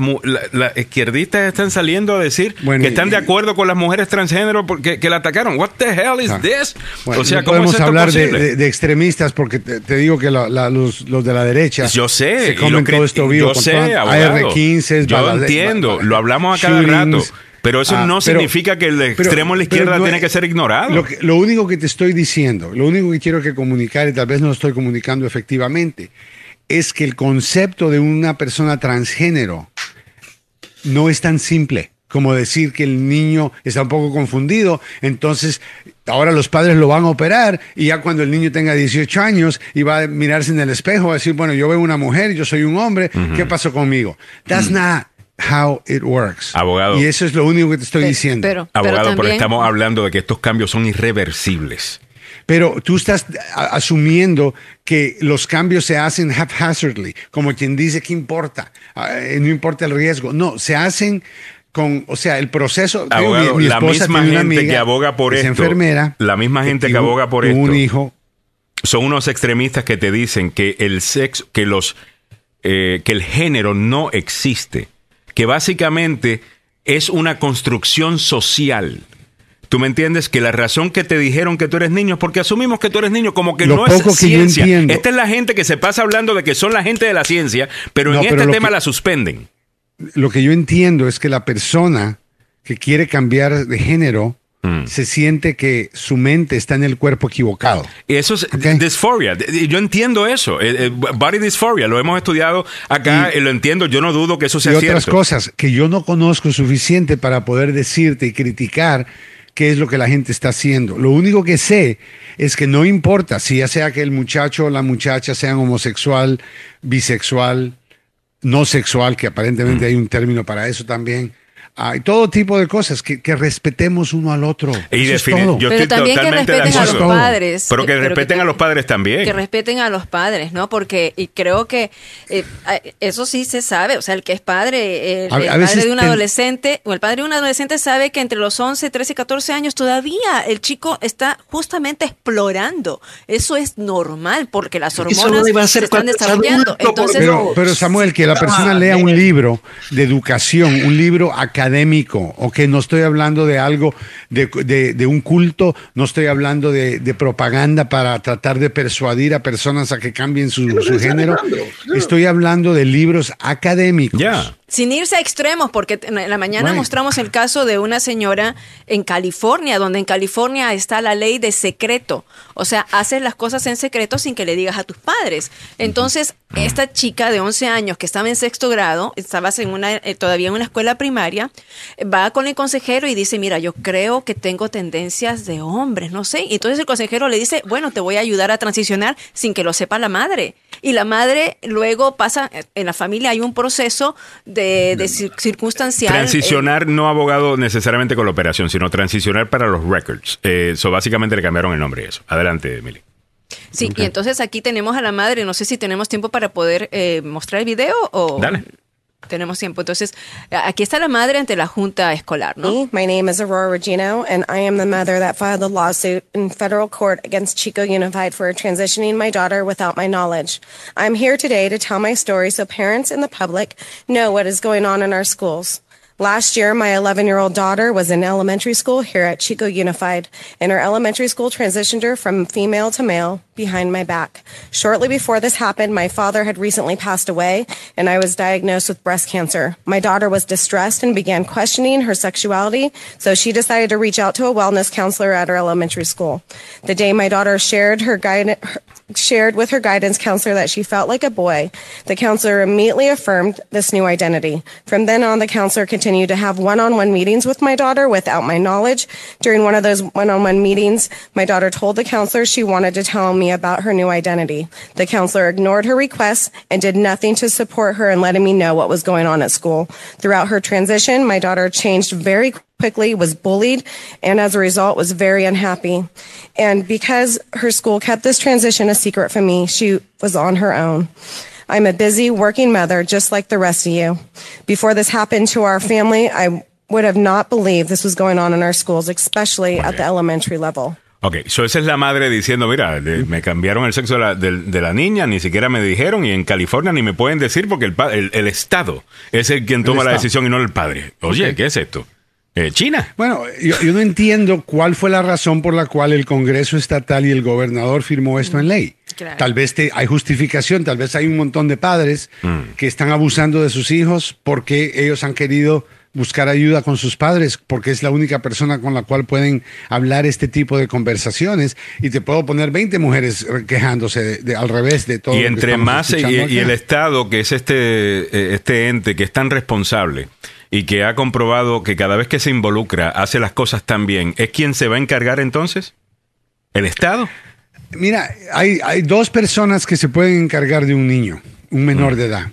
las izquierdistas están saliendo a decir Bueno, que están de acuerdo con las mujeres transgénero porque que la atacaron. What the hell is Ah. this? Bueno, o sea, no ¿cómo es podemos esto hablar de, posible? de- de extremistas porque te, te digo que la- la- los, los de la derecha Yo sé, se comen todo esto vivo. Yo sé, todas- abogado. AR-15, Yo balas entiendo, lo hablamos a cada shootings. rato. Pero eso Ah, no pero- significa que el extremo de la izquierda no tiene es- que ser ignorado. Lo, que- lo único que te estoy diciendo, lo único que quiero que comunicar, y tal vez no lo estoy comunicando efectivamente, es que el concepto de una persona transgénero no es tan simple. como decir que el niño está un poco confundido, entonces ahora los padres lo van a operar y ya cuando el niño tenga 18 años y va a mirarse en el espejo, va a decir, bueno, yo veo una mujer, yo soy un hombre, ¿qué pasó conmigo? That's not how it works. Abogado. Y eso es lo único que te estoy diciendo. Pero, pero Abogado, pero también- estamos hablando de que estos cambios son irreversibles. Pero tú estás asumiendo que los cambios se hacen haphazardly, como quien dice que importa, Ah, eh, no importa el riesgo. No, se hacen con, o sea, el proceso. Digo, Abogado, mi- mi la esposa misma tiene una gente amiga que aboga por es esto, enfermera, la misma gente que aboga por esto, un hijo. son unos extremistas que te dicen que el sexo, que los, eh, que el género no existe, que básicamente es una construcción social. ¿Tú me entiendes? Que la razón que te dijeron que tú eres niño es porque asumimos que tú eres niño, como que Lo no poco es que yo ciencia. entiendo. Esta es la gente que se pasa hablando de que son la gente de la ciencia, pero No, en pero este tema que- la suspenden. Lo que yo entiendo es que la persona que quiere cambiar de género Mm. se siente que su mente está en el cuerpo equivocado. Eso es dysphoria. Y Yo entiendo eso. Eh, eh, Body dysphoria. Lo hemos estudiado acá y lo entiendo. Yo no dudo que eso sea y otras cierto. cosas que yo no conozco suficiente para poder decirte y criticar qué es lo que la gente está haciendo. Lo único que sé es que no importa si ya sea que el muchacho o la muchacha sean homosexual, bisexual, no sexual, que aparentemente hay un término para eso también. Hay todo tipo de cosas, que, que respetemos uno al otro. Y Eso es defini- todo. yo Pero estoy también que de respeten a los padres. Pero que Eh, pero que respeten a los padres también. que respeten a los padres, ¿no? Porque, y creo que eh, eso sí se sabe, o sea, el que es padre, el, A- el a padre de un ten- adolescente, o el padre de un adolescente sabe que entre los 11, 13 y 14 años todavía el chico está justamente explorando. Eso es normal, porque las hormonas se están desarrollando. adulto, Entonces, Pero, pero Samuel, que la persona lea un libro de educación, un libro académico, o que no estoy hablando de algo, de, de- de un culto, no estoy hablando de, de propaganda para tratar de persuadir a personas a que cambien su, su género. Estoy hablando de libros académicos. Sin irse a extremos, porque en la mañana mostramos el caso de una señora en California, donde en California está la ley de secreto. O sea, haces las cosas en secreto sin que le digas a tus padres. Entonces, esta chica de 11 años que estaba en sexto grado, estabas en una, eh, todavía en una escuela primaria, va con el consejero y dice, mira, yo creo que tengo tendencias de hombres, no sé. Y entonces el consejero le dice, bueno, te voy a ayudar a transicionar sin que lo sepa la madre. Y la madre luego pasa, en la familia hay un proceso de, de cir- circunstancial. eh, Transicionar no abogado necesariamente con la operación, sino transicionar para los records. Eh, so básicamente le cambiaron el nombre y eso. Adelante, Emily. Sí, y entonces aquí tenemos a la madre, no sé si tenemos tiempo para poder eh, mostrar el video o Dale. Tenemos tiempo. Entonces, aquí está la madre ante la junta escolar, ¿no? My name is Aurora Regino, and I am the mother that filed the lawsuit in federal court against Chico Unified for transitioning my daughter without my knowledge. I'm here today to tell my story so parents and the public know what is going on in our schools. Last year, my 11 year old daughter was in elementary school here at Chico Unified, and her elementary school transitioned her from female to male behind my back. Shortly before this happened, my father had recently passed away, and I was diagnosed with breast cancer. My daughter was distressed and began questioning her sexuality, so she decided to reach out to a wellness counselor at her elementary school. The day my daughter shared her guidance, shared with her guidance counselor that she felt like a boy, the counselor immediately affirmed this new identity. From then on, the counselor continued to have one-on-one meetings with my daughter without my knowledge. During one of those one-on-one meetings, my daughter told the counselor she wanted to tell me about her new identity. The counselor ignored her requests and did nothing to support her in letting me know what was going on at school. Throughout her transition, my daughter changed very quickly, was bullied, and as a result was very unhappy. And because her school kept this transition a secret from me, she was on her own. I'm a busy working mother, just like the rest of you. Before this happened to our family, I would have not believed this was going on in our schools, especially at the elementary level. Ok, so esa es la madre diciendo, mira, de- me cambiaron el sexo de la, del- de la niña, ni siquiera me dijeron, y en California ni me pueden decir porque el, pa- el, el Estado es el quien toma la decisión y no el padre. Oye, Ok. ¿qué es esto? Eh, China. Bueno, yo, yo no entiendo cuál fue la razón por la cual el Congreso Estatal y el gobernador firmó esto en ley. Claro. Tal vez te- hay justificación, tal vez hay un montón de padres que están abusando de sus hijos porque ellos han querido buscar ayuda con sus padres, porque es la única persona con la cual pueden hablar este tipo de conversaciones. Y te puedo poner 20 mujeres quejándose de- de- al revés de todo. Y lo que entre más y, y el Estado, que es este, eh, este ente que es tan responsable, y que ha comprobado que cada vez que se involucra hace las cosas tan bien, ¿es quien se va a encargar entonces? ¿El Estado? Mira, hay, hay dos personas que se pueden encargar de un niño, un menor de edad.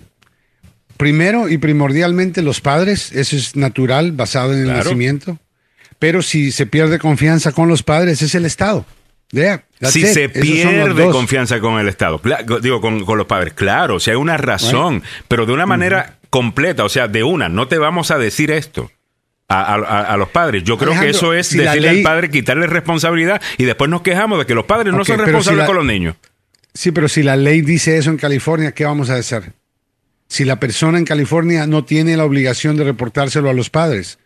Primero y primordialmente los padres, eso es natural, basado en el Claro. nacimiento. Pero si se pierde confianza con los padres, es el Estado. Yeah, si it. se pierde confianza con el Estado, digo, con, con los padres, claro, si hay una razón, pero de una manera completa, o sea, de una, no te vamos a decir esto. A, a- a los padres. Yo creo que eso es si decirle ley- al padre, quitarle responsabilidad y después nos quejamos de que los padres no son si responsables la- con los niños. Sí, pero si la ley dice eso en California, ¿qué vamos a hacer? Si la persona en California no tiene la obligación de reportárselo a los padres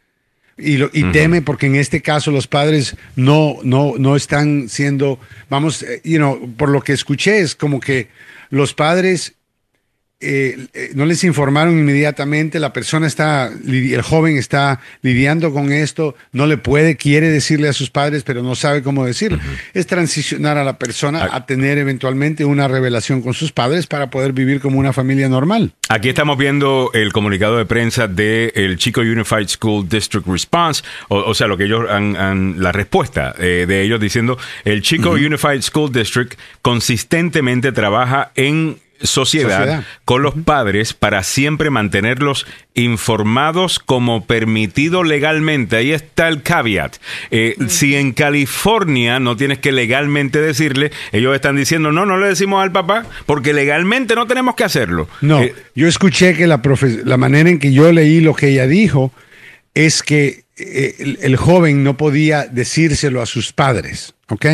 y, lo- y teme porque en este caso los padres no, no, no están siendo, vamos, eh, you know, por lo que escuché es como que los padres eh, eh, no les informaron inmediatamente, la persona está, el joven está lidiando con esto, no le puede, quiere decirle a sus padres, pero no sabe cómo decirlo. Es transicionar a la persona a tener eventualmente una revelación con sus padres para poder vivir como una familia normal. Aquí estamos viendo el comunicado de prensa del el Chico Unified School District Response, o, o sea, lo que ellos han, han- la respuesta eh, de ellos diciendo, el Chico Unified School District consistentemente trabaja en sociedad, Sociedad. con los padres para siempre mantenerlos informados como permitido legalmente. Ahí está el caveat. Eh, Si en California no tienes que legalmente decirle, ellos están diciendo, no, no le decimos al papá porque legalmente no tenemos que hacerlo. No, Eh, yo escuché que la, la manera en que yo leí lo que ella dijo es que eh, el, el joven no podía decírselo a sus padres, ¿ok?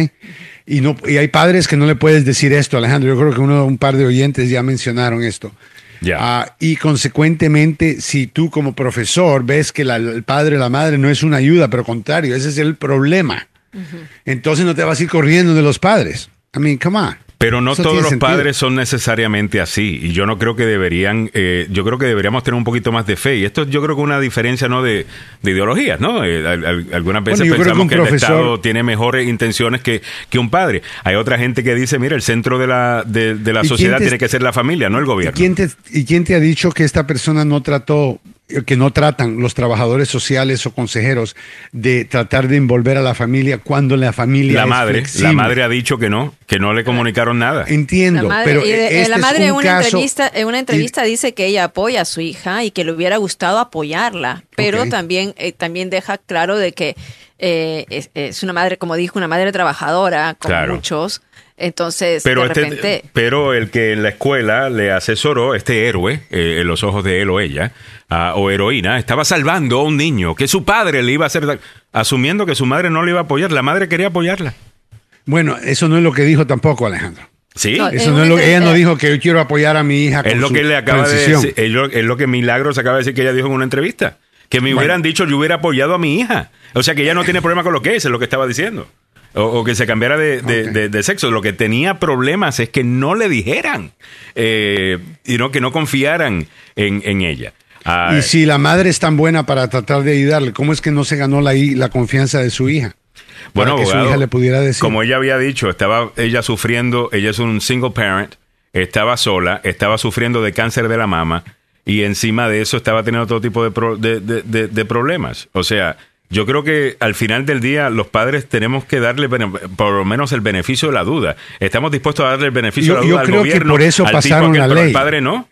Y, no, y hay padres que no le puedes decir esto, Alejandro. Yo creo que uno, un par de oyentes ya mencionaron esto. Ya. Ah, y consecuentemente, si tú como profesor ves que la- el padre o la madre no es una ayuda, pero contrario, ese es el problema. Entonces no te vas a ir corriendo de los padres. I mean, come on. Pero no todos los sentido. padres son necesariamente así. Y yo no creo que deberían, eh, yo creo que deberíamos tener un poquito más de fe. Y esto yo creo que es una diferencia no de, de ideologías, ¿no? Eh, al- al- algunas veces Bueno, que pensamos que, el Estado tiene mejores intenciones que, que un padre. Hay otra gente que dice, mira, el centro de la, de, de la ¿Y quién sociedad te- tiene que ser la familia, no el ¿Y gobierno. quién, te, ¿Y quién te ha dicho que esta persona no trató, que no tratan los trabajadores sociales o consejeros de tratar de envolver a la familia cuando la familia La es madre, flexible? la madre ha dicho que no, que no le comunicaron nada. Entiendo, La madre, pero y de- este la es un en una caso- entrevista, en una entrevista dice que ella apoya a su hija y que le hubiera gustado apoyarla, pero también, eh, también deja claro de que eh, es, es una madre, como dijo, una madre trabajadora, como Claro. muchos. Entonces, Pero, de este- pero el que en la escuela le asesoró, este héroe, eh, en los ojos de él o ella, ah, o heroína, estaba salvando a un niño que su padre le iba a hacer, asumiendo que su madre no le iba a apoyar, la madre quería apoyarla. Bueno, eso no es lo que dijo tampoco Alejandro. Sí, No, Eso no es lo que ella no dijo que yo quiero apoyar a mi hija. es con lo su que le acaba transición. de decir, es lo, es lo que Milagros acaba de decir que ella dijo en una entrevista. Que me Bueno. hubieran dicho yo hubiera apoyado a mi hija. O sea que ella no tiene problema con lo que es, es lo que estaba diciendo. O, o que se cambiara de, de- de- de sexo. Lo que tenía problemas es que no le dijeran eh, y no que no confiaran en, en ella. Ah, Y si la madre es tan buena para tratar de ayudarle, ¿cómo es que no se ganó la, la confianza de su hija? Bueno, para que su hija le pudiera decir. como ella había dicho, estaba ella sufriendo, ella es un single parent, estaba sola, estaba sufriendo de cáncer de la mama y encima de eso estaba teniendo todo tipo de, pro- de, de- problemas. O sea, yo creo que al final del día los padres tenemos que darle por lo menos el beneficio de la duda. Estamos dispuestos a darle el beneficio Yo- de la yo duda al creo que gobierno, por eso al tipo pasaron la pero al ley. padre no.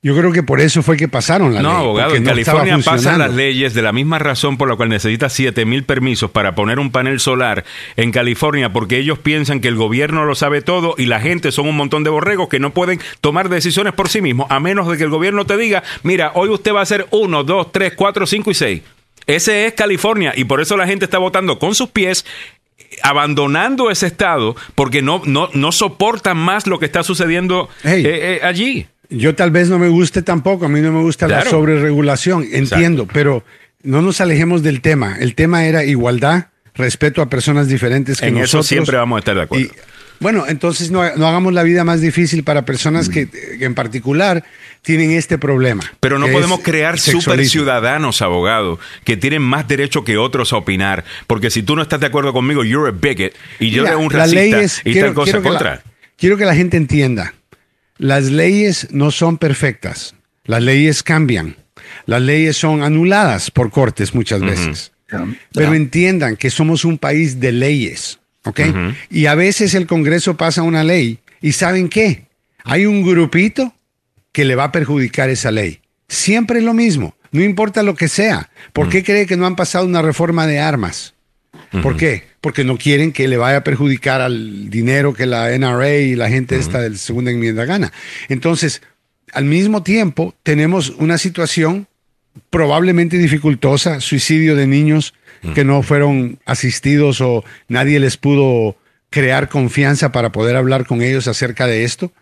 Yo creo que por eso fue que pasaron la No, ley. abogado, en no California pasan las leyes de la misma razón por la cual necesitas 7 mil permisos para poner un panel solar en California, porque ellos piensan que el gobierno lo sabe todo y la gente son un montón de borregos que no pueden tomar decisiones por sí mismos, a menos de que el gobierno te diga, mira, hoy usted va a hacer 1, 2, 3, 4, 5 y 6. Ese es California y por eso la gente está votando con sus pies abandonando ese estado porque no, no, no soportan más lo que está sucediendo Hey. eh, eh, allí. Yo tal vez no me guste tampoco, a mí no me gusta la sobreregulación, entiendo, pero no nos alejemos del tema. El tema era igualdad, respeto a personas diferentes que En nosotros. eso siempre vamos a estar de acuerdo. Y, bueno, entonces no, no hagamos la vida más difícil para personas que, que en particular tienen este problema. Pero no podemos es crear super ciudadanos, abogados, que tienen más derecho que otros a opinar. Porque si tú no estás de acuerdo conmigo, you're a bigot, y yo Mira, un racista, leyes- y quiero- tal cosa quiero la- contra. quiero que la gente entienda, las leyes no son perfectas, las leyes cambian. las leyes son anuladas por cortes muchas veces. Pero entiendan que somos un país de leyes, ¿ok? Y a veces el Congreso pasa una ley y ¿saben qué? Hay un grupito que le va a perjudicar esa ley. Siempre es lo mismo, no importa lo que sea. ¿Por qué cree que no han pasado una reforma de armas? ¿Por qué? Porque no quieren que le vaya a perjudicar al dinero que la NRA y la gente esta de la segunda enmienda gana. Entonces, al mismo tiempo, tenemos una situación probablemente dificultosa, suicidio de niños que no fueron asistidos o nadie les pudo crear confianza para poder hablar con ellos acerca de esto.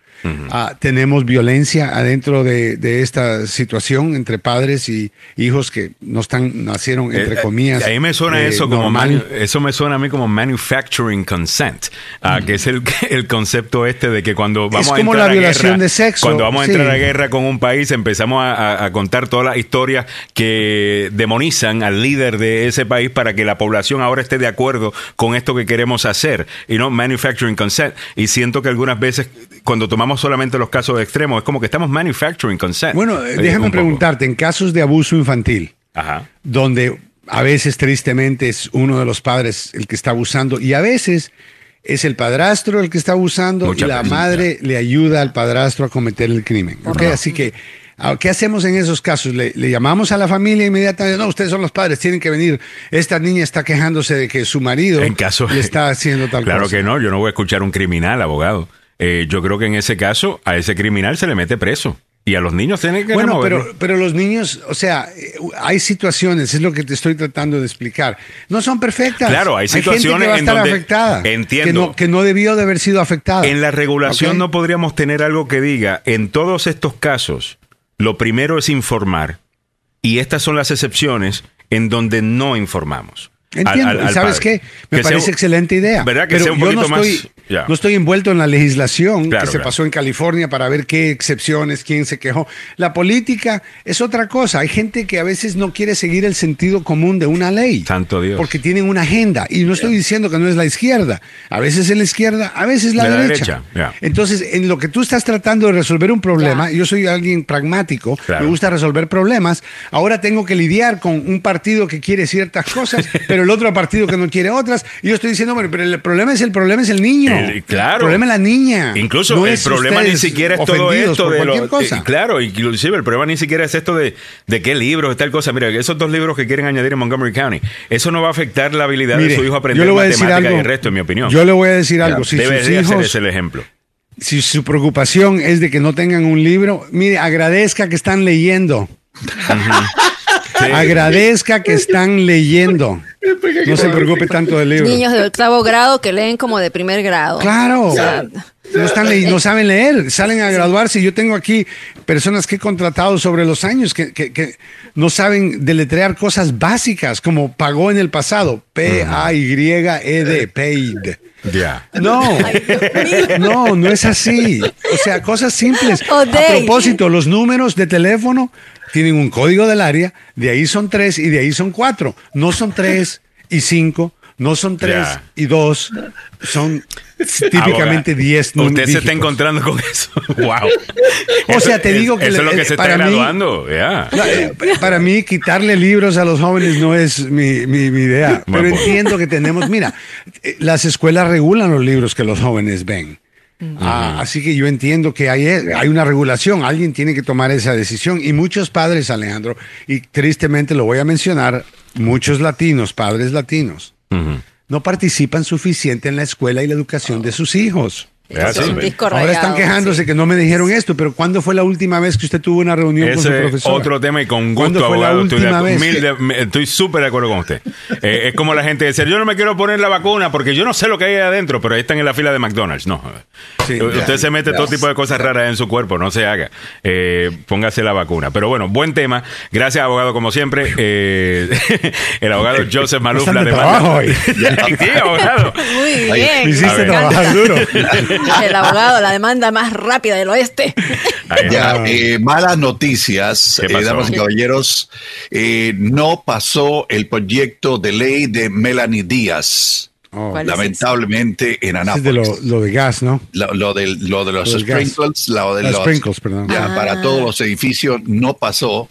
Ah, tenemos violencia adentro de, de, esta situación entre padres y hijos que no están nacieron entre Eh, comillas. Ahí me suena eh, eso como manu- eso me suena a mí como manufacturing consent, ah, que es el, el concepto este de que cuando vamos a como entrar la a guerra, de sexo, cuando vamos a sí. entrar a guerra con un país empezamos a, a- a contar todas las historias que demonizan al líder de ese país para que la población ahora esté de acuerdo con esto que queremos hacer y no manufacturing consent y siento que algunas veces cuando tomamos solamente los casos extremos es como que estamos manufacturing consent. Bueno, eh, Eh, déjame poco. preguntarte, en casos de abuso infantil, Ajá. donde a veces tristemente es uno de los padres el que está abusando y a veces es el padrastro el que está abusando Muchas y la veces, madre le ayuda al padrastro a cometer el crimen. ¿ok? Así que, ah, ¿qué hacemos en esos casos? ¿Le, le llamamos a la familia inmediatamente? No, ustedes son los padres, tienen que venir. Esta niña está quejándose de que su marido En caso- le está haciendo tal Claro cosa. que no, yo no voy a escuchar a un criminal, abogado. Eh, yo creo que en ese caso a ese criminal se le mete preso y a los niños tienen que Bueno, removerlo. pero, pero los niños, o sea, eh, hay situaciones, es lo que te estoy tratando de explicar. No son perfectas. Claro, hay gente situaciones que va a en estar donde- afectada. Entiendo. Que no, que no debió de haber sido afectada. En la regulación no podríamos tener algo que diga, en todos estos casos, lo primero es informar y estas son las excepciones en donde no informamos. Entiendo. al- ¿Y al ¿Sabes padre. qué? Me Que parece excelente idea. ¿Verdad que Pero sea un yo poquito no más- estoy, ya. no estoy envuelto en la legislación Claro, que se claro. pasó en California para ver qué excepciones, quién se quejó. La política es otra cosa. Hay gente que a veces no quiere seguir el sentido común de una ley. Santo Dios. Porque tienen una agenda. Y no estoy diciendo que no es la izquierda. A veces es la izquierda, a veces la De la derecha. Entonces, en lo que tú estás tratando de resolver un problema, yo soy alguien pragmático, Claro. me gusta resolver problemas. Ahora tengo que lidiar con un partido que quiere ciertas cosas, pero el otro partido que no quiere otras. Y yo estoy diciendo, bueno, pero el problema es el problema es el niño. El- claro. El problema es la niña. Incluso No el problema ni siquiera es todo esto de cualquier lo- cosa. eh, claro, inclusive el problema ni siquiera es esto de, de qué libros y tal cosa. Mira, esos dos libros que quieren añadir en Montgomery County, eso no va a afectar la habilidad Mire, de su hijo a aprender yo le voy a decir matemáticas algo. y el resto, en mi opinión. Yo le voy a decir algo. Si Debería ser hijos- ese el ejemplo. Si su preocupación es de que no tengan un libro, mire, agradezca que están leyendo. Agradezca que están leyendo. No se preocupe tanto del libro. Niños de octavo grado que leen como de primer grado. Claro. O sea, No, están ley- no saben leer, salen a graduarse. Yo tengo aquí personas que he contratado sobre los años que, que- que no saben deletrear cosas básicas como pagó en el pasado. P-A-Y-E-D, paid. Ya. No, no, no es así. O sea, cosas simples. A propósito, los números de teléfono tienen un código del área, de ahí son tres y de ahí son cuatro. No son tres y cinco, no son tres Ya. y dos, son típicamente Abogado, diez Usted números. se está encontrando con eso. wow. O sea, te digo que Eso es le- lo que se está mí- graduando. eh, Para mí, quitarle libros a los jóvenes no es mi, mi- mi idea. Pero entiendo que tenemos, mira, eh, las escuelas regulan los libros que los jóvenes ven. Ah, así que yo entiendo que hay, hay una regulación, alguien tiene que tomar esa decisión. Y muchos padres, Alejandro, y tristemente lo voy a mencionar, muchos latinos, padres latinos, no participan suficiente en la escuela y la educación de sus hijos. Es un disco Ahora están quejándose sí. que no me dijeron esto, pero ¿cuándo fue la última vez que usted tuvo una reunión con su profesor? otro tema y con ¿Cuándo gusto, abogado. Estoy, de que- de- súper de acuerdo con usted. Eh, es como la gente dice, yo no me quiero poner la vacuna porque yo no sé lo que hay ahí adentro, pero ahí están en la fila de McDonald's. No. Sí, U- usted ya, se mete ya. todo tipo de cosas raras en su cuerpo, no se haga. Eh, póngase la vacuna. Pero bueno, buen tema. Gracias, abogado, como siempre. Eh, el abogado Joseph Maluf la trabajo hoy. sí, abogado. Muy bien. Me hiciste trabajar duro. El abogado, la demanda más rápida del oeste. Ya, eh, malas noticias, ¿Qué eh, damas y caballeros. Eh, no pasó el proyecto de ley de Melanie Díaz, Oh, ¿Cuál es lamentablemente en ese es Anápolis. de lo, lo de gas, ¿no? Lo, lo del- lo de los Lo sprinkles, lo de Los los, sprinkles, perdón. ya, Ah. para todos los edificios no pasó.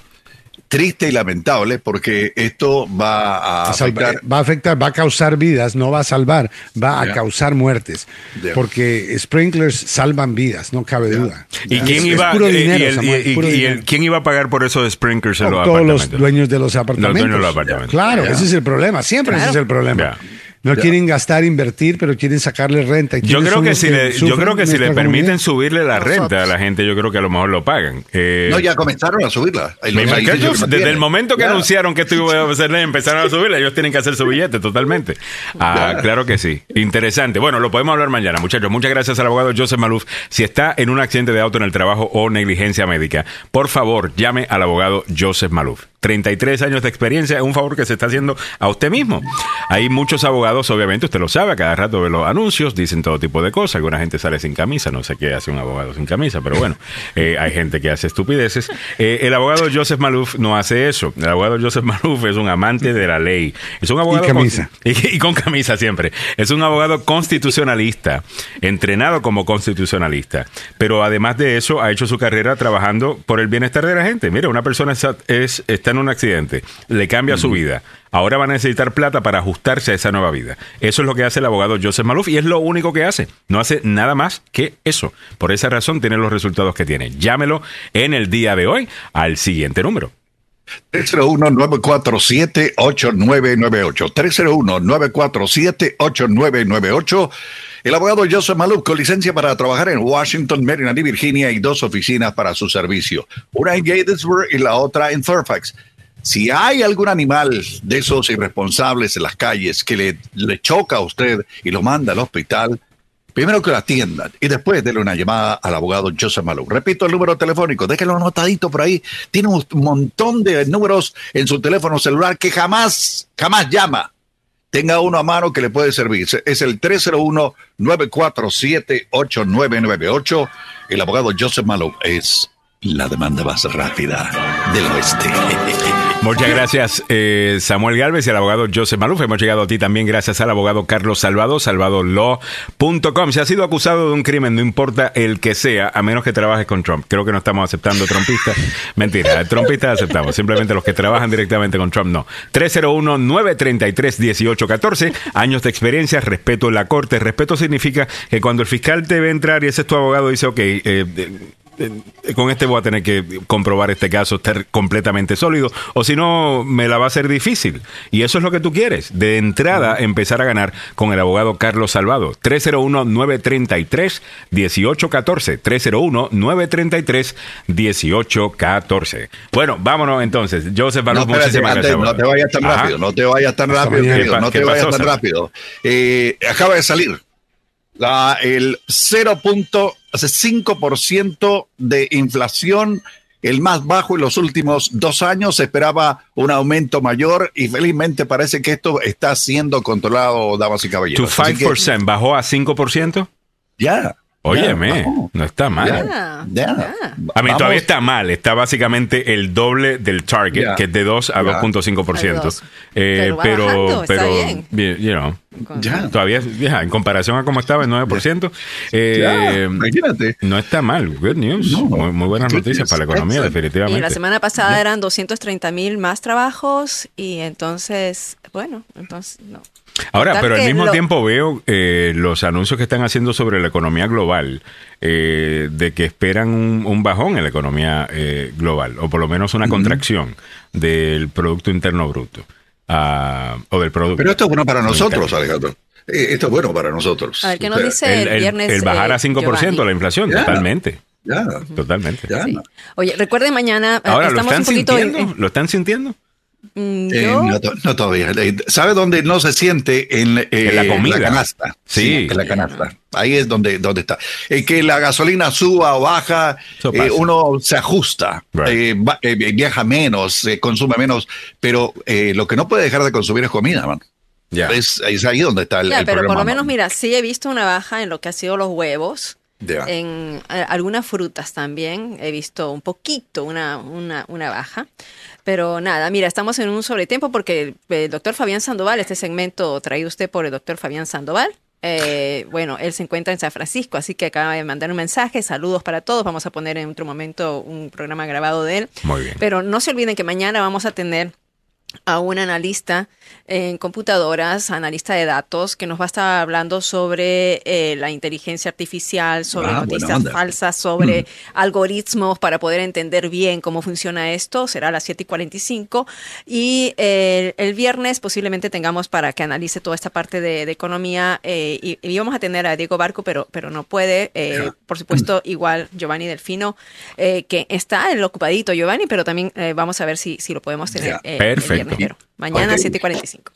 Triste y lamentable porque esto va a, a salvar, afectar. va a afectar, va a causar vidas, no va a salvar, va a causar muertes. Porque sprinklers salvan vidas, no cabe duda. ¿Y quién iba, eh, a pagar por esos sprinklers en los Todos los apartamentos? dueños de los apartamentos. dueños de los apartamentos. Claro, ese es el problema. Siempre ese es el problema. No quieren gastar, invertir, pero quieren sacarle renta. ¿Y Yo creo que si le, yo creo que si le permiten comunidad? subirle la renta a la gente, yo creo que a lo mejor lo pagan. Eh, No, ya comenzaron a subirla. Me imagino- desde el momento que Ya. anunciaron que esto iba a ser ley, empezaron a subirla, ellos tienen que hacer su billete totalmente. Ah, claro que sí. Interesante. Bueno, lo podemos hablar mañana, muchachos. Muchas gracias al abogado Joseph Maluf. Si está en un accidente de auto en el trabajo o negligencia médica, por favor, llame al abogado Joseph Maluf. 33 años de experiencia, es un favor que se está haciendo a usted mismo. Hay muchos abogados, obviamente, usted lo sabe, cada rato ve los anuncios, dicen todo tipo de cosas. Alguna gente sale sin camisa, no sé qué hace un abogado sin camisa, pero bueno, eh, hay gente que hace estupideces. Eh, el abogado Joseph Maluf no hace eso. El abogado Joseph Maluf es un amante de la ley. Es un abogado Y camisa. con- y, y con camisa siempre. Es un abogado constitucionalista, entrenado como constitucionalista, pero además de eso ha hecho su carrera trabajando por el bienestar de la gente. Mira, una persona está, es- está en un accidente, le cambia su vida. Ahora va a necesitar plata para ajustarse a esa nueva vida. Eso es lo que hace el abogado Joseph Maluf y es lo único que hace. No hace nada más que eso. Por esa razón tiene los resultados que tiene. Llámelo en el día de hoy al siguiente número. 301-947-8998. 301-947-8998. El abogado Joseph Maluf con licencia para trabajar en Washington, Maryland y Virginia y dos oficinas para su servicio. Una en Gatesburg y la otra en Fairfax. Si hay algún animal de esos irresponsables en las calles que le, choca a usted y lo manda al hospital, primero que lo atiendan y después déle una llamada al abogado Joseph Malou. Repito el número telefónico, déjelo anotadito por ahí. Tiene un montón de números en su teléfono celular que jamás, jamás llama. Tenga uno a mano que le puede servir. Es el 301-947-8998. El abogado Joseph Malou es la demanda más rápida del oeste. Muchas gracias, eh, Samuel Galvez y al abogado Joseph Maluf. Hemos llegado a ti también gracias al abogado Carlos Salvado, salvadolaw.com. Si ha sido acusado de un crimen, no importa el que sea, a menos que trabajes con Trump. Creo que no estamos aceptando trompistas. Mentira, trompistas aceptamos. Simplemente los que trabajan directamente con Trump, no. 301-933-1814. Años de experiencia, respeto en la corte. Respeto significa que cuando el fiscal te ve entrar y ese es tu abogado, dice, ok, eh, con este voy a tener que comprobar este caso, estar completamente sólido, o si no, me la va a ser difícil. Y eso es lo que tú quieres, de entrada empezar a ganar con el abogado Carlos Salvado. 301-933-1814. 301-933-1814. Bueno, vámonos entonces. Joseph No, Maluf, espérate, muchísimas antes, gracias. no te vayas tan Ajá. rápido, no te vayas tan rápido, mañana. querido, ¿Qué pa- no te vayas pasó, tan rápido. Eh, acaba de salir la, el 0.5% de inflación, el más bajo en los últimos dos años. Se esperaba un aumento mayor y felizmente parece que esto está siendo controlado, damas y Tu caballeros. Que 5% bajó a 5%. Ya. Óyeme, no está mal. Ya, ya. A mí Vamos. todavía está mal, está básicamente el doble del target, que es de 2 a Ya. 2.5%. A dos. Eh, Pero va pero, bajando, está pero, bien. bien, you know, Ya. todavía, ya, en comparación a cómo estaba, el 9%, eh, Ya, imagínate. no está mal. Good news. muy, muy buenas Good noticias news. para la economía, Excellent. definitivamente. Y la semana pasada eran 230 mil más trabajos y entonces, bueno, entonces no. Ahora, pero al mismo lo- tiempo veo eh, los anuncios que están haciendo sobre la economía global, eh, de que esperan un, un bajón en la economía eh, global, o por lo menos una contracción del Producto Interno Bruto, ah, o del Producto. Pero esto es bueno para nosotros, Interno. Alejandro. Eh, Esto es bueno para nosotros. A ver, ¿qué nos dice el, viernes? el bajar eh, a 5% Giovanni? la inflación, Ya. totalmente. Ya, Totalmente. ya. Oye, recuerden mañana, eh, Ahora, ¿lo estamos están un poquito en- sintiendo? ¿Lo están sintiendo? Mm, Eh, no, to- no todavía. Eh, ¿Sabe dónde no se siente? En, eh, En la comida. canasta. Sí. en la canasta. Ahí es donde, donde está. Eh, que la gasolina suba o baja, eh, uno se ajusta, Right. eh, va- eh, viaja menos, eh, consume menos, pero eh, lo que no puede dejar de consumir es comida, man. Ya. Es, es ahí donde está el, pero por lo menos, man. mira, sí he visto una baja en lo que ha sido los huevos. En eh, algunas frutas también he visto un poquito una, una, una baja. Pero nada, mira, estamos en un sobretiempo porque el, el doctor Fabián Sandoval, este segmento traído usted por el doctor Fabián Sandoval, eh, bueno, él se encuentra en San Francisco, así que acaba de mandar un mensaje. Saludos para todos. Vamos a poner en otro momento un programa grabado de él. Muy bien. Pero no se olviden que mañana vamos a tener a un analista en computadoras, analista de datos, que nos va a estar hablando sobre eh, la inteligencia artificial, sobre Ah, noticias falsas, sobre Mm. algoritmos para poder entender bien cómo funciona esto. Será a las 7 y 45. Y eh, el viernes posiblemente tengamos para que analice toda esta parte de, de economía. eh, y, y íbamos a tener a Diego Barco, pero, pero no puede. Eh, Por supuesto, igual Giovanni Delfino, eh, que está el ocupadito Giovanni, pero también vamos a ver si, si lo podemos tener eh, Perfecto. viernes. Pero mañana Ok. 7 y 45.